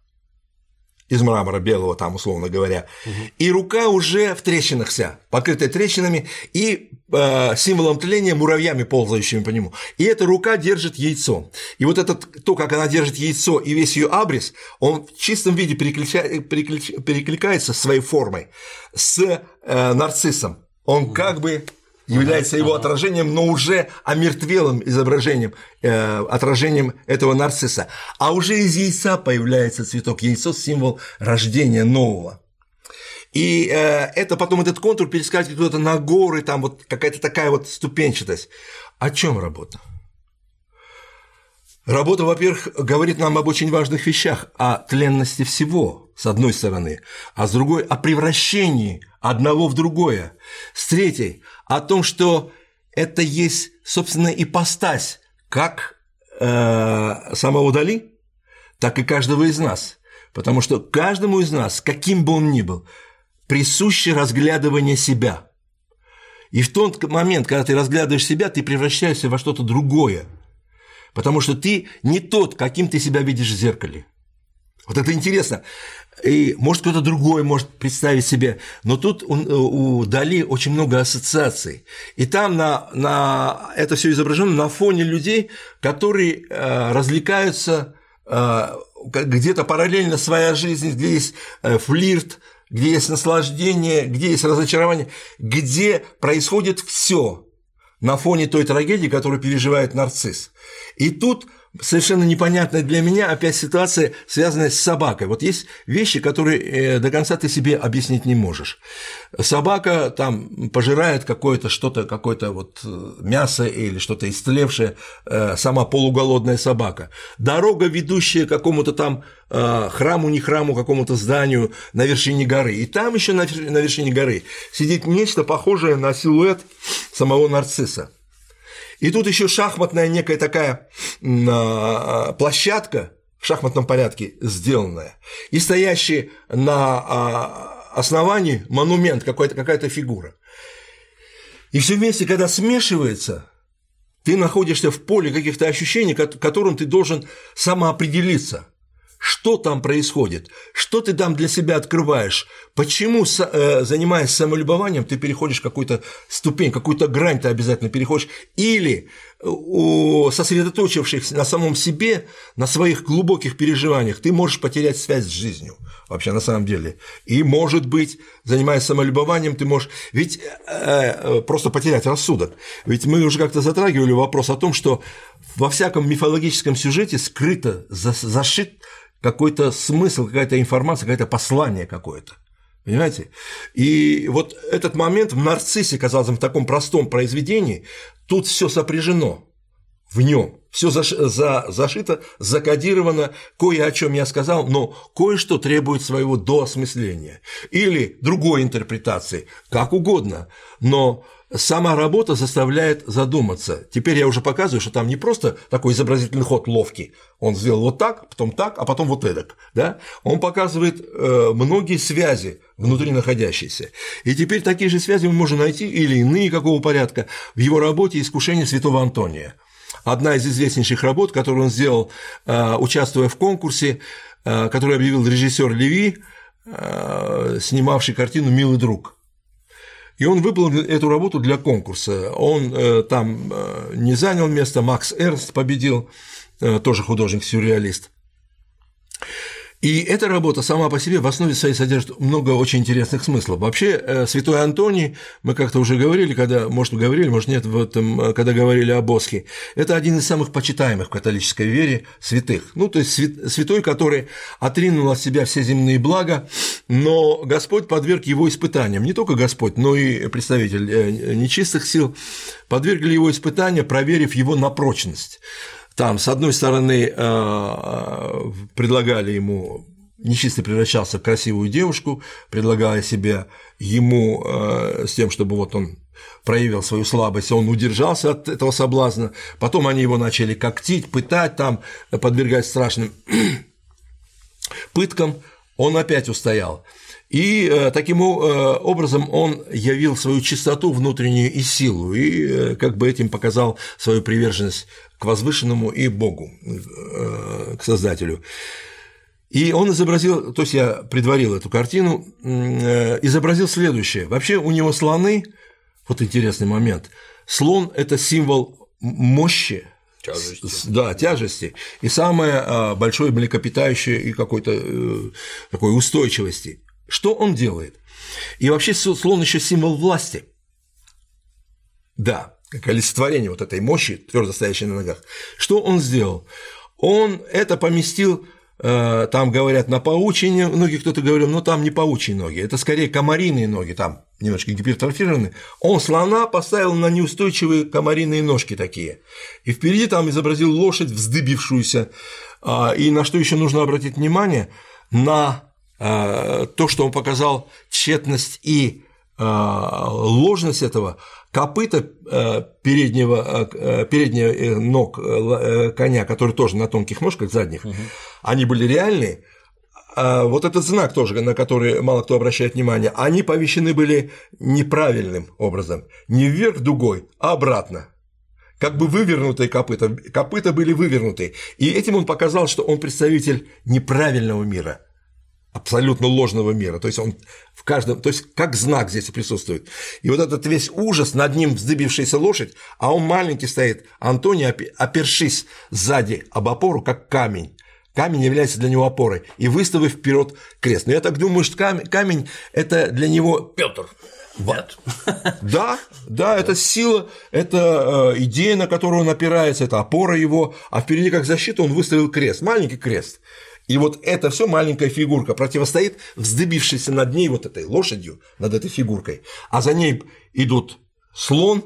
из мрамора белого, там, условно говоря, угу. и рука уже в трещинах вся, покрытая трещинами и э, символом тления муравьями, ползающими по нему. И эта рука держит яйцо. И вот это, то, как она держит яйцо и весь ее абрис, он в чистом виде переклича, переклич, перекликается своей формой с э, нарциссом. Он угу. как бы является его отражением, но уже омертвелым изображением, э, отражением этого нарцисса. А уже из яйца появляется цветок. Яйцо – символ рождения нового. И э, это потом этот контур перескакивает куда-то на горы, там вот какая-то такая вот ступенчатость. О чем работа? Работа, во-первых, говорит нам об очень важных вещах, о тленности всего, с одной стороны, а с другой – о превращении одного в другое, с третьей – о том, что это есть, собственно, ипостась как э, самого Дали, так и каждого из нас. Потому что каждому из нас, каким бы он ни был, присуще разглядывание себя. И в тот момент, когда ты разглядываешь себя, ты превращаешься во что-то другое. Потому что ты не тот, каким ты себя видишь в зеркале. Вот это интересно. И может кто-то другой может представить себе, но тут у, у Дали очень много ассоциаций. И там на, на это все изображено на фоне людей, которые э, развлекаются э, где-то параллельно своя жизнь, где есть э, флирт, где есть наслаждение, где есть разочарование, где происходит все на фоне той трагедии, которую переживает нарцисс. И тут совершенно непонятная для меня опять ситуация, связанная с собакой. Вот есть вещи, которые э, до конца ты себе объяснить не можешь. Собака там пожирает какое-то что-то, какое-то вот э, мясо или что-то истлевшее, э, сама полуголодная собака. Дорога, ведущая к какому-то там храму, не храму, какому-то зданию на вершине горы. И там еще на вершине горы сидит нечто похожее на силуэт самого нарцисса. И тут еще шахматная некая такая а, площадка в шахматном порядке сделанная, и стоящий на а, основании монумент, какая-то какая фигура. И все вместе, когда смешивается, ты находишься в поле каких-то ощущений, которым ты должен самоопределиться, что там происходит, что ты там для себя открываешь, почему, э, занимаясь самолюбованием, ты переходишь какую-то ступень, какую-то грань ты обязательно переходишь, или сосредоточившись на самом себе, на своих глубоких переживаниях, ты можешь потерять связь с жизнью вообще на самом деле. И, может быть, занимаясь самолюбованием, ты можешь ведь э, э, просто потерять рассудок. Ведь мы уже как-то затрагивали вопрос о том, что во всяком мифологическом сюжете скрыто, зашит какой-то смысл, какая-то информация, какое-то послание какое-то. Понимаете? И вот этот момент в нарциссе, казалось бы, в таком простом произведении, тут все сопряжено в нем. Все заш... за... зашито, закодировано, кое о чем я сказал, но кое-что требует своего доосмысления или другой интерпретации, как угодно. Но сама работа заставляет задуматься. Теперь я уже показываю, что там не просто такой изобразительный ход ловкий. Он сделал вот так, потом так, а потом вот эдак. Да? Он показывает э, многие связи внутри находящиеся. И теперь такие же связи мы можем найти или иные какого порядка в его работе «Искушение святого Антония» одна из известнейших работ, которую он сделал, э, участвуя в конкурсе, э, который объявил режиссер Леви, снимавший картину «Милый друг». И он выполнил эту работу для конкурса. Он там не занял место, Макс Эрнст победил, тоже художник-сюрреалист. И эта работа сама по себе в основе своей содержит много очень интересных смыслов. Вообще, э, святой Антоний, мы как-то уже говорили, когда, может, говорили, может, нет, в этом, когда говорили о Босхе, это один из самых почитаемых в католической вере святых. Ну, то есть святой, который отринул от себя все земные блага, но Господь подверг его испытаниям. Не только Господь, но и представитель э, нечистых сил подвергли его испытания, проверив его на прочность. Там, с одной стороны, э, предлагали ему нечистый превращался в красивую девушку, предлагая себя ему э, с тем, чтобы вот он проявил свою слабость, он удержался от этого соблазна, потом они его начали когтить, пытать там, подвергать страшным пыткам, он опять устоял. И э, таким образом он явил свою чистоту внутреннюю и силу, и как бы этим показал свою приверженность к возвышенному и Богу, э, к Создателю. И он изобразил, то есть я предварил эту картину, э, изобразил следующее. Вообще у него слоны, вот интересный момент, слон – это символ мощи, Тяжести. Да, тяжести. И самое а, большое млекопитающее и какой-то э, такой устойчивости. Что он делает? И вообще слон еще символ власти. Да, как олицетворение вот этой мощи, твердо стоящей на ногах. Что он сделал? Он это поместил э, там говорят на паучьи ноги, кто-то говорил, но там не паучьи ноги, это скорее комариные ноги, там немножко гипертрофированы. Он слона поставил на неустойчивые комариные ножки такие. И впереди там изобразил лошадь, вздыбившуюся. А, и на что еще нужно обратить внимание? На то, что он показал тщетность и э, ложность этого, копыта э, переднего, э, передних э, ног коня, которые тоже на тонких ножках задних, угу. они были реальные, а вот этот знак тоже, на который мало кто обращает внимание, они повещены были неправильным образом, не вверх дугой, а обратно. Как бы вывернутые копыта, копыта были вывернуты. И этим он показал, что он представитель неправильного мира – абсолютно ложного мира. То есть он в каждом, то есть как знак здесь присутствует. И вот этот весь ужас, над ним вздыбившаяся лошадь, а он маленький стоит, Антоний, опершись сзади об опору, как камень. Камень является для него опорой и выставив вперед крест. Но я так думаю, что камень, камень это для него Петр. Вот. Да, да, это сила, это э, идея, на которую он опирается, это опора его, а впереди как защита он выставил крест, маленький крест. И вот эта все маленькая фигурка противостоит вздыбившейся над ней вот этой лошадью, над этой фигуркой, а за ней идут слон,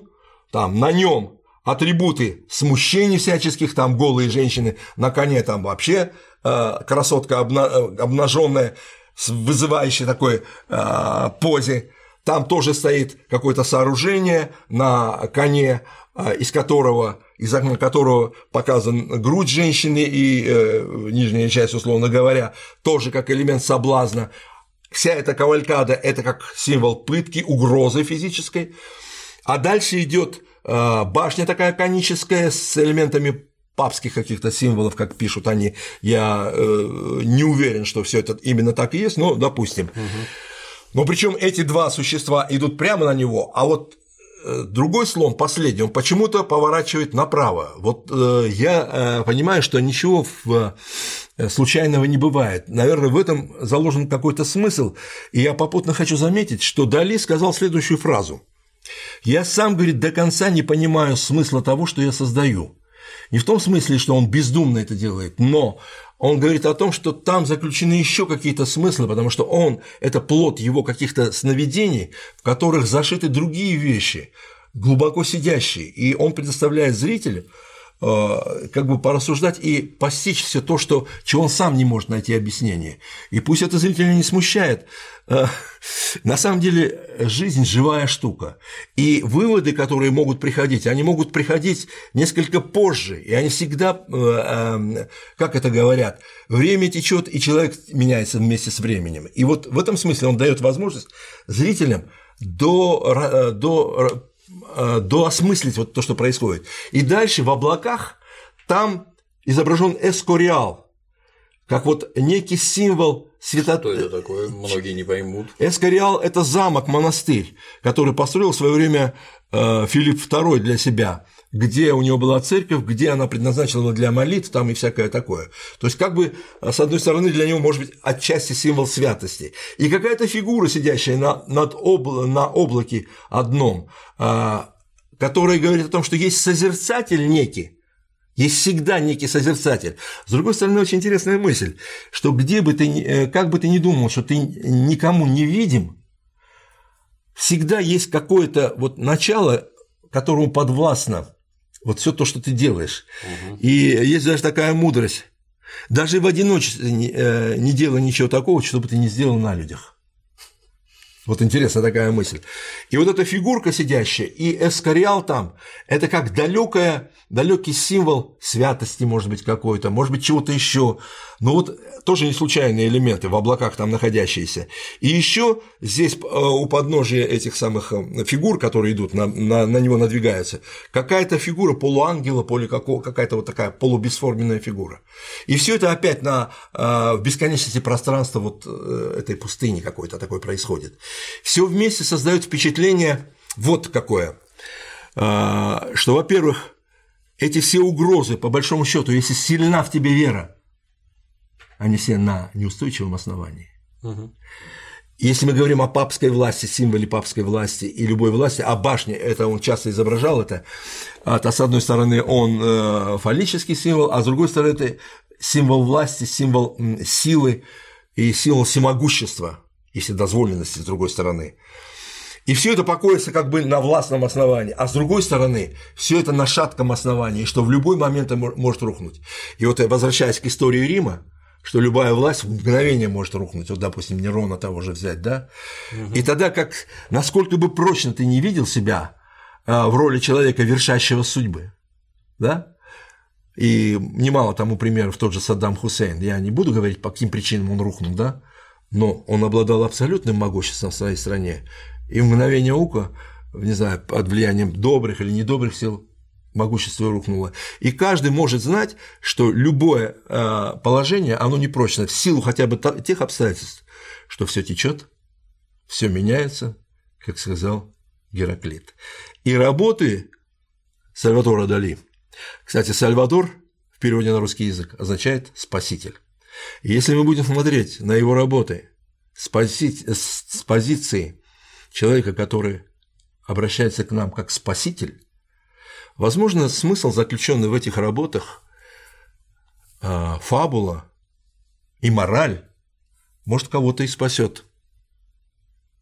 там на нем атрибуты смущений всяческих, там голые женщины, на коне там вообще э, красотка э, обнаженная, с вызывающей такой э, позе, там тоже стоит какое-то сооружение на коне, э, из которого из окна которого показан грудь женщины и э, нижняя часть, условно говоря, тоже как элемент соблазна. Вся эта кавалькада – это как символ пытки, угрозы физической. А дальше идет э, башня такая коническая с элементами папских каких-то символов, как пишут они, я э, не уверен, что все это именно так и есть, но допустим. Но причем эти два существа идут прямо на него, а вот другой слон, последний, он почему-то поворачивает направо. Вот э, я э, понимаю, что ничего э, случайного не бывает. Наверное, в этом заложен какой-то смысл. И я попутно хочу заметить, что Дали сказал следующую фразу. «Я сам, говорит, до конца не понимаю смысла того, что я создаю. Не в том смысле, что он бездумно это делает, но он говорит о том, что там заключены еще какие-то смыслы, потому что он – это плод его каких-то сновидений, в которых зашиты другие вещи, глубоко сидящие, и он предоставляет зрителю как бы порассуждать и постичь все то, что, чего он сам не может найти объяснение. И пусть это зрителя не смущает. Э, на самом деле жизнь – живая штука. И выводы, которые могут приходить, они могут приходить несколько позже, и они всегда, э, как это говорят, время течет, и человек меняется вместе с временем. И вот в этом смысле он дает возможность зрителям до, до Э, доосмыслить вот то, что происходит. И дальше в облаках там изображен эскориал, как вот некий символ свято... Что это такое? Многие не поймут. Эскориал – это замок-монастырь, который построил в свое время э, Филипп II для себя где у него была церковь, где она предназначена для молитв, там и всякое такое. То есть, как бы, с одной стороны, для него может быть отчасти символ святости. И какая-то фигура, сидящая на, над обла, на облаке одном, а, которая говорит о том, что есть созерцатель некий, есть всегда некий созерцатель. С другой стороны, очень интересная мысль, что где бы ты, э, как бы ты ни думал, что ты никому не видим, всегда есть какое-то вот начало, которому подвластно вот все то, что ты делаешь. Угу. И есть даже такая мудрость. Даже в одиночестве не, э, не делай ничего такого, чтобы ты не сделал на людях. Вот интересная такая мысль. И вот эта фигурка сидящая, и эскориал там, это как далекая, далекий символ святости, может быть, какой-то, может быть, чего-то еще. Но вот тоже не случайные элементы в облаках там находящиеся. И еще здесь э, у подножия этих самых э, фигур, которые идут, на, на, на него надвигаются, какая-то фигура полуангела, поле какая-то вот такая полубесформенная фигура. И все это опять на, э, в бесконечности пространства вот этой пустыни какой-то такой происходит. Все вместе создает впечатление вот какое, что, во-первых, эти все угрозы, по большому счету, если сильна в тебе вера, они все на неустойчивом основании. Угу. Если мы говорим о папской власти, символе папской власти и любой власти, а башне, это он часто изображал это, а, то с одной стороны он э, фаллический символ, а с другой стороны это символ власти, символ силы и символ всемогущества, если дозволенности с другой стороны. И все это покоится как бы на властном основании, а с другой стороны, все это на шатком основании, что в любой момент может рухнуть. И вот возвращаясь к истории Рима, что любая власть в мгновение может рухнуть. Вот, допустим, Нерона того же взять, да? Угу. И тогда как, насколько бы прочно ты не видел себя а, в роли человека, вершащего судьбы, да? И немало тому примеров тот же Саддам Хусейн. Я не буду говорить, по каким причинам он рухнул, да? Но он обладал абсолютным могуществом в своей стране. И в мгновение ока, не знаю, под влиянием добрых или недобрых сил, могущество рухнуло. И каждый может знать, что любое э, положение, оно непрочно, в силу хотя бы тех обстоятельств, что все течет, все меняется, как сказал Гераклит. И работы Сальвадора Дали. Кстати, Сальвадор в переводе на русский язык означает «спаситель». Если мы будем смотреть на его работы с, пози... с позиции человека, который обращается к нам как спаситель, Возможно, смысл, заключенный в этих работах, а, фабула и мораль, может, кого-то и спасет.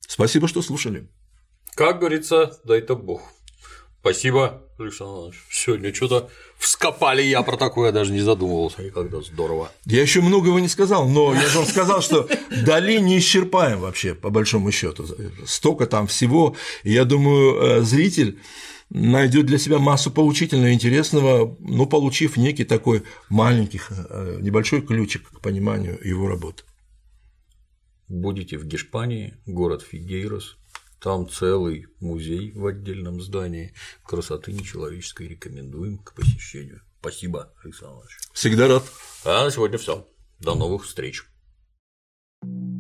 Спасибо, что слушали. Как говорится, дай-то Бог. Спасибо, Александр Иванович. Сегодня что-то вскопали, я про такое даже не задумывался никогда. Здорово. Я еще многого не сказал, но я же вам сказал, что Дали не исчерпаем вообще, по большому счету. Столько там всего. И я думаю, э, зритель найдет для себя массу поучительного и интересного, но получив некий такой маленький, э, небольшой ключик к пониманию его работы. Будете в Гешпании, город Фигейрос, там целый музей в отдельном здании. Красоты нечеловеческой рекомендуем к посещению. Спасибо, Александр Иванович. Всегда рад. А на сегодня все. До новых встреч. thank you